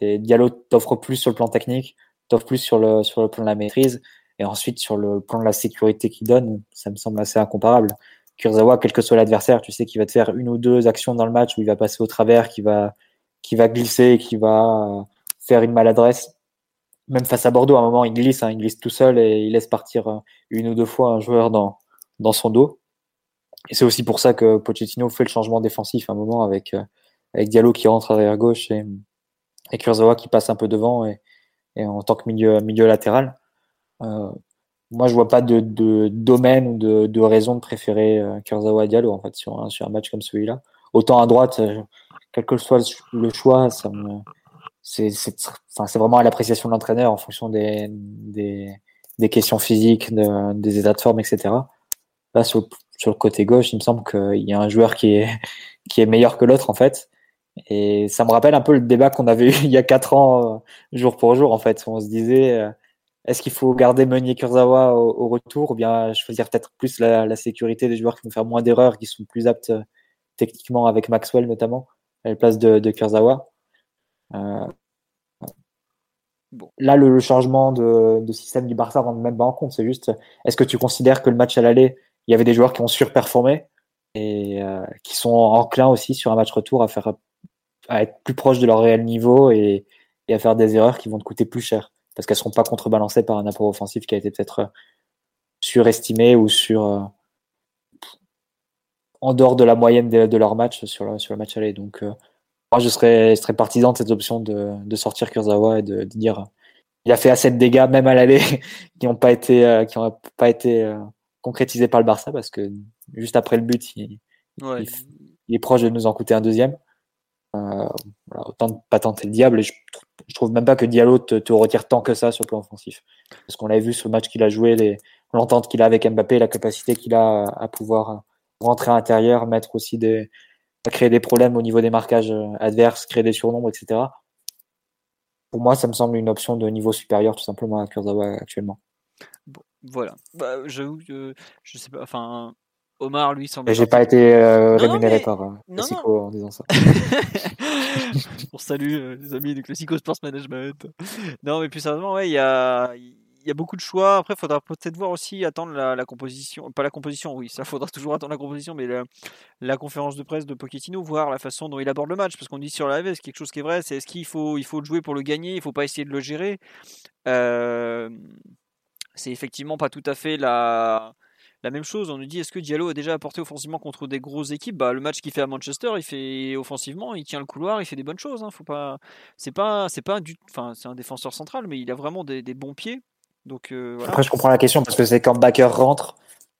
Diallo t'offre plus sur le plan technique, t'offre plus sur le, sur le plan de la maîtrise. Et ensuite, sur le plan de la sécurité qu'il donne, ça me semble assez incomparable. Kurzawa, quel que soit l'adversaire, tu sais qu'il va te faire une ou deux actions dans le match où il va passer au travers, qui va, va glisser, qui va faire une maladresse. Même face à Bordeaux, à un moment, il glisse, hein, il glisse tout seul et il laisse partir euh, une ou deux fois un joueur dans, dans son dos. Et c'est aussi pour ça que Pochettino fait le changement défensif à un moment avec, euh, avec Diallo qui rentre arrière gauche et, et Kurzawa qui passe un peu devant et, et en tant que milieu, milieu latéral. Euh, moi, je vois pas de, de domaine ou de, de, raison de préférer euh, Kurzawa Diallo en fait sur un, sur un match comme celui-là. Autant à droite, euh, quel que soit le choix, ça me, c'est, c'est, enfin, c'est vraiment à l'appréciation de l'entraîneur en fonction des, des, des questions physiques, de, des états de forme, etc. Là, sur, sur le côté gauche, il me semble qu'il y a un joueur qui est, qui est meilleur que l'autre, en fait. Et ça me rappelle un peu le débat qu'on avait eu il y a quatre ans, euh, jour pour jour, en fait. Où on se disait, est-ce qu'il faut garder Meunier Kurzawa au, retour ou bien choisir peut-être plus la, la, sécurité des joueurs qui vont faire moins d'erreurs, qui sont plus aptes techniquement avec Maxwell notamment, à la place de, de Kurzawa. Euh, bon. Là, le, changement de, de, système du Barça rentre même pas en compte. C'est juste, est-ce que tu considères que le match à l'aller, il y avait des joueurs qui ont surperformé et euh, qui sont enclins aussi sur un match retour à faire à être plus proche de leur réel niveau et, et à faire des erreurs qui vont te coûter plus cher? Parce qu'elles seront pas contrebalancées par un apport offensif qui a été peut-être surestimé ou sur euh, en dehors de la moyenne de, leur match sur le, sur le match aller. Donc, euh, moi, je serais, je serais partisan de cette option de, de sortir Kurzawa et de, de, dire il a fait assez de dégâts, même à l'aller, qui n'ont pas été, euh, qui ont pas été euh, concrétisés par le Barça parce que juste après le but, il, il, est proche de nous en coûter un deuxième. Voilà, autant de pas tenter le diable. Et je, trouve même pas que Diallo te, retire tant que ça sur le plan offensif. Parce qu'on l'a vu sur le match qu'il a joué, l'entente qu'il a avec Mbappé, la capacité qu'il a à pouvoir rentrer à l'intérieur, mettre aussi des, créer des problèmes au niveau des marquages euh, adverses, créer des surnombres, etc. Pour moi, ça me semble une option de niveau supérieur tout simplement à Kurzawa actuellement. Voilà. Bah, J'avoue que je sais pas. Enfin, Omar, lui, semble. J'ai pas été euh, rémunéré par euh, Classico en disant ça. On salue les amis du Classico Sports Management. Non, mais plus sérieusement, ouais, il y a il y a beaucoup de choix. Après, il faudra peut-être voir aussi, attendre la, composition. Pas la composition, oui, ça faudra toujours attendre la composition, mais la, conférence de presse de Pochettino, voir la façon dont il aborde le match. Parce qu'on dit sur la c'est quelque chose qui est vrai, c'est est-ce qu'il faut, il faut le jouer pour le gagner, il ne faut pas essayer de le gérer? Euh, c'est effectivement pas tout à fait la, la même chose. On nous dit est-ce que Diallo a déjà apporté offensivement contre des grosses équipes? Bah, Le match qu'il fait à Manchester, il fait offensivement, il tient le couloir, il fait des bonnes choses. Hein. Faut pas, c'est pas, c'est pas du, enfin, c'est un défenseur central, mais il a vraiment des bons pieds. Donc, euh, Après, je comprends la question parce que c'est quand Backer rentre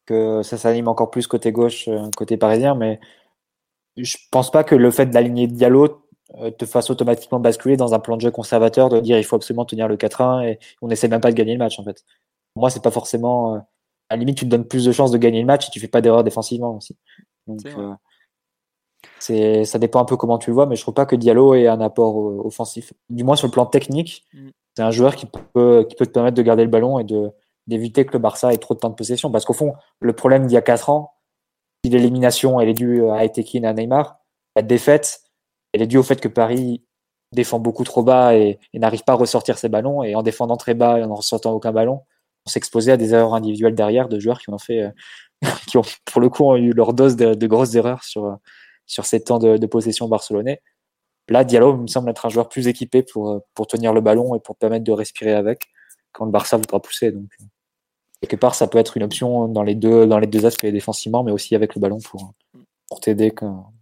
que ça s'anime encore plus côté gauche, euh, côté parisien. Mais je pense pas que le fait d'aligner Diallo euh, te fasse automatiquement basculer dans un plan de jeu conservateur de dire il faut absolument tenir le 4-1 et on n'essaie même pas de gagner le match en fait. Moi, c'est pas forcément. À la limite, tu te donnes plus de chances de gagner le match et tu fais pas d'erreur défensivement aussi. Donc, c'est ça dépend un peu comment tu le vois, mais je trouve pas que Diallo ait un apport offensif. Du moins sur le plan technique, mm c'est un joueur qui peut, qui peut te permettre de garder le ballon et de d'éviter que le Barça ait trop de temps de possession. Parce qu'au fond, le problème d'il y a 4 ans, si l'élimination elle est due à Etekin à Neymar, la défaite, elle est due au fait que Paris défend beaucoup trop bas et, n'arrive pas à ressortir ses ballons. Et en défendant très bas et en ne ressortant aucun ballon, on s'exposait à des erreurs individuelles derrière de joueurs qui ont fait, euh, qui ont pour le coup ont eu leur dose de, grosses erreurs sur, sur ces temps de, possession barcelonais. Là, Diallo me semble être un joueur plus équipé pour, euh, pour tenir le ballon et pour permettre de respirer avec quand le Barça voudra pousser. Donc, euh, quelque part, ça peut être une option dans les deux, dans les deux aspects défensivement, mais aussi avec le ballon pour, pour t'aider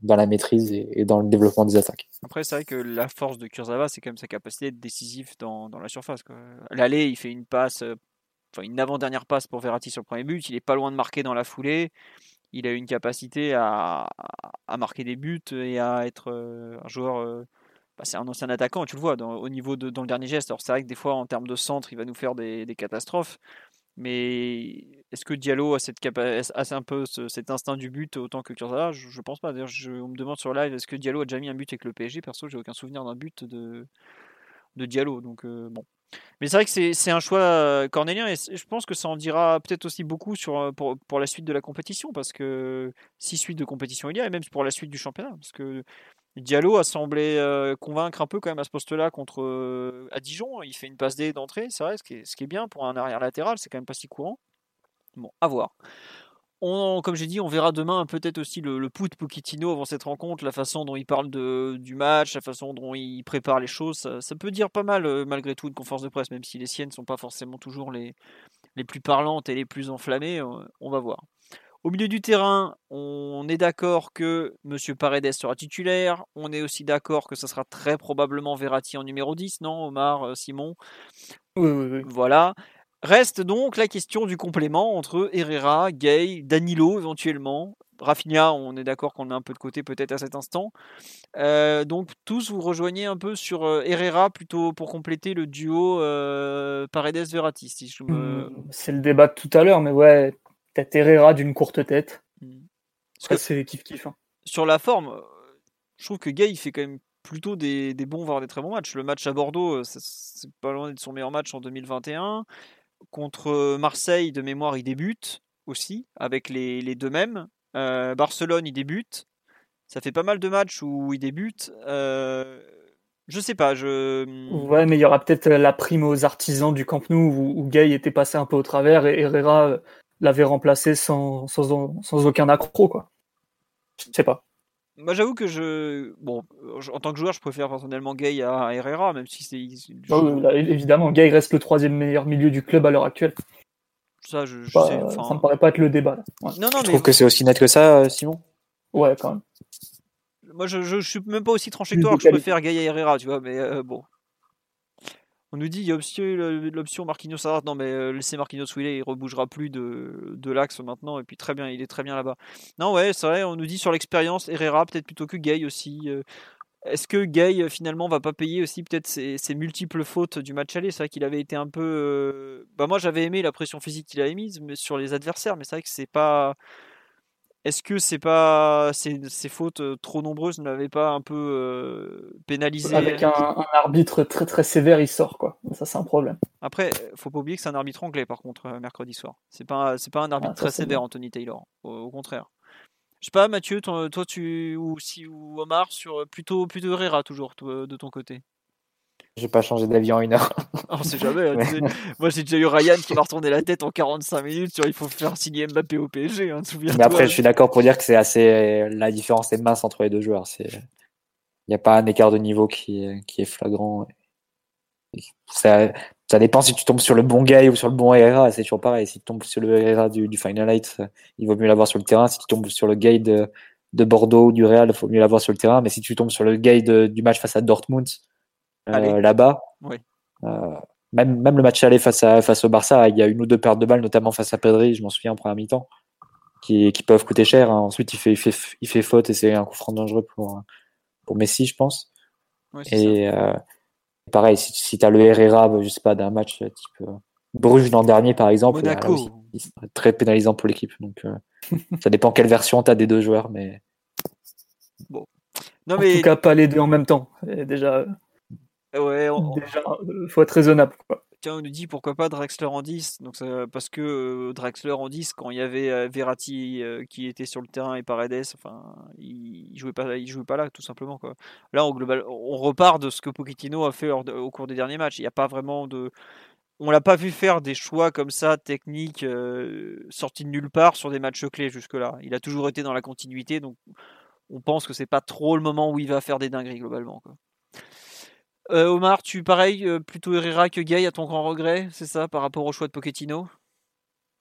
dans la maîtrise et, dans le développement des attaques. Après, c'est vrai que la force de Kurzawa, c'est quand même sa capacité d'être décisif dans, dans la surface. L'aller, il fait une passe, euh, enfin une avant-dernière passe pour Verratti sur le premier but. Il est pas loin de marquer dans la foulée il a une capacité à, marquer des buts et à être euh, un joueur. Euh, bah, c'est un ancien attaquant, tu le vois, au niveau de, dans le dernier geste. Alors c'est vrai que des fois, en termes de centre, il va nous faire des, catastrophes. Mais est-ce que Diallo a, cette a un peu cet instinct du but autant que Kurzawa? Je, ne pense pas. D'ailleurs, je, on me demande sur live est-ce que Diallo a déjà mis un but avec le PSG Perso, j'ai aucun souvenir d'un but de, de Diallo. Donc euh, bon, mais c'est vrai que c'est un choix euh, cornélien et je pense que ça en dira peut-être aussi beaucoup sur, euh, pour, pour, la suite de la compétition parce que si suite de compétition il y a et même pour la suite du championnat parce que Diallo a semblé euh, convaincre un peu quand même à ce poste-là contre à Dijon. Il fait une passe D d'entrée, c'est vrai, ce qui, est, ce qui est bien pour un arrière latéral, c'est quand même pas si courant. Bon, à voir comme j'ai dit, on verra demain peut-être aussi le, le de Pochettino avant cette rencontre, la façon dont il parle de, du match, la façon dont il prépare les choses. Ça, peut dire pas mal euh, malgré tout une conférence de presse, même si les siennes ne sont pas forcément toujours les, les plus parlantes et les plus enflammées. Euh, on va voir. Au milieu du terrain, on est d'accord que M. Paredes sera titulaire. On est aussi d'accord que ce sera très probablement Verratti en numéro 10, non, Omar, euh, Simon? Oui, oui, oui. Voilà. Reste donc la question du complément entre Herrera, Gay, Danilo éventuellement. Rafinha, on est d'accord qu'on est un peu de côté peut-être à cet instant. Euh, donc tous vous rejoignez un peu sur euh, Herrera plutôt pour compléter le duo euh, Paredes-Verratti. Hmm, c'est le débat de tout à l'heure, mais ouais, peut-être Herrera d'une courte tête. Hmm. c'est kiff kiff. Hein. Sur la forme, je trouve que Gay il fait quand même plutôt des, bons, voire des très bons matchs. Le match à Bordeaux, c'est pas loin d'être son meilleur match en 2021. Contre Marseille, de mémoire, il débute aussi, avec les, deux mêmes. Barcelone, il débute. Ça fait pas mal de matchs où il débute. Je sais pas, je. Mmh. Ouais, mais il y aura peut-être la prime aux artisans du Camp Nou où, Gay était passé un peu au travers et Herrera l'avait remplacé sans, sans, sans, aucun accro, quoi. Je sais pas. Moi, j'avoue que je. Bon, en tant que joueur, je préfère personnellement Gay à Herrera, même si c'est. Bah évidemment, Gay reste le troisième meilleur milieu du club à l'heure actuelle. Ça, je, sais, ça me paraît pas être le débat. Non, non, je trouve que c'est aussi net que ça, euh, Simon? Ouais, quand même. Moi, je, je, suis même pas aussi tranché que toi, je préfère Gay à Herrera, tu vois, mais euh, bon. On nous dit il y a l'option Marquinhos Non, mais euh, laissez Marquinhos où il est, il rebougera plus de, de l'axe maintenant. Et puis très bien, il est très bien là-bas. Non, ouais, c'est vrai. On nous dit sur l'expérience Herrera peut-être plutôt que Gay aussi. Euh. Est-ce que Gay euh, finalement va pas payer aussi peut-être ses, multiples fautes du match aller? C'est vrai qu'il avait été un peu. Bah moi j'avais aimé la pression physique qu'il a émise sur les adversaires, mais c'est vrai que c'est pas est-ce que c'est pas ces, fautes euh, trop nombreuses ne l'avaient pas un peu euh, pénalisé Avec un, arbitre très très sévère, il sort quoi. Ça c'est un problème. Après, faut pas oublier que c'est un arbitre anglais par contre euh, mercredi soir. C'est pas c'est pas un arbitre ah, très sévère, Anthony Taylor. Au, contraire. Je sais pas, Mathieu, toi, tu ou si ou Omar sur plutôt plutôt Herrera toujours de ton côté. J'ai pas changé d'avis en une heure. On sait jamais. Hein, moi, j'ai déjà eu Ryan qui m'a retourné la tête en 45 minutes sur il faut faire signer Mbappé au PSG. Hein, Mais après, je suis d'accord pour dire que c'est assez. La différence est mince entre les deux joueurs. C'est. Il n'y a pas un écart de niveau qui est, qui est flagrant. Ça, ça dépend si tu tombes sur le bon gars ou sur le bon Herrera. C'est toujours pareil. Si tu tombes sur le Herrera du, du Final Eight, il vaut mieux l'avoir sur le terrain. Si tu tombes sur le gars de, de Bordeaux ou du Real, il faut mieux l'avoir sur le terrain. Mais si tu tombes sur le gars du match face à Dortmund, là-bas. Euh, même, même le match aller face, à, face au Barça, il y a une ou deux pertes de balles, notamment face à Pedri, je m'en souviens en première mi-temps, qui, qui peuvent coûter cher. Hein. Ensuite, il fait, il, fait, il fait faute et c'est un coup franc dangereux pour, pour Messi, je pense. et euh, pareil, si, si tu as le Herrera, je sais pas, d'un match type Bruges l'an dernier, par exemple, il serait très pénalisant pour l'équipe. Donc, ça dépend quelle version tu as des deux joueurs, mais. Bon. Non, mais... En tout cas, pas les deux en même temps. déjà, Ouais, Déjà, euh, faut être raisonnable. Tiens, on nous dit pourquoi pas Drexler en 10. Donc parce que euh, Drexler en 10, quand il y avait euh, Verratti qui était sur le terrain et Paredes, enfin, il, jouait pas, il jouait pas là, tout simplement. Quoi. Là, on, global, on repart de ce que Pochettino a fait au cours des derniers matchs. Il n'y a pas vraiment de. On l'a pas vu faire des choix comme ça, techniques, sortis de nulle part sur des matchs clés jusque-là. Il a toujours été dans la continuité, donc on pense que c'est pas trop le moment où il va faire des dingueries globalement. Quoi. Euh, Omar, tu pareil, euh, plutôt Herrera que Gay à ton grand regret, c'est ça, par rapport au choix de Pochettino?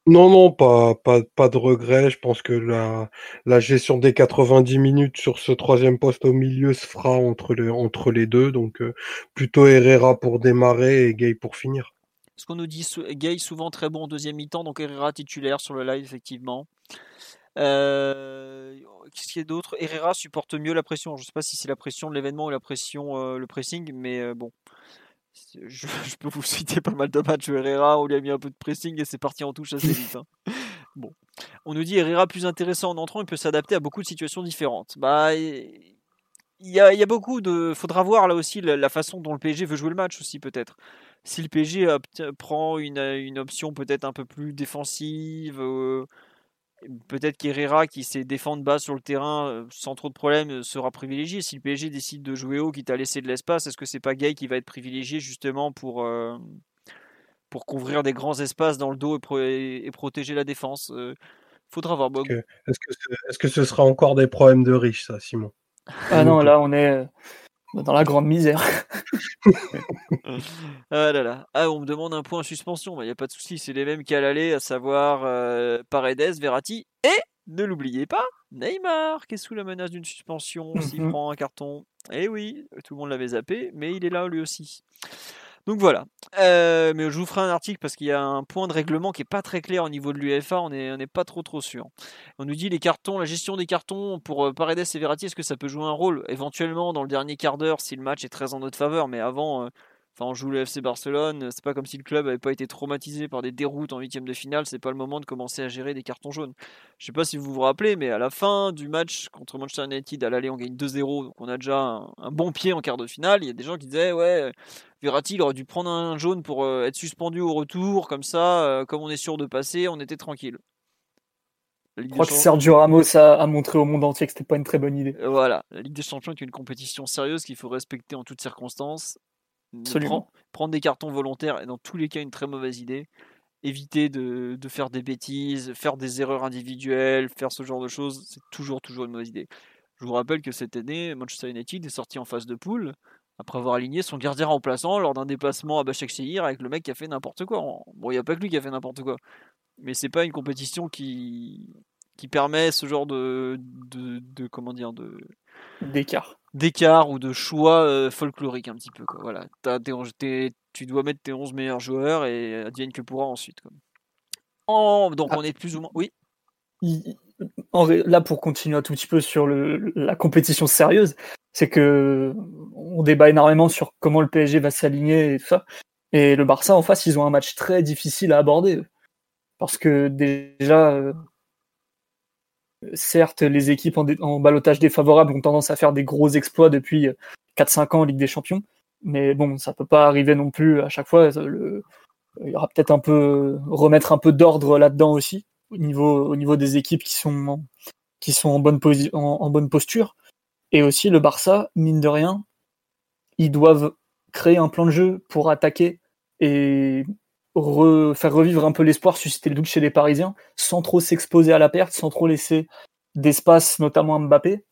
Non, non, pas, pas, pas de regret. Je pense que la, la gestion des 90 minutes sur ce troisième poste au milieu se fera entre les, entre les deux. Donc euh, plutôt Herrera pour démarrer et Gay pour finir. Ce qu'on nous dit, Gay souvent très bon en deuxième mi-temps, donc Herrera titulaire sur le live, effectivement. Euh, Qu'est-ce qu'il y a d'autre? Herrera supporte mieux la pression. Je ne sais pas si c'est la pression de l'événement ou la pression, euh, le pressing, mais euh, bon. Je, peux vous citer pas mal de matchs où Herrera, on lui a mis un peu de pressing et c'est parti en touche assez vite. Hein. Bon. On nous dit Herrera plus intéressant en entrant, il peut s'adapter à beaucoup de situations différentes. Bah, il y a, y a, beaucoup de. Faudra voir là aussi la, façon dont le PSG veut jouer le match aussi, peut-être. Si le PSG prend une, une option peut-être un peu plus défensive. Euh, Peut-être qu'Herrera, qui sait défendre bas sur le terrain euh, sans trop de problèmes, euh, sera privilégié. Si le PSG décide de jouer haut, qui t'a laissé de l'espace, est-ce que c'est pas Gay qui va être privilégié justement pour, euh, pour couvrir des grands espaces dans le dos et, protéger la défense Faudra voir. Est-ce que, ce sera encore des problèmes de riches, ça, Simon? Ah non, là, on est dans la grande misère. ah là là. Ah, on me demande un point en suspension. Il bah, n'y a pas de souci, c'est les mêmes qu'à l'aller, à savoir euh, Paredes, Verratti et, ne l'oubliez pas, Neymar, qui est sous la menace d'une suspension s'il mhm. prend un carton. Eh oui, tout le monde l'avait zappé, mais il est là lui aussi. Donc voilà. Euh, mais je vous ferai un article parce qu'il y a un point de règlement qui est pas très clair au niveau de l'UEFA. On n'est on pas trop trop sûr. On nous dit les cartons, la gestion des cartons pour euh, Paredes et Verratti, est-ce que ça peut jouer un rôle? Éventuellement dans le dernier quart d'heure si le match est très en notre faveur Mais avant, euh, on joue le FC Barcelone, c'est pas comme si le club avait pas été traumatisé par des déroutes en huitième de finale, c'est pas le moment de commencer à gérer des cartons jaunes. Je sais pas si vous vous rappelez, mais à la fin du match contre Manchester United, à l'aller, on gagne 2-0, donc on a déjà un, bon pied en quart de finale. Il y a des gens qui disaient, ouais, Verratti, il aurait dû prendre un jaune pour euh, être suspendu au retour, comme ça, euh, comme on est sûr de passer, on était tranquille. Je crois que Sergio Ramos a, montré au monde entier que c'était pas une très bonne idée. Euh, voilà, la Ligue des Champions est une compétition sérieuse qu'il faut respecter en toutes circonstances. Absolument. Prendre, des cartons volontaires est dans tous les cas une très mauvaise idée. Éviter de, faire des bêtises, faire des erreurs individuelles, faire ce genre de choses, c'est toujours, toujours une mauvaise idée. Je vous rappelle que cette année, Manchester United est sorti en phase de poule après avoir aligné son gardien remplaçant lors d'un déplacement à Başakşehir avec le mec qui a fait n'importe quoi. Bon, il n'y a pas que lui qui a fait n'importe quoi mais c'est pas une compétition qui qui permet ce genre de de, comment dire de d'écart d'écart ou de choix euh, folklorique un petit peu quoi. voilà tu dois mettre tes 11 meilleurs joueurs et advienne que pourra ensuite donc ah. on est plus ou moins oui? Là pour continuer un tout petit peu sur la compétition sérieuse c'est que on débat énormément sur comment le PSG va s'aligner et ça. Et le Barça en face ils ont un match très difficile à aborder. Parce que déjà, euh, certes, les équipes en, en balotage défavorable ont tendance à faire des gros exploits depuis 4-5 ans en Ligue des Champions, mais bon, ça peut pas arriver non plus à chaque fois. il y aura peut-être un peu remettre un peu d'ordre là-dedans aussi au niveau, au niveau des équipes qui sont en, qui sont en bonne, en bonne posture. Et aussi le Barça, mine de rien, ils doivent créer un plan de jeu pour attaquer et faire revivre un peu l'espoir, susciter le doute chez les Parisiens, sans trop s'exposer à la perte, sans trop laisser d'espace, notamment à Mbappé.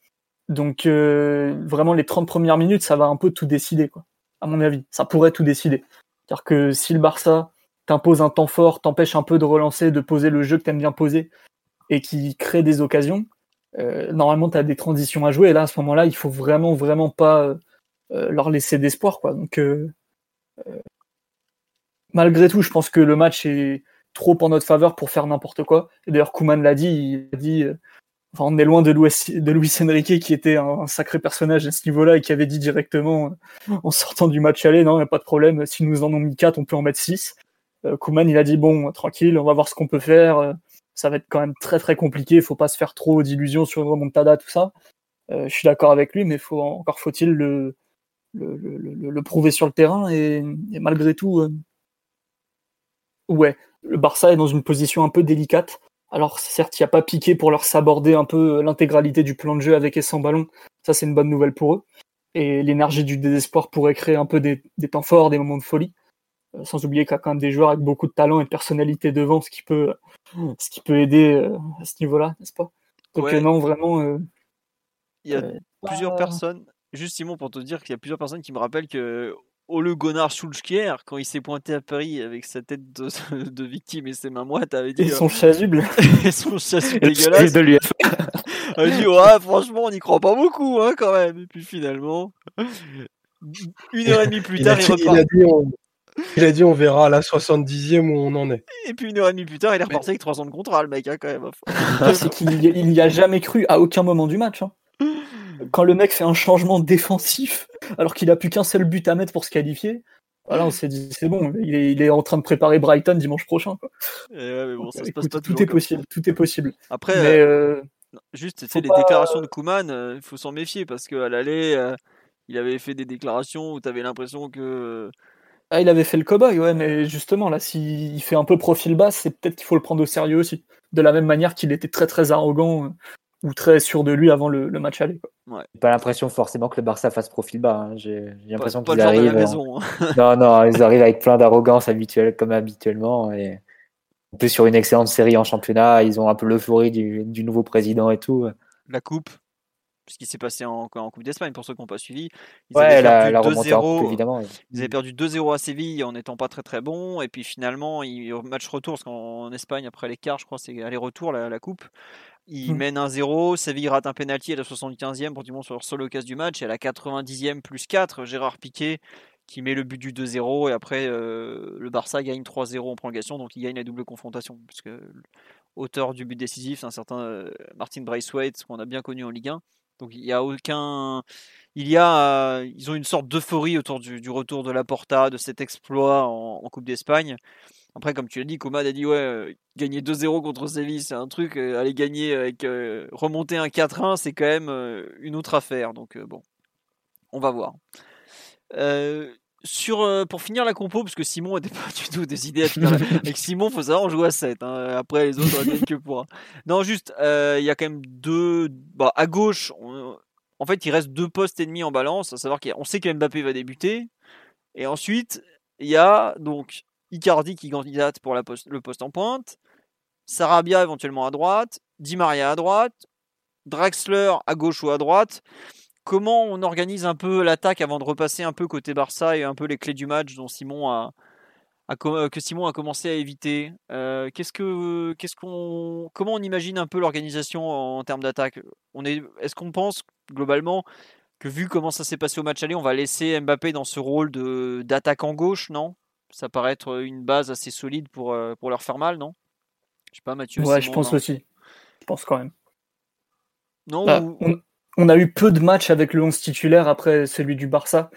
Donc euh, vraiment les 30 premières minutes, ça va un peu tout décider, quoi. À mon avis, ça pourrait tout décider. C'est-à-dire que si le Barça t'impose un temps fort, t'empêche un peu de relancer, de poser le jeu que t'aimes bien poser, et qui crée des occasions, euh, normalement tu as des transitions à jouer. Et là, à ce moment-là, il faut vraiment, vraiment pas euh, leur laisser d'espoir, quoi. Donc malgré tout, je pense que le match est trop en notre faveur pour faire n'importe quoi. D'ailleurs, Kuman l'a dit, il a dit, euh, on est loin de Luis, Enrique qui était un, sacré personnage à ce niveau-là et qui avait dit directement euh, en sortant du match aller, non, n'y a pas de problème, si nous en ont mis 4, on peut en mettre 6. Euh, Kuman, il a dit, bon, tranquille, on va voir ce qu'on peut faire. Ça va être quand même très très compliqué, il faut pas se faire trop d'illusions sur une remontada, tout ça. je suis d'accord avec lui, mais encore faut-il le, le, le, prouver sur le terrain et, malgré tout, ouais, le Barça est dans une position un peu délicate. Alors certes, il n'y a pas piqué pour leur saborder un peu l'intégralité du plan de jeu avec et sans ballon. Ça, c'est une bonne nouvelle pour eux. Et l'énergie du désespoir pourrait créer un peu des, temps forts, des moments de folie. Euh, sans oublier qu'il y a quand même des joueurs avec beaucoup de talent et de personnalité devant, ce qui peut, ce qui peut aider euh, à ce niveau-là, n'est-ce pas? Donc non, vraiment. il y a plusieurs personnes. Juste Simon, pour te dire qu'il y a plusieurs personnes qui me rappellent que Ole Gunnar Solskjaer, quand il s'est pointé à Paris avec sa tête de, de victime et ses mains moites, avait dit. Et son chasuble. et son chasuble dégueulasse. de l'UF. il dit Ouais, franchement, on n'y croit pas beaucoup, hein, quand même. Et puis finalement, une heure et demie plus tard, il, repart. Il a, dit, on... il a dit on verra à la 70e où on en est. Et puis une heure et demie plus tard, il est reparti avec 300 de contrat, le mec, hein, quand même. C'est qu'il n'y a jamais cru à aucun moment du match. Hein quand le mec fait un changement défensif, alors qu'il a plus qu'un seul but à mettre pour se qualifier, voilà, on s'est dit c'est bon, il est, en train de préparer Brighton dimanche prochain. tout est possible, tout est possible. Après, euh, euh, juste, les déclarations de Kuman, euh, il faut s'en méfier parce qu'à l'aller, il avait fait des déclarations où tu avais l'impression que. Ah, il avait fait le cowboy, ouais, mais justement, là, s'il fait un peu profil bas, c'est peut-être qu'il faut le prendre au sérieux aussi. De la même manière qu'il était très très arrogant ou très sûr de lui avant le, match aller. Quoi. Pas l'impression forcément que le Barça fasse profil bas. Hein. J'ai l'impression qu'ils arrivent. Maison, hein. non, non, ils arrivent avec plein d'arrogance habituelle comme habituellement. Et en plus sur une excellente série en championnat, ils ont un peu l'euphorie du, du, nouveau président et tout. La coupe, ce qui s'est passé en, en Coupe d'Espagne pour ceux qui n'ont pas suivi. Ils ouais, la, la évidemment. Ils avaient perdu 2-0 à Séville en n'étant pas très très bons. Et puis finalement, ils, match retour, parce qu'en Espagne, après l'écart, je crois, c'est aller-retour la, la, Coupe. Il mmh. mène 1-0, Séville rate un penalty à la 75e pour du monde sur leur seule occasion du match. Et à la 90e plus 4, Gérard Piquet qui met le but du 2-0 et après euh, le Barça gagne 3-0 en prolongation donc il gagne la double confrontation puisque auteur du but décisif c'est un certain euh, Martin Braithwaite qu'on a bien connu en Ligue 1 Donc il y a aucun, il y a, ils ont une sorte d'euphorie autour du, retour de la Porta, de cet exploit en, Coupe d'Espagne. Après, comme tu l'as dit, Comad a dit ouais, gagner 2-0 contre Séville, c'est un truc. aller gagner avec remonter un 4-1, c'est quand même une autre affaire. Donc bon, on va voir. Sur, pour finir la compo, parce que Simon n'était pas du tout des idées à finir. Avec Simon, faut savoir, on joue à 7. Hein. Après, les autres, on que pour. Non, juste, il y a quand même deux. Bah, à gauche, en fait, il reste deux postes ennemis en balance, à savoir qu'on sait que Mbappé va débuter. Et ensuite, il y a donc Icardi qui candidate pour le poste en pointe, Sarabia éventuellement à droite, Di Maria à droite, Draxler à gauche ou à droite. Comment on organise un peu l'attaque avant de repasser un peu côté Barça et un peu les clés du match dont Simon a, euh, que Simon a commencé à éviter. Euh, qu'est-ce que, qu'est-ce qu'on, comment on imagine un peu l'organisation en, termes d'attaque? On est, est-ce qu'on pense globalement que vu comment ça s'est passé au match aller, on va laisser Mbappé dans ce rôle de d'attaquant gauche, non? Ça paraît être une base assez solide pour euh, pour leur faire mal, non? Je sais pas, Mathieu. Ouais, je pense aussi. Je pense quand même. Non. Bah, on, on, a eu peu de matchs avec le 11 titulaire après celui du Barça.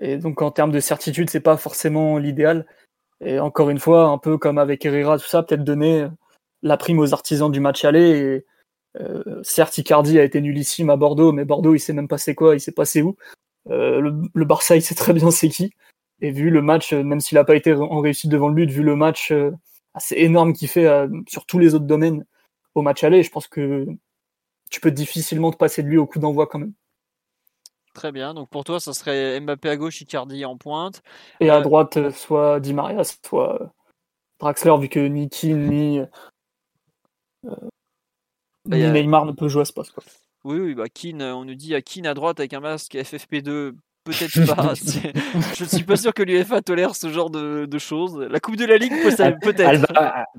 Et donc en termes de certitude, c'est pas forcément l'idéal. Et encore une fois, un peu comme avec Herrera, tout ça, peut-être donner la prime aux artisans du match aller. Et, euh, certes, Icardi a été nullissime à Bordeaux, mais Bordeaux, il sait même pas c'est quoi, il sait pas c'est où. Euh, le, Barça, il sait très bien c'est qui. Et vu le match, même s'il n'a pas été en réussite devant le but, vu le match euh, assez énorme qu'il fait sur tous les autres domaines au match aller, je pense que tu peux difficilement te passer de lui au coup d'envoi quand même. Très bien. Donc pour toi, ça serait Mbappé à gauche, Icardi en pointe. Et à euh, droite, euh, soit Di Maria, soit euh, Draxler, vu que ni Keane ni, bah, Neymar ne peut jouer à ce poste. Oui, oui, bah Keane, on nous dit à Keane à droite avec un masque FFP2 peut-être pas. je ne suis pas sûr que l'UFA tolère ce genre de, choses. La Coupe de la Ligue, peut-être.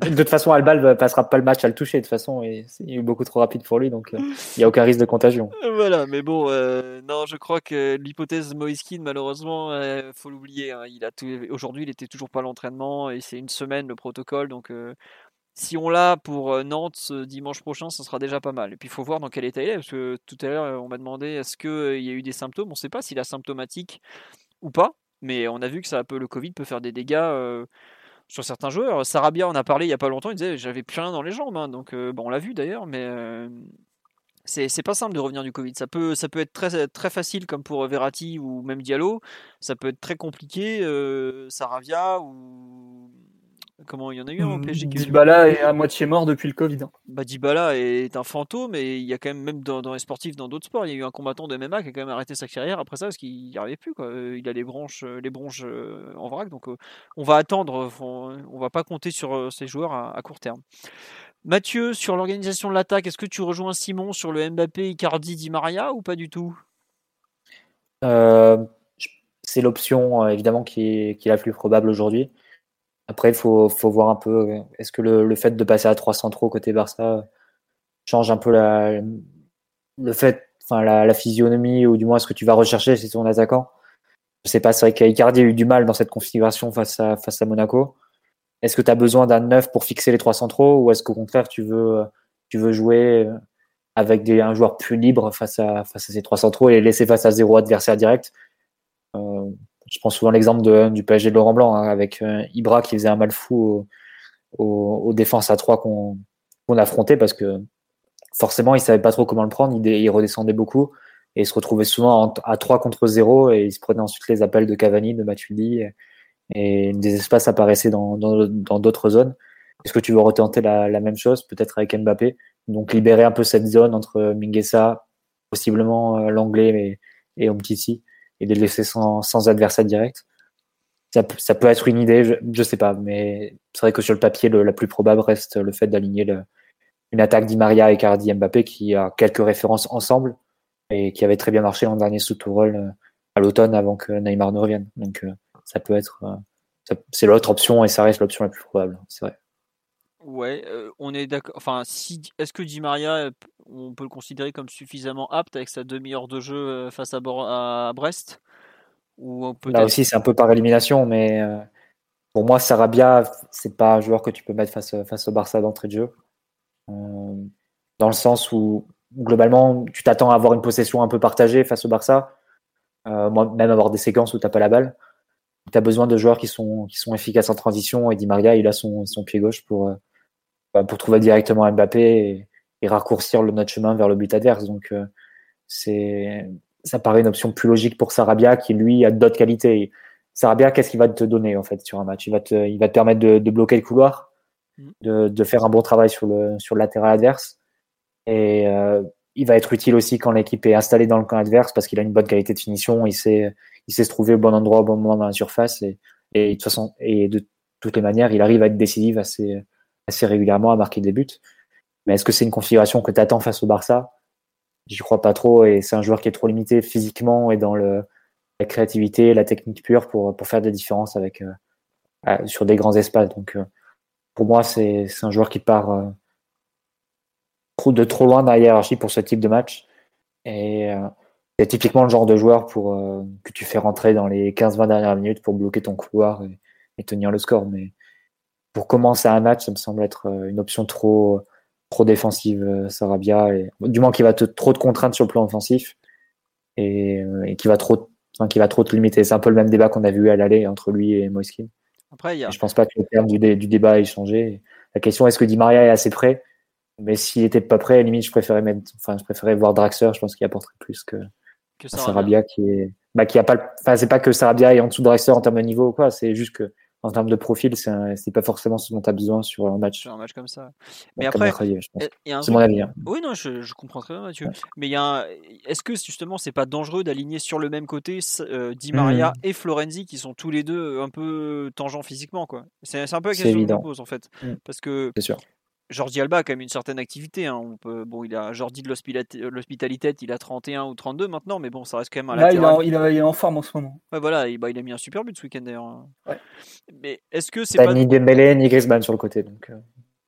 de toute façon, Alba ne passera pas le match à le toucher. De toute façon, il est beaucoup trop rapide pour lui, donc euh, il n'y a aucun risque de contagion. Voilà, mais bon, euh, non, je crois que l'hypothèse Moiskin, malheureusement, il euh, faut l'oublier. Hein. Il a aujourd'hui, il était toujours pas à l'entraînement et c'est une semaine le protocole, donc si on l'a pour euh, Nantes dimanche prochain, ça sera déjà pas mal. Et puis il faut voir dans quel état il est, parce que tout à l'heure euh, on m'a demandé est-ce qu'il euh, y a eu des symptômes? On ne sait pas s'il est asymptomatique ou pas, mais on a vu que ça peut, le Covid peut faire des dégâts sur certains joueurs. Sarabia en a parlé il y a pas longtemps, il disait j'avais plus rien dans les jambes, hein. donc on l'a vu d'ailleurs, mais c'est pas simple de revenir du Covid. Ça peut, ça peut être très, très facile comme pour Verratti ou même Diallo. Ça peut être très compliqué, Sarabia ou Comment il y en a eu un au PSG Dybala est à moitié mort depuis le Covid. Bah Dybala est un fantôme et il y a quand même même dans, les sportifs dans d'autres sports, il y a eu un combattant de MMA qui a quand même arrêté sa carrière après ça parce qu'il n'y arrivait plus quoi. Euh, il a les branches euh, les bronches euh, en vrac donc on va attendre, on, va pas compter sur ces joueurs à, court terme. Mathieu, sur l'organisation de l'attaque, est-ce que tu rejoins Simon sur le Mbappé, Icardi, Di Maria ou pas du tout? C'est l'option évidemment qui est la plus probable aujourd'hui. Après, il faut, faut, voir un peu, euh, est-ce que le, le, fait de passer à 3 centraux côté Barça change un peu la, le fait, enfin, la, la, physionomie ou du moins ce que tu vas rechercher chez ton attaquant? Je sais pas, c'est vrai qu'Icardi a eu du mal dans cette configuration face à, face à Monaco. Est-ce que tu as besoin d'un neuf pour fixer les trois centraux ou est-ce qu'au contraire tu veux, tu veux jouer euh, avec des, un joueur plus libre face à, face à ces trois centraux et les laisser face à zéro adversaire direct? Euh, je prends souvent l'exemple du PSG de Laurent Blanc hein, avec euh, Ibra qui faisait un mal fou aux, défenses à 3 qu'on affrontait parce que forcément il savait pas trop comment le prendre, il, redescendait beaucoup et il se retrouvait souvent à 3 contre 0 et il se prenait ensuite les appels de Cavani, de Matuidi et, des espaces apparaissaient dans d'autres zones. Est-ce que tu veux retenter la, la même chose peut-être avec Mbappé? Donc libérer un peu cette zone entre Minguesa, possiblement euh, l'anglais et, et Omtiti et les laisser sans, sans adversaire direct. Ça, ça, peut être une idée, je, je sais pas, mais c'est vrai que sur le papier, le, la plus probable reste le fait d'aligner une attaque d'Imaria et Cardi Mbappé qui a quelques références ensemble et qui avait très bien marché l'an dernier sous Tourelle euh, à l'automne avant que Neymar ne revienne. Donc euh, ça peut être, euh, c'est l'autre option et ça reste l'option la plus probable, c'est vrai. Ouais, on est d'accord. Enfin, si, est-ce que Di Maria, on peut le considérer comme suffisamment apte avec sa demi-heure de jeu face à, à Brest? Ou Là aussi, c'est un peu par élimination, mais pour moi, Sarabia, c'est pas un joueur que tu peux mettre face, face au Barça d'entrée de jeu. dans le sens où globalement, tu t'attends à avoir une possession un peu partagée face au Barça. Même avoir des séquences où tu n'as pas la balle. Tu as besoin de joueurs qui sont, qui sont efficaces en transition. Et Di Maria, il a son, son pied gauche pour, pour trouver directement Mbappé et, et, raccourcir le, notre chemin vers le but adverse. Donc, euh, c'est ça paraît une option plus logique pour Sarabia qui, lui, a d'autres qualités. Sarabia, qu'est-ce qu'il va te donner en fait sur un match? Il va, te, il va te permettre de, de bloquer le couloir, mm. de, de, faire un bon travail sur le, sur le latéral adverse. Et euh, il va être utile aussi quand l'équipe est installée dans le camp adverse parce qu'il a une bonne qualité de finition, il sait, il sait se trouver au bon endroit au bon moment dans la surface et, et de toute façon et de toutes les manières, il arrive à être décisif assez, assez régulièrement à marquer des buts. Mais est-ce que c'est une configuration que tu attends face au Barça? J'y crois pas trop et c'est un joueur qui est trop limité physiquement et dans le, la créativité, la technique pure pour, pour faire des différences avec euh, sur des grands espaces. Donc euh, pour moi, c'est un joueur qui part euh, de trop loin dans la hiérarchie pour ce type de match. Et c'est typiquement le genre de joueur pour, que tu fais rentrer dans les 15-20 dernières minutes pour bloquer ton couloir et, tenir le score. Mais pour commencer un match, ça me semble être euh, une option trop, trop défensive, Sarabia. Et, du moins, qui va te trop de contraintes sur le plan offensif et, qui, va trop, qui va trop te limiter. C'est un peu le même débat qu'on a vu à l'aller entre lui et Moiskin. Après, Je pense pas que le terme du, du débat ait changé. La question est-ce que Di Maria est assez prêt? Mais s'il était pas prêt, à la limite, je préférais mettre, enfin, je préférais voir Draxler. Je pense qu'il apporterait plus que, que Sarabia. qui est, bah, qui a pas, enfin, c'est pas que Sarabia est en dessous de Draxler en termes de niveau ou quoi. C'est juste que, en termes de profil, c'est pas forcément ce dont tu as besoin sur un match. Sur un match comme ça. Mais après, c'est mon avis. Hein. Oui, non, je, je, comprends très bien, Mathieu. Mais il y a est-ce que justement, c'est pas dangereux d'aligner sur le même côté euh, Di Maria mmh. et Florenzi qui sont tous les deux un peu tangents physiquement, quoi? C'est un peu la question que je pose en fait. Mmh. Parce que. C'est sûr. Jordi Alba a quand même une certaine activité. Hein. On peut, bon, il a Jordi de l'hospitalité, il a 31 ou 32 maintenant, mais bon, ça reste quand même un Là, il, est en, forme en ce moment. Ouais, voilà, il, bah, il a mis un super but ce week-end d'ailleurs. Hein. Ouais. Mais est-ce que c'est pas. Ni Dembélé ni Griezmann sur le côté. Donc, euh,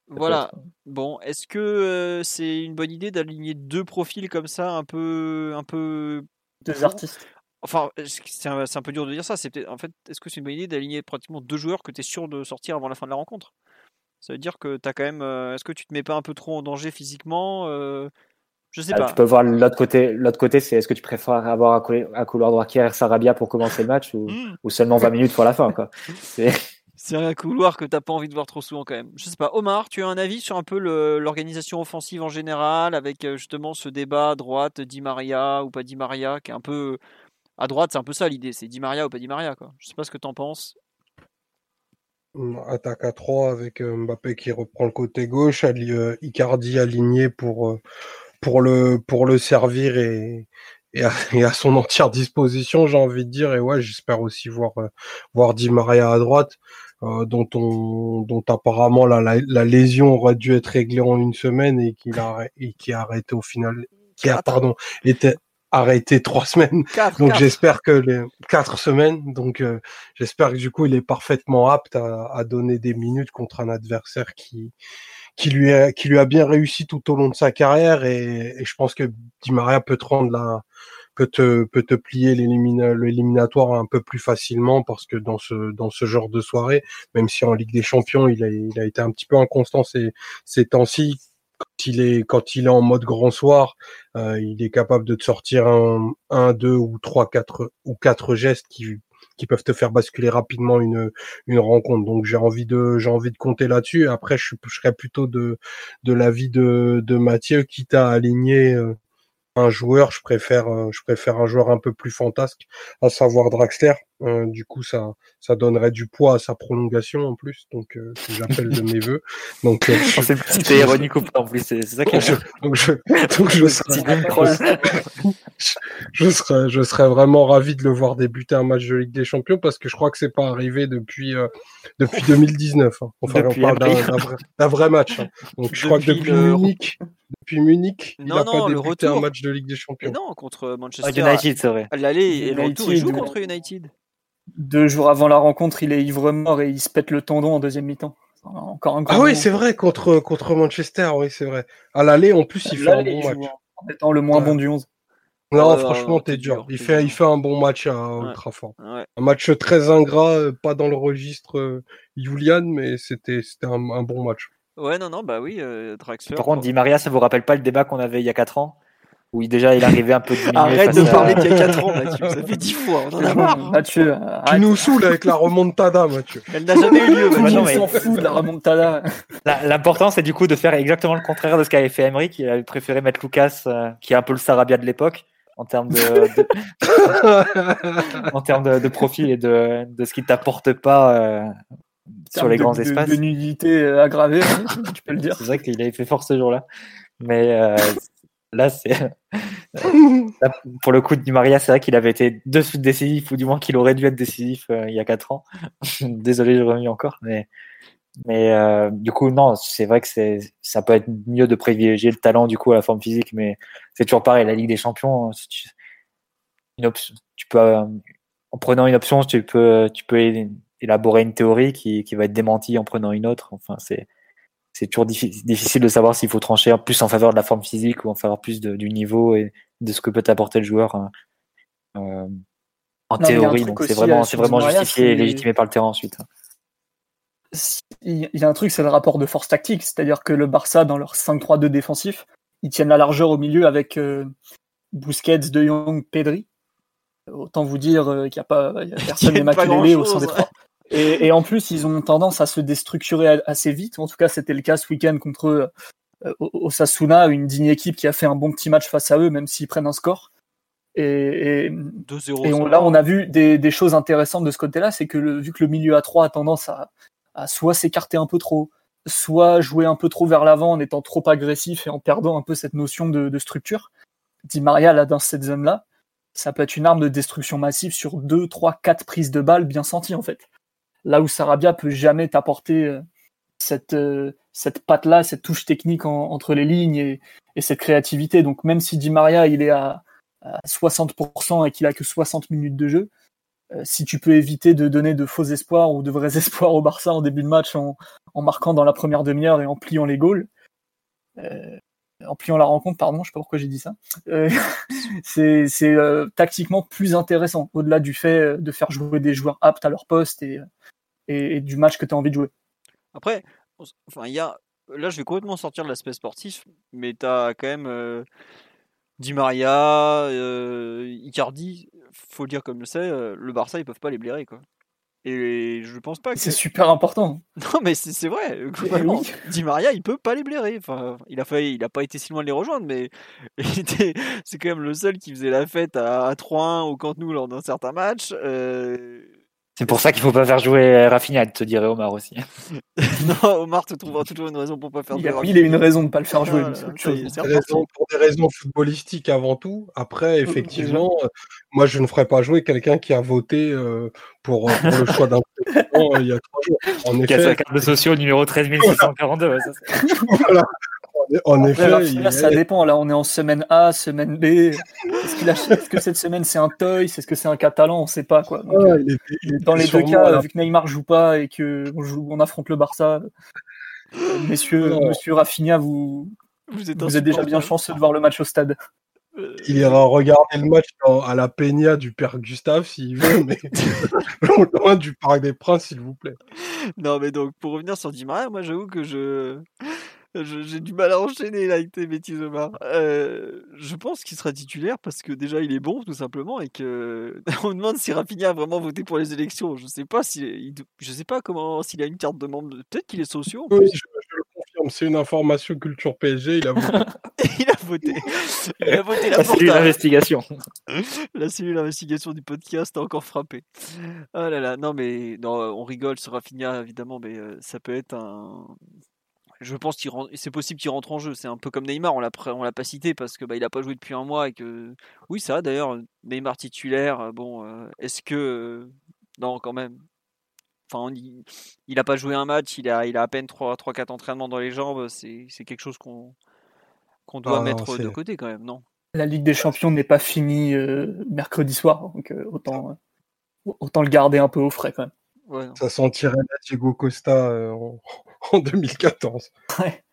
voilà. Bon, est-ce que euh, c'est une bonne idée d'aligner deux profils comme ça, un peu. Un peu... Deux artistes Enfin, c'est un, un, peu dur de dire ça. C'est en fait, est-ce que c'est une bonne idée d'aligner pratiquement deux joueurs que tu es sûr de sortir avant la fin de la rencontre? Ça veut dire que tu as quand même. Euh, est-ce que tu te mets pas un peu trop en danger physiquement euh, Je sais ah, pas. Tu peux voir l'autre côté. L'autre côté, c'est est-ce que tu préfères avoir un couloir droit qui Sarabia pour commencer le match ou, mmh. ou seulement 20 minutes pour la fin quoi. C'est un couloir que t'as pas envie de voir trop souvent quand même. Je sais pas. Omar, tu as un avis sur un peu l'organisation offensive en général, avec euh, justement ce débat droite, Di Maria ou pas Di Maria, qui est un peu à droite, c'est un peu ça l'idée, c'est Di Maria ou pas Di Maria quoi. Je sais pas ce que t'en penses attaque à 3 avec euh, Mbappé qui reprend le côté gauche, euh, Icardi aligné pour, euh, pour, le, pour le servir et, et, à, son entière disposition, j'ai envie de dire. Et ouais, j'espère aussi voir, voir Di Maria à droite, dont, on, dont apparemment la, la, lésion aurait dû être réglée en une semaine et, qu'il a, et qui a arrêté au final. Qui a, pardon, était, arrêté trois semaines. donc j'espère que les quatre semaines. Donc euh, j'espère que du coup il est parfaitement apte à, à, donner des minutes contre un adversaire qui qui lui a qui lui a bien réussi tout au long de sa carrière et, et je pense que Di Maria peut te rendre la peut te peut te plier l'éliminatoire un peu plus facilement parce que dans ce dans ce genre de soirée, même si en Ligue des Champions il a il a été un petit peu inconstant ces ces temps-ci quand il est quand il est en mode grand soir, euh, il est capable de te sortir un, un, deux ou trois, quatre ou quatre gestes qui qui peuvent te faire basculer rapidement une une rencontre. Donc j'ai envie de j'ai envie de compter là-dessus. Après, je, je serais plutôt de de l'avis de de Mathieu, quitte à aligner euh, un joueur, je préfère, euh, je préfère un joueur un peu plus fantasque, à savoir Draxler. Euh, du coup, ça, ça donnerait du poids à sa prolongation en plus, donc euh, j'appelle de mes voeux. Donc, c'est ironique en plus, c'est ça qui je, donc je, donc je, serais, je, serais, je serais vraiment ravi de le voir débuter un match de Ligue des Champions parce que je crois que c'est pas arrivé depuis depuis 2019. Hein. Enfin, on parle d'un vrai, match. Hein. Donc, je crois que depuis Munich, depuis Munich, il n'a pas débuté un match de Ligue des Champions. non, contre Manchester. United, c'est vrai. L'aller et le retour, il joue contre United. Deux jours avant la rencontre, il est ivre mort et il se pète le tendon en deuxième mi-temps. Encore un ah oui, c'est vrai, contre, contre Manchester, oui, c'est vrai. À l'aller, en plus, il fait un bon match. En étant le moins bon du 11. Non, franchement, t'es dur. Il fait, il fait un bon match à Old Un match très ingrat, euh, pas dans le registre euh, Julian, mais c'était un, un bon match. Ouais, non, non, bah oui, Draxler. Par contre, Di Maria, ça vous rappelle pas le débat qu'on avait il y a 4 ans? Oui, déjà, il arrivait un peu diminué. Arrête de parler d'il y a 4 ans, Mathieu. Ça fait 10 fois. On en a marre. Mathieu, tu nous saoules avec la remontada, Mathieu. Elle n'a jamais eu lieu. Mathieu. s'en fout de la remontada. L'important, c'est du coup de faire exactement le contraire de ce qu'avait fait Emery, qui avait préféré mettre Lucas, euh, qui est un peu le Sarabia de l'époque, en termes de, en termes de, profil et de, de ce qui t'apporte pas euh, sur les grands espaces. De, nudité euh, aggravée, hein, tu peux le dire. C'est vrai qu'il avait fait fort ce jour-là. Mais Là, c'est. pour le coup de Di Maria, c'est vrai qu'il avait été de suite décisif, ou du moins qu'il aurait dû être décisif euh, il y a 4 ans. Désolé, je remis encore, mais. Mais euh, du coup, non, c'est vrai que c'est, ça peut être mieux de privilégier le talent du coup à la forme physique, mais c'est toujours pareil. La Ligue des Champions, tu, une option, tu peux, euh, en prenant une option, tu peux, tu peux élaborer une théorie qui, qui va être démentie en prenant une autre. Enfin, c'est, c'est toujours difficile de savoir s'il faut trancher plus en faveur de la forme physique ou en faveur plus du niveau et de ce que peut apporter le joueur hein. euh, en théorie. Donc c'est vraiment, c'est vraiment justifié et légitimé par le terrain ensuite. Il y a un truc, c'est le rapport de force tactique, c'est-à-dire que le Barça, dans leur 5-3-2 défensif, ils tiennent la largeur au milieu avec euh, Busquets, De Jong, Pedri. Autant vous dire euh, qu'il n'y a pas y a personne n'est au sein des trois. Et, en plus, ils ont tendance à se déstructurer assez vite. En tout cas, c'était le cas ce week-end contre euh, Osasuna, une digne équipe qui a fait un bon petit match face à eux, même s'ils prennent un score. Et, et, là, on a vu des, choses intéressantes de ce côté-là, c'est que vu que le milieu à 3 a tendance à, soit s'écarter un peu trop, soit jouer un peu trop vers l'avant en étant trop agressif et en perdant un peu cette notion de, de structure, Di Maria, là, dans cette zone-là, ça peut être une arme de destruction massive sur 2, 3, 4 prises de balles bien senties, en fait là où Sarabia peut jamais t'apporter euh, cette, euh, cette patte-là, cette touche technique entre les lignes et, cette créativité. Donc même si Di Maria il est à, 60% et qu'il a que 60 minutes de jeu, euh, si tu peux éviter de donner de faux espoirs ou de vrais espoirs au Barça en début de match en, marquant dans la première demi-heure et en pliant les goals, en pliant la rencontre, pardon, je sais pas pourquoi j'ai dit ça. c'est tactiquement plus intéressant, au-delà du fait de faire jouer des joueurs aptes à leur poste et, du match que tu as envie de jouer. Après, enfin, il y a, là, je vais complètement sortir de l'aspect sportif, mais tu as quand même euh, Di Maria, euh, Icardi, faut le dire comme je sais, euh, le Barça, ils peuvent pas les blairer. Quoi. Et je pense pas que. C'est super important. Non, mais c'est vrai. Eh Di Maria, il peut pas les blairer. Enfin, il a failli, il a pas été si loin de les rejoindre, mais c'est quand même le seul qui faisait la fête à, 3-1 au Camp Nou lors d'un certain match. Euh, c'est pour ça qu'il faut pas faire jouer Rafinha, te dirait Omar aussi. non, Omar te trouvera toujours une raison pour pas faire jouer. Il, a une raison de pas le faire jouer. pour des raisons footballistiques avant tout. Après, effectivement, euh, moi je ne ferais pas jouer quelqu'un qui a voté euh, pour, le choix d'un président euh, il y a trois jours. En qui effet, a sa carte de sociaux numéro 13642. voilà. En effet, ça dépend. Là, on est en semaine A, semaine B. Est-ce que cette semaine c'est un Toy? Est-ce que c'est un Catalan? On ne sait pas quoi. Euh, dans les deux cas, vu que Neymar joue pas et que on, affronte le Barça, euh, messieurs, Monsieur Rafinha, vous vous êtes, déjà bien chanceux de voir le match au stade. Il ira regarder le match à la Peña du père Gustave s'il veut, mais loin du Parc des Princes, s'il vous plaît. Non, mais donc pour revenir sur Di Maria, moi j'avoue que je j'ai du mal à enchaîner là avec tes bêtises, Omar. Euh, je pense qu'il sera titulaire parce que déjà il est bon, tout simplement, et que on demande si Rafinha a vraiment voté pour les élections. Je sais pas si, je sais pas comment s'il a une carte de membre. Peut-être qu'il est socio. Oui, je, le confirme. C'est une information culture PSG. Il a voté. il a voté. Il a voté la, la cellule d'investigation. la cellule d'investigation du podcast a encore frappé. Oh là là, non mais non, on rigole sur Rafinha évidemment, mais euh, ça peut être un je pense qu'il c'est possible qu'il rentre en jeu. C'est un peu comme Neymar, on l'a on l'a pas cité parce que bah, il a pas joué depuis un mois et que oui, ça d'ailleurs Neymar titulaire. Euh, bon, euh, est-ce que euh, non quand même. Enfin, il, il a pas joué un match, il a il a à peine 3 3 4 entraînements dans les jambes, c'est quelque chose qu'on qu'on doit ah mettre de côté quand même, non? La Ligue des Champions n'est pas finie mercredi soir, donc autant autant le garder un peu au frais quand même. Ça sentirait la Diego Costa en 2014. Ouais.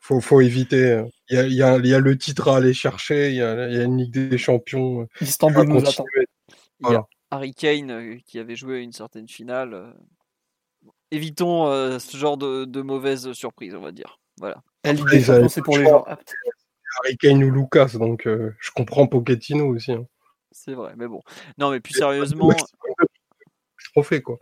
Faut, faut, éviter. Il y, a, le titre à aller chercher, il y a, une Ligue des Champions. Euh, Istanbul nous attend. Voilà. Harry Kane euh, qui avait joué une certaine finale. Euh, évitons ce genre de, de mauvaise surprise, on va dire. Voilà. c'est pour les gens aptes. Harry Kane ou Lucas, donc je comprends Pochettino aussi. Hein. C'est vrai, mais bon. Non, mais plus sérieusement. Trophée, quoi.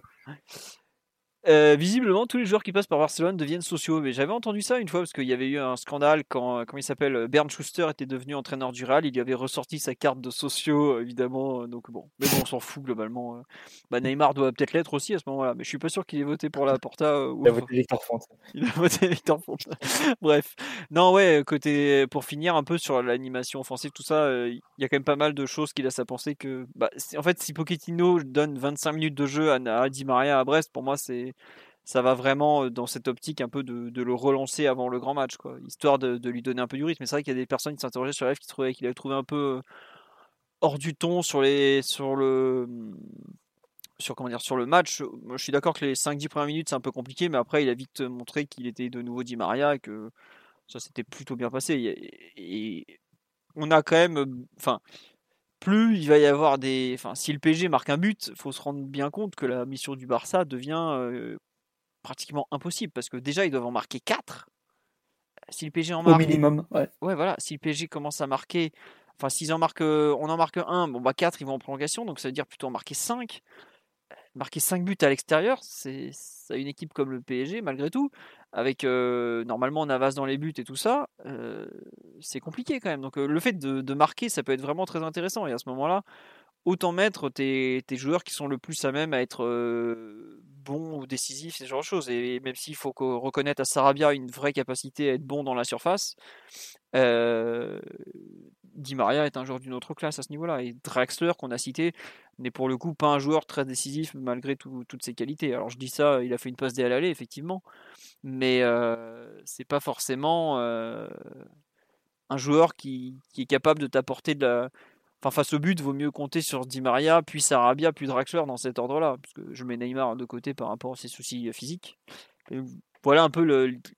Euh, visiblement, tous les joueurs qui passent par Barcelone deviennent sociaux. Mais j'avais entendu ça une fois parce qu'il y avait eu un scandale quand, comment il s'appelle, Bernd Schuster était devenu entraîneur du Real. Il y avait ressorti sa carte de sociaux, évidemment. Donc bon, mais bon, on s'en fout globalement. Bah, Neymar doit peut-être l'être aussi à ce moment-là, mais je suis pas sûr qu'il ait voté pour la Porta. Il a voté Victor Font. Il a voté Victor Font. Bref, non ouais, côté pour finir un peu sur l'animation offensive, tout ça, il y a quand même pas mal de choses qui laissent à penser que, bah, en fait, si Pochettino donne 25 minutes de jeu à, à Di Maria à Brest, pour moi c'est ça va vraiment euh, dans cette optique un peu de, le relancer avant le grand match, quoi, histoire de, lui donner un peu du rythme. Mais c'est vrai qu'il y a des personnes qui s'interrogeaient sur la qui trouvaient qu'il avait trouvé un peu euh, hors du ton sur les sur le dire sur le match. Je suis d'accord que les 5-10 premières minutes c'est un peu compliqué, mais après il a vite montré qu'il était de nouveau Di Maria et que ça s'était plutôt bien passé. Et, on a quand même, enfin, plus il va y avoir des, enfin, si le PG marque un but, faut se rendre bien compte que la mission du Barça devient euh, pratiquement impossible parce que déjà ils doivent en marquer 4. Si le PG en marque. Au minimum, ouais. Ouais, voilà. Si le PG commence à marquer. Enfin, s'ils en marquent. Euh, on en marque 1, bon, bah 4, ils vont en prolongation. Donc ça veut dire plutôt en marquer 5. Marquer 5 buts à l'extérieur, c'est une équipe comme le PSG, malgré tout. Avec euh, normalement Navas dans les buts et tout ça, euh, c'est compliqué quand même. Donc le fait de, marquer, ça peut être vraiment très intéressant. Et à ce moment-là, autant mettre tes, joueurs qui sont le plus à même à être bon ou décisif, ce genre de choses. Et même s'il faut reconnaître à Sarabia une vraie capacité à être bon dans la surface, euh, Di Maria est un joueur d'une autre classe à ce niveau-là. Et Draxler, qu'on a cité, n'est pour le coup pas un joueur très décisif malgré toutes ses qualités. Alors je dis ça, il a fait une passe dès à l'aller, effectivement, mais euh, c'est pas forcément euh, un joueur qui, qui, est capable de t'apporter de la, Enfin, face au but, vaut mieux compter sur Di Maria, puis Sarabia, puis Draxler dans cet ordre-là, parce que je mets Neymar de côté par rapport à ses soucis physiques. voilà un peu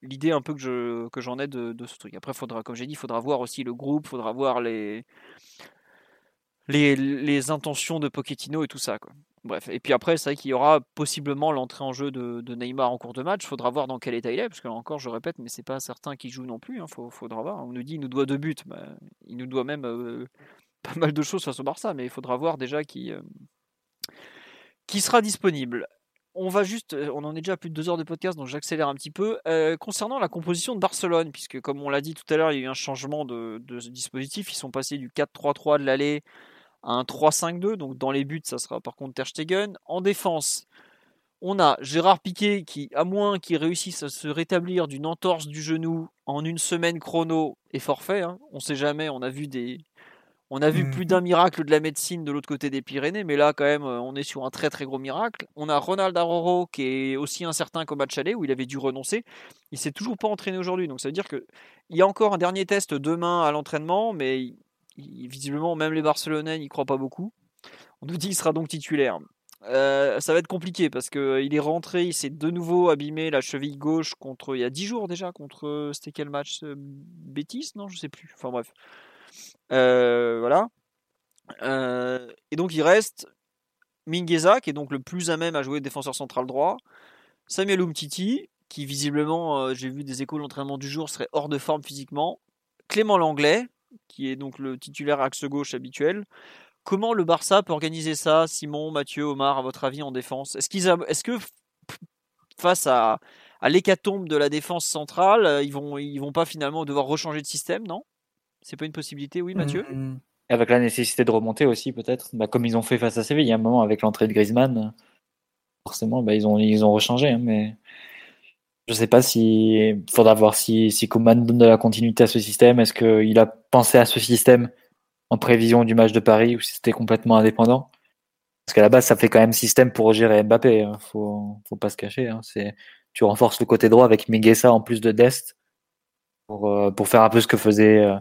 l'idée un peu que je que j'en ai de, ce truc. Après, comme j'ai dit, il faudra voir aussi le groupe, il faudra voir les, intentions de Pochettino et tout ça. Bref, et puis après, c'est vrai qu'il y aura possiblement l'entrée en jeu de, Neymar en cours de match. Il faudra voir dans quel état il est, parce que là encore, je répète, mais c'est pas certain qu'il joue non plus. Il hein. faudra voir. On nous dit qu'il nous doit deux buts. Il nous doit même euh, pas mal de choses face au Barça, mais il faudra voir déjà qui, euh, qui sera disponible. On va juste, euh, on en est déjà à plus de deux heures de podcast, donc j'accélère un petit peu. Euh, concernant la composition de Barcelone, puisque comme on l'a dit tout à l'heure, il y a eu un changement de, dispositif. Ils sont passés du 4-3-3 de l'aller à un 3-5-2. Donc dans les buts, ça sera par contre Ter Stegen. En défense, on a Gérard Piquet qui, à moins qu'il réussisse à se rétablir d'une entorse du genou en une semaine chrono, est forfait. Hein. On ne sait jamais. On a vu des, on a vu plus mmh. d'un miracle de la médecine de l'autre côté des Pyrénées, mais là, quand même, euh, on est sur un très très gros miracle. On a Ronald Aroro qui est aussi incertain qu'au match aller où il avait dû renoncer. Il s'est toujours pas entraîné aujourd'hui, donc ça veut dire qu'il y a encore un dernier test demain à l'entraînement, mais visiblement, même les Barcelonais n'y croient pas beaucoup. On nous dit qu'il sera donc titulaire. Euh, ça va être compliqué parce qu'il euh, est rentré, il s'est de nouveau abîmé la cheville gauche contre il y a 10 jours déjà contre c'était quel match Bétis non je sais plus enfin bref voilà. Euh, et donc il reste Mingueza, qui est donc le plus à même à jouer défenseur central droit. Samuel Umtiti, qui visiblement, euh, j'ai vu des échos de l'entraînement du jour, serait hors de forme physiquement. Clément Langlais, qui est donc le titulaire axe gauche habituel. Comment le Barça peut organiser ça, Simon, Mathieu, Omar, à votre avis, en défense? Est-ce que face à, l'hécatombe de la défense centrale, ils vont, vont pas finalement devoir rechanger de système, non? C'est pas une possibilité, oui, Mathieu? mmh. Avec la nécessité de remonter aussi, peut-être. Bah, comme ils ont fait face à Séville, il y a un moment avec l'entrée de Griezmann, forcément, bah, ils, ont, ils ont rechangé. Hein, mais je sais pas si. Il faudra voir si, si donne de la continuité à ce système. Est-ce qu'il a pensé à ce système en prévision du match de Paris ou si c'était complètement indépendant? Parce qu'à la base, ça fait quand même système pour gérer Mbappé. Hein. Faut, faut pas se cacher. Hein. C'est, tu renforces le côté droit avec Minguesa en plus de Dest pour, euh, pour faire un peu ce que faisait euh,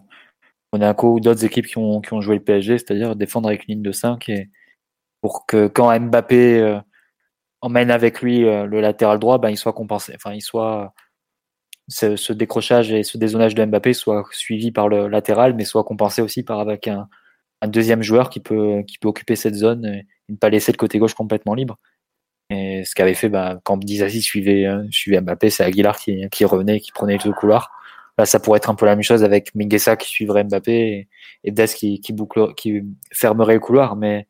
Monaco ou d'autres équipes qui ont, qui ont joué le PSG, c'est-à-dire défendre avec une ligne de 5 et pour que quand Mbappé euh, emmène avec lui euh, le latéral droit, ben, il soit compensé. Enfin, il soit ce, décrochage et ce dézonage de Mbappé soit suivi par le latéral, mais soit compensé aussi par avec un, deuxième joueur qui peut, occuper cette zone et ne pas laisser le côté gauche complètement libre. Et ce qu'avait fait bah, quand Dizassi suivait, suivait Mbappé, c'est Aguilar qui, qui revenait, qui prenait tout le couloir. Là, ça pourrait être un peu la même chose avec Minguesa qui suivrait Mbappé et, et qui, qui, boucle, qui fermerait le couloir. Mais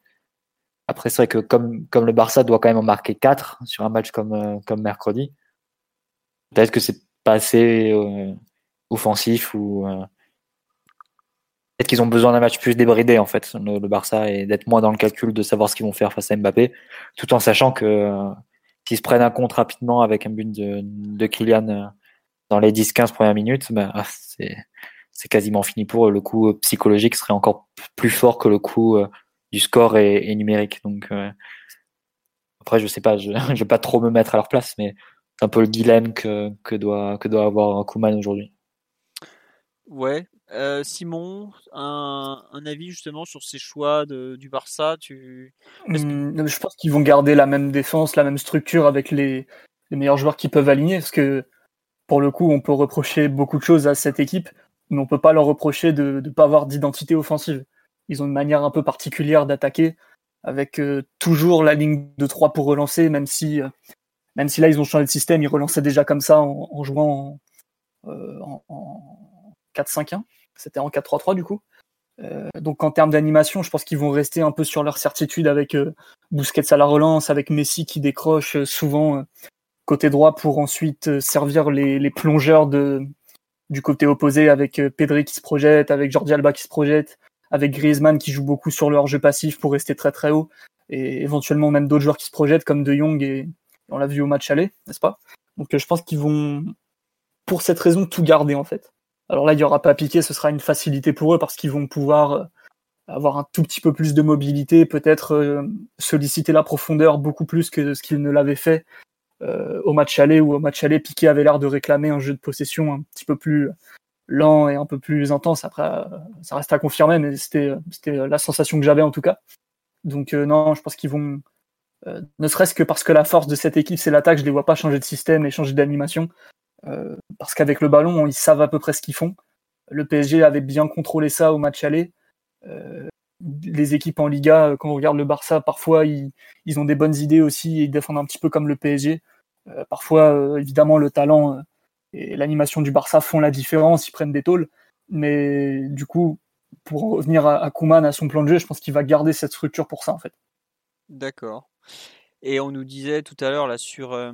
après, c'est vrai que comme, comme le Barça doit quand même en marquer 4 sur un match comme, euh, comme mercredi, peut-être que c'est pas assez euh, offensif ou euh, peut-être qu'ils ont besoin d'un match plus débridé en fait, le, Barça, et d'être moins dans le calcul de savoir ce qu'ils vont faire face à Mbappé, tout en sachant que s'ils se prennent un compte rapidement avec un but de, de Kylian dans les 10-15 premières minutes, bah, c'est quasiment fini pour eux. Le coup psychologique serait encore plus fort que le coup du score et, numérique. Donc euh, après, je sais pas, je, je vais pas trop me mettre à leur place, mais c'est un peu le dilemme que, que doit que doit avoir Kuman aujourd'hui. Ouais. Euh, Simon, un, un, avis justement sur ces choix de, du Barça? Tu... Mmh, je pense qu'ils vont garder la même défense, la même structure avec les, les meilleurs joueurs qui peuvent aligner, parce que pour le coup, on peut reprocher beaucoup de choses à cette équipe, mais on peut pas leur reprocher de ne pas avoir d'identité offensive. Ils ont une manière un peu particulière d'attaquer, avec euh, toujours la ligne de 3 pour relancer, même si, euh, même si là ils ont changé de système, ils relançaient déjà comme ça en, jouant en, euh, en 4-5-1. C'était en 4-3-3 du coup. donc en termes d'animation, je pense qu'ils vont rester un peu sur leur certitude avec Busquets à la relance, avec Messi qui décroche souvent côté droit pour ensuite servir les, plongeurs de, du côté opposé avec Pedri qui se projette, avec Jordi Alba qui se projette, avec Griezmann qui joue beaucoup sur leur jeu passif pour rester très très haut, et éventuellement même d'autres joueurs qui se projettent comme De Jong et on l'a vu au match aller, n'est-ce pas? Donc euh, je pense qu'ils vont, pour cette raison, tout garder en fait. Alors là, il n'y aura pas à piquer, ce sera une facilité pour eux parce qu'ils vont pouvoir euh, avoir un tout petit peu plus de mobilité, peut-être euh, solliciter la profondeur beaucoup plus que ce qu'ils ne l'avaient fait au match aller, où au match aller, Piqué avait l'air de réclamer un jeu de possession un petit peu plus lent et un peu plus intense. Après, euh, ça reste à confirmer, mais c'était la sensation que j'avais en tout cas. Donc euh, non, je pense qu'ils vont, euh, ne serait-ce que parce que la force de cette équipe, c'est l'attaque, je les vois pas changer de système et changer d'animation. parce qu'avec le ballon, ils savent à peu près ce qu'ils font. Le PSG avait bien contrôlé ça au match aller. Les équipes en Liga, quand on regarde le Barça, parfois ils, ils ont des bonnes idées aussi et ils défendent un petit peu comme le PSG. parfois, évidemment, le talent et l'animation du Barça font la différence, ils prennent des tôles. Mais du coup, pour revenir à, à Kuman, à son plan de jeu, je pense qu'il va garder cette structure pour ça en fait. D'accord. Et on nous disait tout à l'heure là sur euh,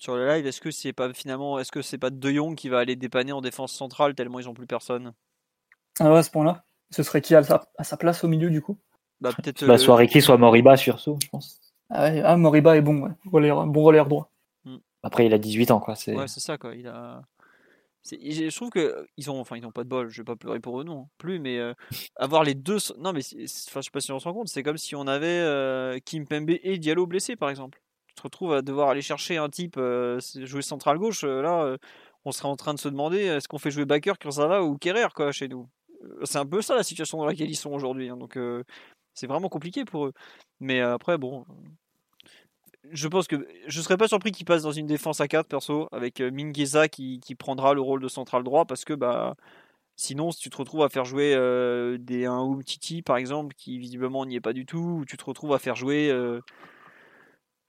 sur le live, est-ce que c'est pas finalement, est-ce que c'est pas De Jong qui va aller dépanner en défense centrale tellement ils ont plus personne? Ah ouais, à ce point-là? Ce serait qui à sa, à sa place au milieu du coup? Bah peut-être. Bah, soit Ricky, soit Moriba surtout, je pense. Ah, ouais, ah Moriba est bon, ouais. bon relais droit. Après, il a 18 ans, quoi. Ouais, c'est ça, quoi. Il a. Je trouve que ils ont, enfin, ils n'ont pas de bol. Je vais pas pleurer pour eux non plus, mais euh, avoir les deux, non, mais enfin, je sais pas si on se rend compte. C'est comme si on avait euh, Kim Pembe et Diallo blessés, par exemple. Tu te retrouves à devoir aller chercher un type euh, jouer central gauche. là, on serait en train de se demander est-ce qu'on fait jouer Baker, va ou Kerrer, quoi, chez nous? C'est un peu ça la situation dans laquelle ils sont aujourd'hui. Hein, donc, c'est vraiment compliqué pour eux. Mais après, bon, je pense que je serais pas surpris qu'il passe dans une défense à 4 perso avec euh, Mingueza qui, prendra le rôle de central droit parce que bah sinon si tu te retrouves à faire jouer euh, des un Titi par exemple qui visiblement n'y est pas du tout ou tu te retrouves à faire jouer euh,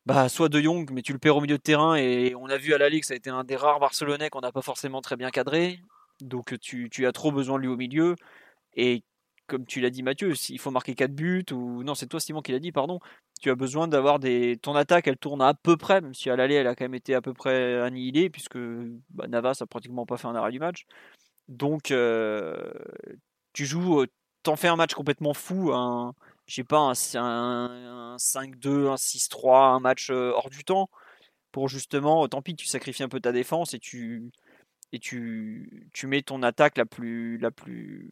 bah soit De Jong mais tu le perds au milieu de terrain et on a vu à la Ligue ça a été un des rares Barcelonais qu'on n'a pas forcément très bien cadré donc tu, tu as trop besoin de lui au milieu et comme tu l'as dit Mathieu, s'il faut marquer 4 buts, ou non, c'est toi Simon qui l'a dit, pardon, tu as besoin d'avoir des. Ton attaque, elle tourne à peu près, même si à l'aller, elle a quand même été à peu près annihilée, puisque bah, Navas a pratiquement pas fait un arrêt du match. Donc, euh, tu joues, euh, t'en fais un match complètement fou, un, je sais pas, un, 5-2, un 6-3, un match euh, hors du temps, pour justement, tant pis, tu sacrifies un peu ta défense et tu. Et tu, tu mets ton attaque la plus, la plus,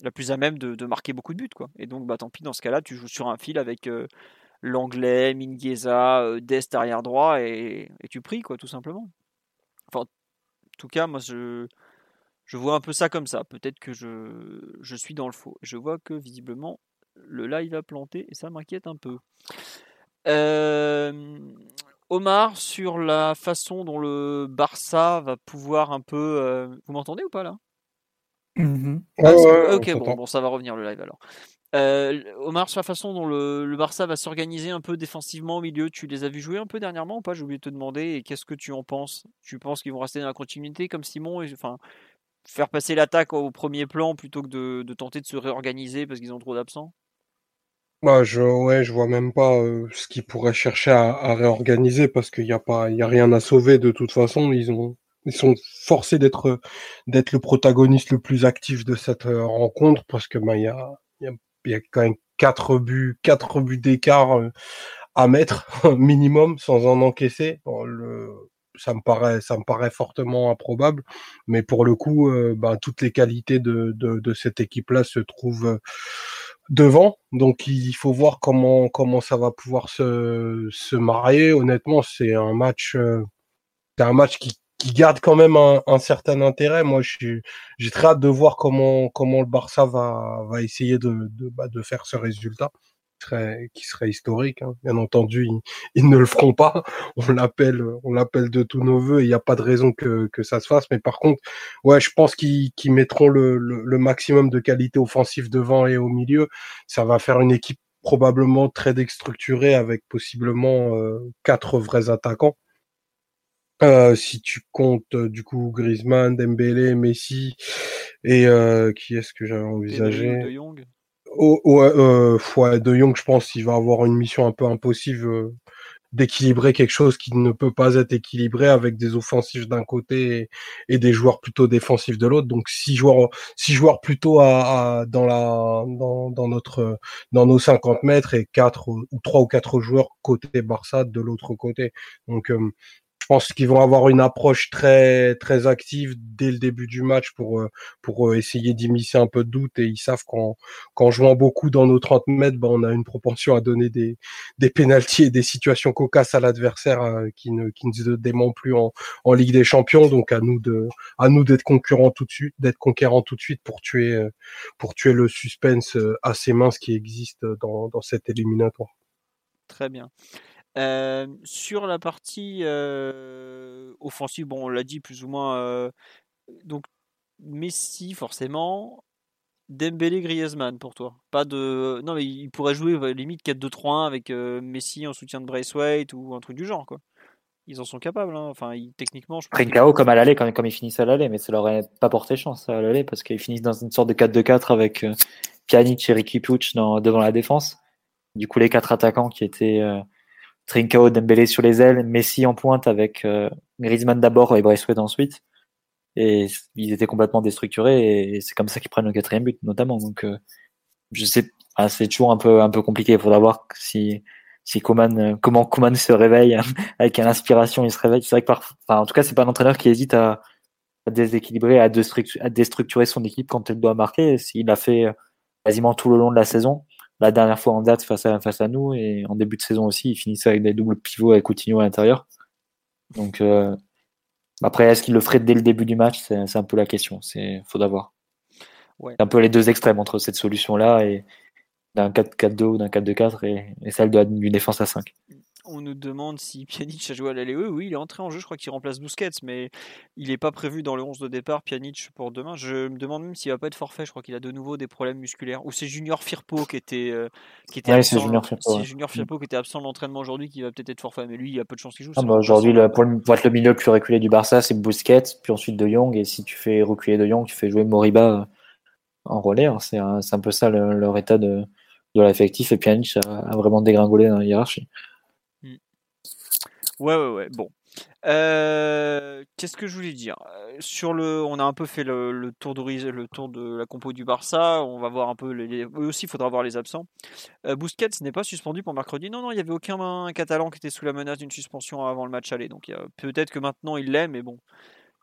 la plus à même de, marquer beaucoup de buts. Quoi. Et donc, bah, tant pis, dans ce cas-là, tu joues sur un fil avec l'anglais, Mingueza, euh, Dest arrière droit et, tu pries, quoi, tout simplement. Enfin, en tout cas, moi, je, je vois un peu ça comme ça. Peut-être que je, je suis dans le faux. Je vois que visiblement, le live a planté et ça m'inquiète un peu. Omar, sur la façon dont le Barça va pouvoir un peu. vous m'entendez ou pas là? Mmh ah, ok, bon, bon, ça va revenir le live alors. Euh, Omar, sur la façon dont le, Barça va s'organiser un peu défensivement au milieu, tu les as vus jouer un peu dernièrement ou pas? J'ai oublié de te demander. Et qu'est-ce que tu en penses? Tu penses qu'ils vont rester dans la continuité comme Simon et, Enfin, faire passer l'attaque au premier plan plutôt que de, tenter de se réorganiser parce qu'ils ont trop d'absents? Bah, je, ouais, je vois même pas euh, ce qu'ils pourraient chercher à, réorganiser parce qu'il n'y a pas, il y a rien à sauver de toute façon. Ils ont, ils sont forcés d'être, d'être le protagoniste le plus actif de cette euh, rencontre parce que bah, il y a, il y a quand même quatre buts, quatre buts d'écart euh, à mettre minimum sans en encaisser. ça me paraît, ça me paraît fortement improbable. Mais pour le coup, ben, toutes les qualités de, de, de cette équipe-là se trouvent devant. Donc il faut voir comment comment ça va pouvoir se, se marier. Honnêtement, c'est un match, c'est un match qui qui garde quand même un, certain intérêt. Moi, j'ai très hâte de voir comment, comment le Barça va, va essayer de, de, bah, faire ce résultat serait, qui serait historique. Hein. Bien entendu, ils, ne le feront pas. On l'appelle, on l'appelle de tous nos voeux. Il n'y a pas de raison que, que ça se fasse. Mais par contre, ouais, je pense qu'ils mettront le, le, maximum de qualité offensive devant et au milieu. Ça va faire une équipe probablement très déstructurée avec possiblement euh, quatre vrais attaquants. Euh, si tu comptes euh, du coup Griezmann, Dembélé, Messi et euh, qui est-ce que j'avais envisagé? De Jong. Oh, ouais, de Jong, je pense qu'il va avoir une mission un peu impossible d'équilibrer quelque chose qui ne peut pas être équilibré avec des offensifs d'un côté et, des joueurs plutôt défensifs de l'autre. Donc six joueurs, six joueurs plutôt à, dans la dans, dans, notre dans nos 50 mètres et quatre ou trois ou quatre joueurs côté Barça de l'autre côté. Donc je pense qu'ils vont avoir une approche très très active dès le début du match pour euh, pour euh, essayer d'immiscer un peu de doute et ils savent qu'en qu'en jouant beaucoup dans nos 30 mètres, ben, on a une propension à donner des des pénalties et des situations cocasses à l'adversaire euh, qui ne qui ne se dément plus en, en Ligue des Champions. Donc à nous de à nous d'être concurrents tout de suite, d'être conquérants tout de suite pour tuer pour tuer le suspense assez mince qui existe dans dans cette éliminatoire. Très bien sur la partie offensive, bon, on l'a dit plus ou moins. donc Messi forcément, Dembélé, Griezmann pour toi. Pas de, non mais il pourrait jouer limite 4-2-3-1 avec Messi en soutien de Braithwaite ou un truc du genre quoi. Ils en sont capables. Hein. Enfin, techniquement, je pense. Trincao comme à l'aller quand, comme ils finissent à l'aller, mais ça leur aurait pas porté chance à l'aller parce qu'ils finissent dans une sorte de 4-2-4 avec Pjanic et Ricky Pucci devant la défense. Du coup, les quatre attaquants qui étaient Trincao, Dembélé sur les ailes, Messi en pointe avec euh, Griezmann d'abord et Braithwaite ensuite. Et ils étaient complètement déstructurés et c'est comme ça qu'ils prennent le quatrième but notamment. Donc euh, je sais, ah, c'est toujours un peu un peu compliqué. Il faudra voir si si Coman, euh, comment Coman se réveille avec une inspiration, il se réveille. C'est vrai que par, enfin, en tout cas, c'est pas un entraîneur qui hésite à, à déséquilibrer, à, à déstructurer son équipe quand elle doit marquer. S'il a fait quasiment tout le long de la saison, la dernière fois en date face à, face à nous et en début de saison aussi, il finissait avec des doubles pivots avec Coutinho à l'intérieur. Donc euh, après, est-ce qu'il le ferait dès le début du match? C'est un peu la question. C'est faut d'avoir. C'est un peu les deux extrêmes entre cette solution-là et d'un 4-4-2 ou d'un 4-2-4 et, et, celle d'une défense à 5 on nous demande si Pjanic a joué à l'aller. Oui, il est entré en jeu, je crois qu'il remplace Busquets, mais il n'est pas prévu dans le 11 de départ, Pjanic, pour demain. Je me demande même s'il va pas être forfait, je crois qu'il a de nouveau des problèmes musculaires. Ou c'est Junior Firpo qui était, euh, qui était absent. Junior Firpo, Junior Firpo qui était absent de l'entraînement aujourd'hui, qui va peut-être être forfait, mais lui, il a peu de chance qu'il joue. Ah bah aujourd'hui, pour, être le milieu le plus reculé du Barça, c'est Busquets, puis ensuite De Jong, et si tu fais reculer De Jong, tu fais jouer Moriba en relais. Hein. C'est un, peu ça leur état de, de l'effectif, et Pjanic a, a vraiment dégringolé dans la hiérarchie. Ouais, ouais, ouais. Bon. Euh, qu'est-ce que je voulais dire? Euh, Sur le, on a un peu fait le, tour de le tour de la compo du Barça. On va voir un peu. Les, aussi, il faudra voir les absents. Euh, Busquets n'est pas suspendu pour mercredi. Non, non, il n'y avait aucun Catalan qui était sous la menace d'une suspension avant le match aller. Donc peut-être que maintenant il l'est, mais bon,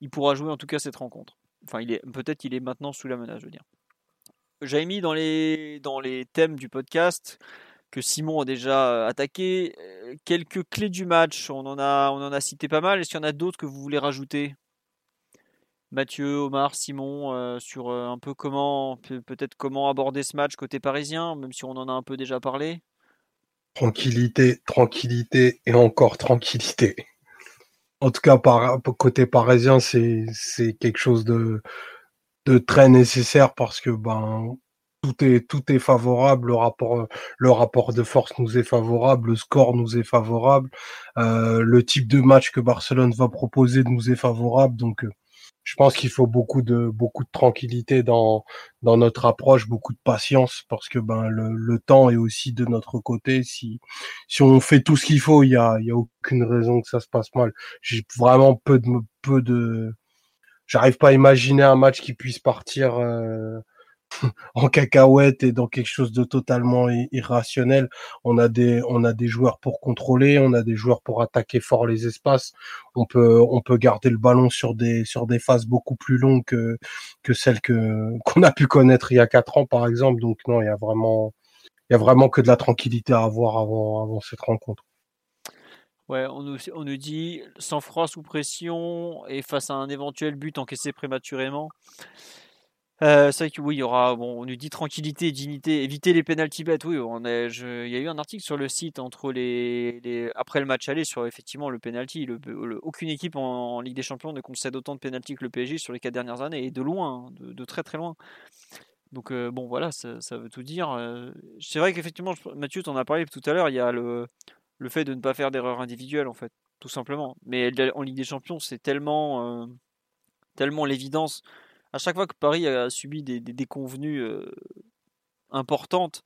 il pourra jouer en tout cas cette rencontre. Enfin, il est peut-être il est maintenant sous la menace, je veux dire. J'avais mis dans les dans les thèmes du podcast que Simon a déjà attaqué. Quelques clés du match, on en a, on en a cité pas mal. Est-ce qu'il y en a d'autres que vous voulez rajouter? Mathieu, Omar, Simon, sur un peu comment, peut-être comment aborder ce match côté parisien, même si on en a un peu déjà parlé? Tranquillité, tranquillité et encore tranquillité. En tout cas, côté parisien, c'est quelque chose de, de très nécessaire parce que ben tout est tout est favorable. Le rapport le rapport de force nous est favorable, le score nous est favorable, euh, le type de match que Barcelone va proposer nous est favorable. Donc, euh, je pense qu'il faut beaucoup de beaucoup de tranquillité dans dans notre approche, beaucoup de patience parce que ben le, le temps est aussi de notre côté. Si si on fait tout ce qu'il faut, il y a il y a aucune raison que ça se passe mal. J'ai vraiment peu de peu de j'arrive pas à imaginer un match qui puisse partir. Euh, en cacahuète et dans quelque chose de totalement irrationnel. On a des on a des joueurs pour contrôler, on a des joueurs pour attaquer fort les espaces. On peut on peut garder le ballon sur des sur des phases beaucoup plus longues que celles que qu'on a pu connaître il y a quatre ans par exemple. Donc non, il y a vraiment il y a vraiment que de la tranquillité à avoir avant avant cette rencontre. Ouais, on nous, on nous dit sans froid sous pression et face à un éventuel but encaissé prématurément. Euh, c'est vrai que oui, il y aura, bon, on nous dit tranquillité, dignité, éviter les pénalty bêtes. Oui, on il y a eu un article sur le site entre les, après le match aller sur effectivement le penalty. Le, aucune équipe en, Ligue des Champions ne concède autant de penalty que le PSG sur les quatre dernières années et de loin, hein, de, très très loin. Donc euh, bon, voilà, ça, veut tout dire. Euh, c'est vrai qu'effectivement, Mathieu, tu en as parlé tout à l'heure. Il y a le, le fait de ne pas faire d'erreurs individuelles en fait, tout simplement. Mais en Ligue des Champions, c'est tellement, tellement l'évidence à chaque fois que Paris a subi des, déconvenues euh, importantes,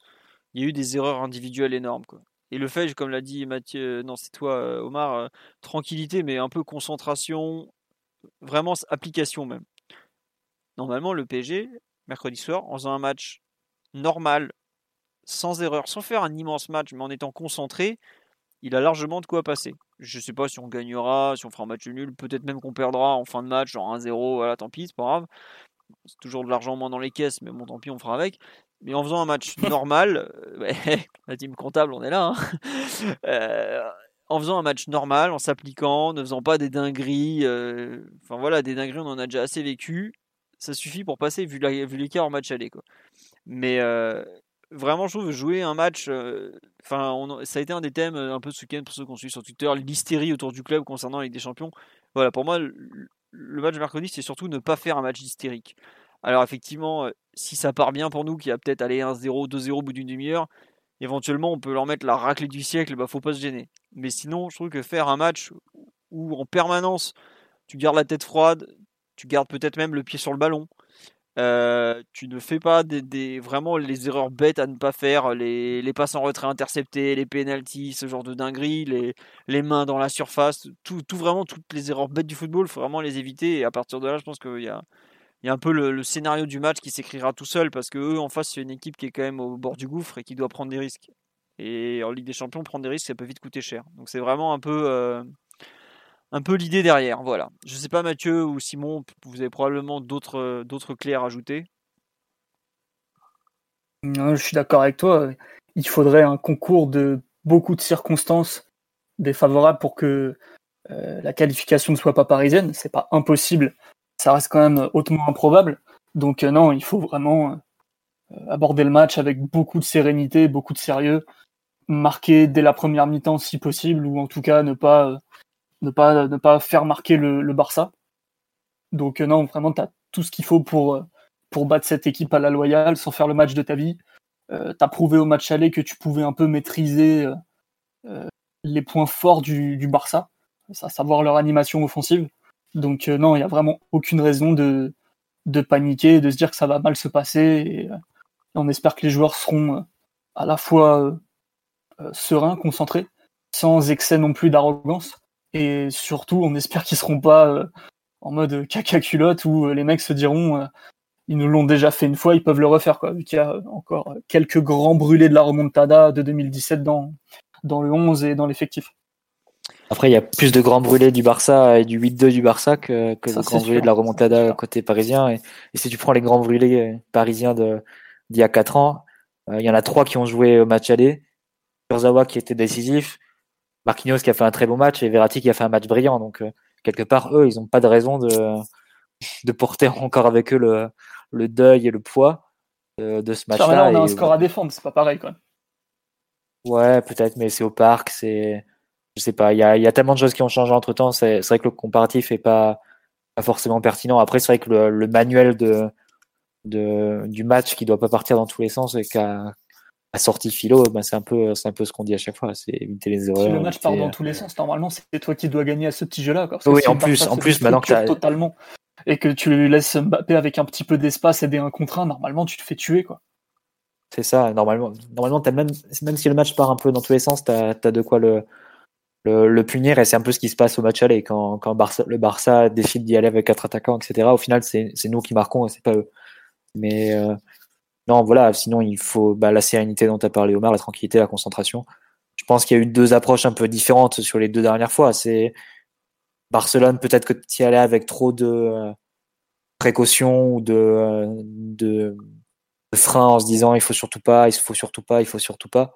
il y a eu des erreurs individuelles énormes. Et le fait, comme l'a dit Mathieu, euh, non, c'est toi, euh, Omar, tranquillité, mais un peu concentration, vraiment application même. Normalement, le PSG, mercredi soir, en faisant un match normal, sans erreur, sans faire un immense match, mais en étant concentré, il a largement de quoi passer. Je sais pas si on gagnera, si on fera un match nul, peut-être même qu'on perdra en fin de match, genre 1-0, voilà, tant pis, c'est pas grave. C'est toujours de l'argent moins dans les caisses, mais bon, tant pis, on fera avec. Mais en faisant un match normal, euh, la team comptable, on est là. Hein. Euh, en faisant un match normal, en s'appliquant, ne faisant pas des dingueries, euh, enfin voilà, des dingueries, on en a déjà assez vécu. Ça suffit pour passer, vu l'écart en match aller. Quoi. Mais vraiment, je trouve jouer un match. Euh, enfin, ça a été un des thèmes euh, un peu ce week-end pour ceux qu'on suit sur Twitter, l'hystérie autour du club concernant la Ligue des Champions. Voilà, pour moi, le, match de mercredi, c'est surtout ne pas faire un match hystérique. Alors, effectivement, euh, si ça part bien pour nous, qui a peut-être allé 1-0, 2-0 au bout d'une demi-heure, éventuellement, on peut leur mettre la raclée du siècle, bah, faut pas se gêner. Mais sinon, je trouve que faire un match où en permanence, tu gardes la tête froide, tu gardes peut-être même le pied sur le ballon, euh, tu ne fais pas vraiment les erreurs bêtes à ne pas faire, les, passes en retrait interceptés, les penalties, ce genre de dinguerie, les, mains dans la surface, tout, vraiment toutes les erreurs bêtes du football, il faut vraiment les éviter. Et à partir de là, je pense qu'il y a, un peu le, scénario du match qui s'écrira tout seul parce que eux en face c'est une équipe qui est quand même au bord du gouffre et qui doit prendre des risques. Et en Ligue des Champions, prendre des risques, ça peut vite coûter cher. Donc c'est vraiment un peu euh, un peu l'idée derrière. Voilà. Je sais pas Mathieu ou Simon, vous avez probablement d'autres euh, d'autres clés à rajouter. je suis d'accord avec toi. Il faudrait un concours de beaucoup de circonstances défavorables pour que euh, la qualification ne soit pas parisienne. C'est pas impossible. Ça reste quand même hautement improbable. Donc euh, non, il faut vraiment aborder le match avec beaucoup de sérénité, beaucoup de sérieux, marquer dès la première mi-temps si possible, ou en tout cas ne pas ne pas, ne pas faire marquer le, Barça. Donc euh, non, vraiment, tu as tout ce qu'il faut pour, euh, pour battre cette équipe à la loyale sans faire le match de ta vie. Euh, tu as prouvé au match aller que tu pouvais un peu maîtriser les points forts du, du Barça, à savoir leur animation offensive. Donc non, il n'y a vraiment aucune raison de, de paniquer, de se dire que ça va mal se passer. On espère que les joueurs seront à la fois sereins, concentrés, sans excès non plus d'arrogance. Et surtout, on espère qu'ils seront pas euh, en mode caca culotte où euh, les mecs se diront euh, ils nous l'ont déjà fait une fois, ils peuvent le refaire quoi. Vu qu'il y a encore quelques grands brûlés de la remontada de 2017 dans dans le 11 et dans l'effectif. Après, il y a plus de grands brûlés du Barça et du 8-2 du Barça que, que de grands brûlés de la remontada côté parisien. Et, si tu prends les grands brûlés parisiens d'il y a 4 ans, il y en a trois qui ont joué au match aller. Kurzawa qui était décisif, Marquinhos qui a fait un très bon match et Verratti qui a fait un match brillant. Donc, euh, quelque part, eux, ils n'ont pas de raison de, de porter encore avec eux le, le deuil et le poids euh, de ce match-là. on a un score à défendre, c'est pas pareil, quoi. Ouais, peut-être, mais c'est au parc, c'est. Je sais pas, il y a, y a, tellement de choses qui ont changé entre temps. C'est vrai que le comparatif est pas, pas forcément pertinent. Après, c'est vrai que le, le, manuel de, de, du match qui doit pas partir dans tous les sens et qu'à à sortie philo, ben c'est un peu, c'est un peu ce qu'on dit à chaque fois, c'est éviter les erreurs. Si le match part dans tous les sens, normalement c'est toi qui dois gagner à ce petit jeu-là. Oui, en plus, en plus, maintenant que totalement et que tu laisses Mbappé avec un petit peu d'espace aider un contre un, normalement tu te fais tuer quoi. C'est ça, normalement, normalement as même, même si le match part un peu dans tous les sens, tu as, de quoi le, le, punir et c'est un peu ce qui se passe au match aller quand, quand le Barça décide d'y aller avec quatre attaquants, etc. Au final, c'est nous qui marquons et c'est pas eux. Mais euh, non, voilà, sinon il faut bah, la sérénité dont tu as parlé, Omar, la tranquillité, la concentration. Je pense qu'il y a eu deux approches un peu différentes sur les deux dernières fois. C'est Barcelone, peut-être que tu y allais avec trop de euh, précautions ou de, euh, de freins en se disant il faut surtout pas, il faut surtout pas, il faut surtout pas.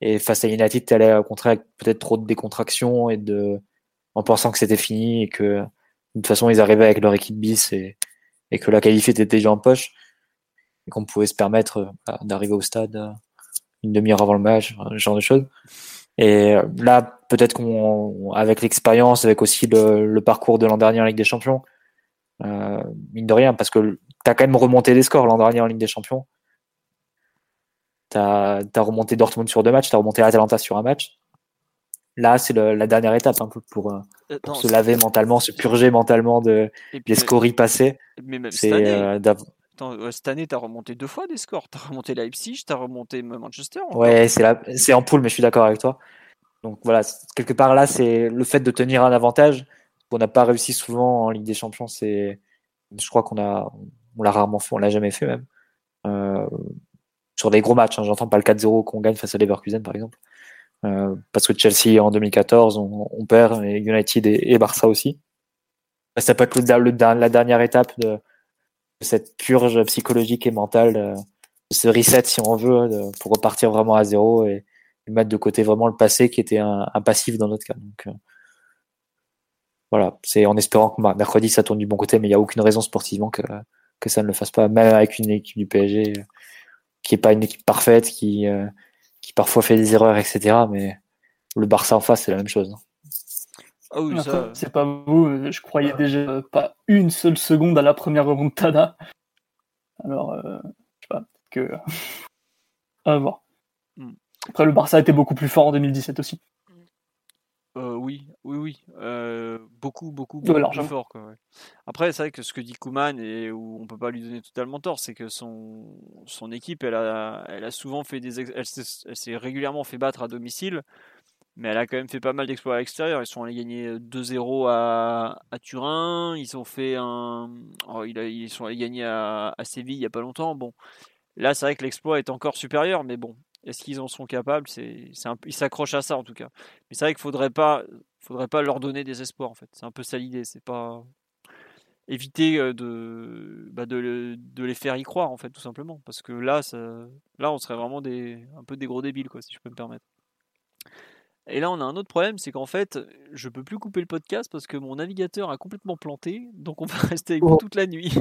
Et face à United, tu allais au contraire avec peut-être trop de décontraction et de en pensant que c'était fini et que de toute façon ils arrivaient avec leur équipe bis et, et que la qualif était déjà en poche et qu'on pouvait se permettre euh, d'arriver au stade euh, une demi-heure avant le match, ce genre de choses. Et euh, là, peut-être qu'on, avec l'expérience, avec aussi le, parcours de l'an dernier en Ligue des Champions, euh, mine de rien, parce que tu as quand même remonté des scores l'an dernier en Ligue des Champions. Tu as, remonté Dortmund sur deux matchs, tu as remonté Atalanta sur un match. Là, c'est la dernière étape un peu pour, pour se laver mentalement, se purger mentalement de, des scories passés. C'est cette année, tu as remonté deux fois des scores. Tu as remonté Leipzig, tu as remonté Manchester. Ouais, c'est en poule, mais je suis d'accord avec toi. Donc voilà, quelque part là, c'est le fait de tenir un avantage qu'on n'a pas réussi souvent en Ligue des Champions. C'est, je crois qu'on a, on l'a rarement fait, on l'a jamais fait même. Euh, sur des gros matchs, hein, j'entends pas le 4-0 qu'on gagne face à Leverkusen par exemple. Euh, parce que Chelsea en 2014, on, perd, et United et, Barça aussi. Ça peut être la dernière étape de, cette purge psychologique et mentale, euh, ce reset si on veut, euh, pour repartir vraiment à zéro et, mettre de côté vraiment le passé qui était un, passif dans notre cas. Donc, euh, voilà, c'est en espérant que mercredi ça tourne du bon côté, mais il n'y a aucune raison sportivement que, ça ne le fasse pas, même avec une équipe du PSG qui n'est pas une équipe parfaite, qui, qui parfois fait des erreurs, etc. Mais le Barça en face, c'est la même chose. Ah oui, C'est pas vous, euh, je croyais déjà pas une seule seconde à la première remontada. Alors, euh, je sais pas, que. à voir. Hmm. Après, le Barça était beaucoup plus fort en 2017 aussi. Euh, oui, oui, oui. beaucoup, beaucoup, beaucoup plus fort. Après, c'est vrai que ce que dit Kuman, et où on peut pas lui donner totalement tort, c'est que son, son équipe, elle a, elle a souvent fait des. Elle s'est régulièrement fait battre à domicile mais elle a quand même fait pas mal d'exploits à l'extérieur. Ils sont allés gagner 2-0 à, à, Turin. Ils ont fait un. Oh, ils sont allés gagner à, Séville il n'y a pas longtemps. Bon, là, c'est vrai que l'exploit est encore supérieur, mais bon, est-ce qu'ils en sont capables? C'est, c'est Ils s'accrochent à ça en tout cas. Mais c'est vrai qu'il faudrait pas, faudrait pas leur donner des espoirs en fait. C'est un peu ça l'idée. C'est pas éviter euh, de, bah de, de, les faire y croire en fait tout simplement parce que là ça, là on serait vraiment des un peu des gros débiles quoi si je peux me permettre et là, on a un autre problème, c'est qu'en fait, je peux plus couper le podcast parce que mon navigateur a complètement planté, donc on va rester avec vous oh. toute la nuit.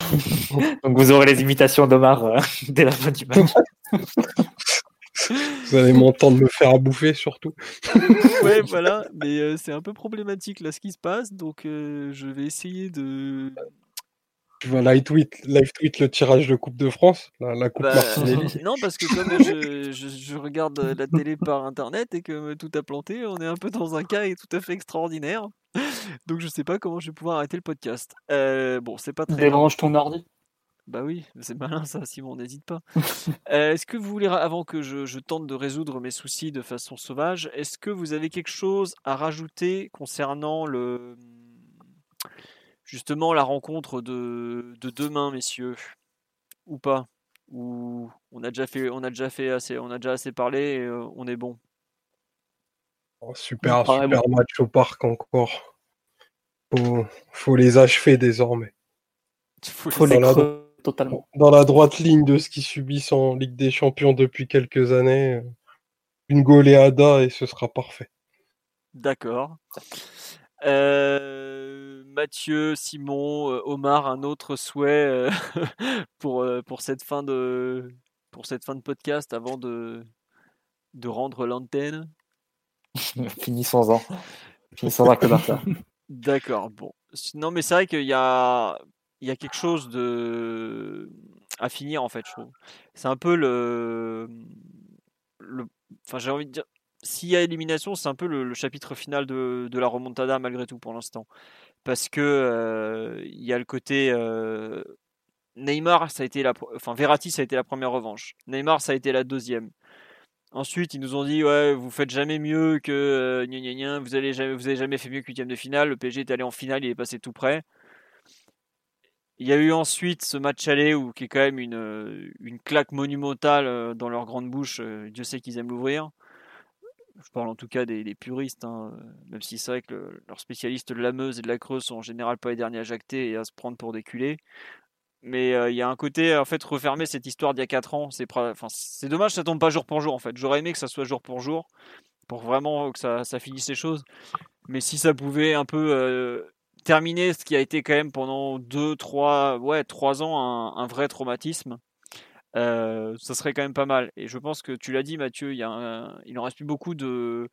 donc vous aurez les imitations d'Omar euh, dès la fin du match. Vous allez m'entendre me faire à bouffer surtout. ouais, voilà, mais euh, c'est un peu problématique là ce qui se passe, donc euh, je vais essayer de, tu vas live tweet, live tweet le tirage de Coupe de France, la, Coupe bah, Non, parce que comme je, je, regarde la télé par internet et que tout a planté, on est un peu dans un cas tout à fait extraordinaire. Donc je sais pas comment je vais pouvoir arrêter le podcast. Euh, bon, c'est pas très. Débranche ton ordi. Bah oui, c'est malin ça, Simon, n'hésite pas. Euh, est-ce que vous voulez, avant que je, je, tente de résoudre mes soucis de façon sauvage, est-ce que vous avez quelque chose à rajouter concernant le justement la rencontre de, demain, messieurs, ou pas? Ou on a déjà fait, on a déjà fait assez, on a déjà assez parlé, et, euh, on est bon? Oh, super, super match au parc encore. Faut, faut les achever désormais. Faut, les dans, la, totalement. dans la droite ligne de ce qu'ils subissent en Ligue des Champions depuis quelques années, une goleada et ce sera parfait. D'accord. Euh, Mathieu, Simon, euh, Omar, un autre souhait euh, pour, pour, cette fin de, pour cette fin de podcast avant de, de rendre l'antenne? Finissons-en. Finissons avec le D'accord, bon. Non, mais c'est vrai qu'il y a. il y a quelque chose de à finir en fait, je trouve. C'est un peu le, le... enfin j'ai envie de dire, s'il y a élimination, c'est un peu le, chapitre final de, de, la remontada malgré tout pour l'instant, parce que il y a le côté Neymar, ça a été la, enfin Verratti, ça a été la première revanche. Neymar, ça a été la deuxième. Ensuite, ils nous ont dit ouais, vous faites jamais mieux que vous allez jamais, vous avez jamais fait mieux que huitième de finale. Le PSG est allé en finale, il est passé tout près. Il y a eu ensuite ce match aller où qui est quand même une, une claque monumentale dans leur grande bouche. Dieu sait qu'ils aiment l'ouvrir. Je parle en tout cas des, puristes, hein, même si c'est vrai que leurs spécialistes de la Meuse et de la Creuse sont en général pas les derniers à jacter et à se prendre pour des culés. Mais il y a un côté, en fait, refermer cette histoire d'il y a 4 ans. C'est dommage ça tombe pas jour pour jour, en fait. J'aurais aimé que ça soit jour pour jour, pour vraiment que ça, finisse les choses. Mais si ça pouvait un peu terminer ce qui a été quand même pendant 2, 3, ouais, 3 ans un vrai traumatisme, ça serait quand même pas mal. Et je pense que tu l'as dit, Mathieu, il, y a il en reste plus beaucoup de,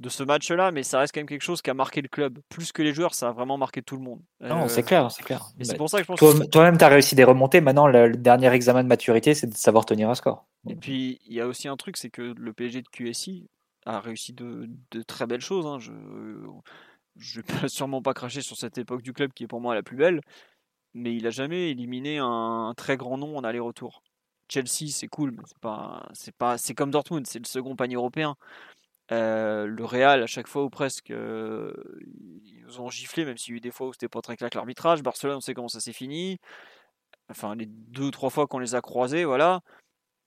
de ce match-là, mais ça reste quand même quelque chose qui a marqué le club. Plus que les joueurs, ça a vraiment marqué tout le monde. Non, c'est clair, c'est clair. c'est bah, pour ça que je pense toi, Toi-même, tu as réussi des remontées. Maintenant, le, dernier examen de maturité, c'est de savoir tenir un score. Et puis, il y a aussi un truc, c'est que le PSG de QSI a réussi de, très belles choses. Hein. Je ne vais sûrement pas cracher sur cette époque du club qui est pour moi la plus belle, mais il a jamais éliminé un, très grand nom en aller-retour. Chelsea, c'est cool, mais c'est pas, c'est pas, c'est comme Dortmund, c'est le second panier européen. Euh, le Real, à chaque fois ou presque, euh, ils ont giflé, même s'il y a eu des fois où c'était pas très clair l'arbitrage. Barcelone, on sait comment ça s'est fini. Enfin, les deux ou trois fois qu'on les a croisés, voilà.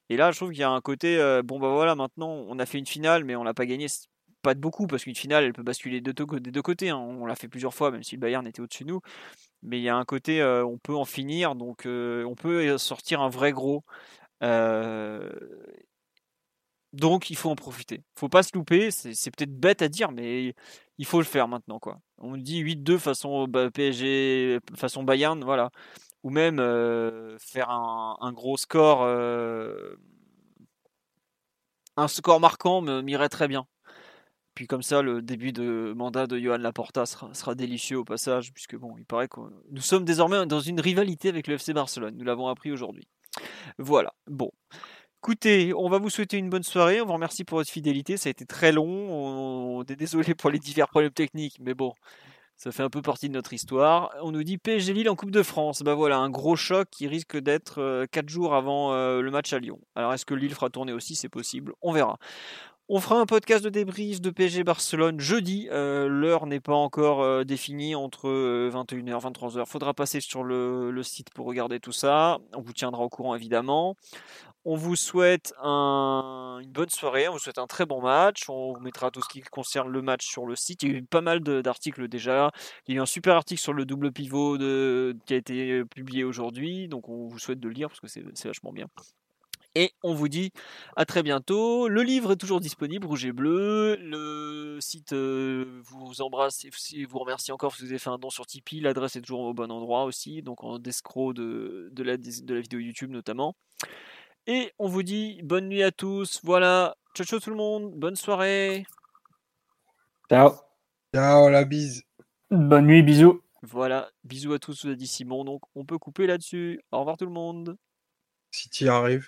Et là, je trouve qu'il y a un côté, euh, bon bah voilà, maintenant, on a fait une finale, mais on l'a pas gagné, pas de beaucoup, parce qu'une finale, elle peut basculer des deux côtés. Hein. On l'a fait plusieurs fois, même si le Bayern était au-dessus de nous. Mais il y a un côté, on peut en finir, donc on peut sortir un vrai gros. Donc il faut en profiter. Faut pas se louper, c'est peut-être bête à dire, mais il faut le faire maintenant. quoi. On dit 8-2 façon bah, PSG, façon Bayern, voilà. Ou même euh, faire un, gros score, euh, un score marquant m'irait très bien. Puis comme ça, le début de mandat de Johan Laporta sera, délicieux au passage, puisque bon, il paraît que nous sommes désormais dans une rivalité avec le FC Barcelone. Nous l'avons appris aujourd'hui. Voilà. Bon. Écoutez, on va vous souhaiter une bonne soirée. On vous remercie pour votre fidélité. Ça a été très long. On est désolé pour les divers problèmes techniques, mais bon, ça fait un peu partie de notre histoire. On nous dit PSG Lille en Coupe de France. Bah voilà, un gros choc qui risque d'être 4 euh, jours avant euh, le match à Lyon. Alors est-ce que Lille fera tourner aussi? C'est possible. On verra. On fera un podcast de débrief de PSG Barcelone jeudi. Euh, l'heure n'est pas encore définie entre 21h et 23h. Faudra passer sur le, le, site pour regarder tout ça. On vous tiendra au courant évidemment. On vous souhaite une bonne soirée, on vous souhaite un très bon match. On vous mettra tout ce qui concerne le match sur le site. Il y a eu pas mal d'articles déjà. Il y a eu un super article sur le double pivot qui a été euh, publié aujourd'hui. Donc on vous souhaite de le lire parce que c'est vachement bien. Et on vous dit à très bientôt. Le livre est toujours disponible, rouge et bleu. Le site euh, vous embrasse et vous remercie encore si vous avez fait un don sur Tipeee. L'adresse est toujours au bon endroit aussi, donc en escroc de, de, la, de la vidéo YouTube notamment. Et on vous dit bonne nuit à tous. Voilà. Ciao, ciao tout le monde. Bonne soirée. Ciao. Ciao, la bise. Bonne nuit, bisous. Voilà. Bisous à tous, vous a dit Simon. Donc, on peut couper là-dessus. Au revoir tout le monde. Si tu y arrives.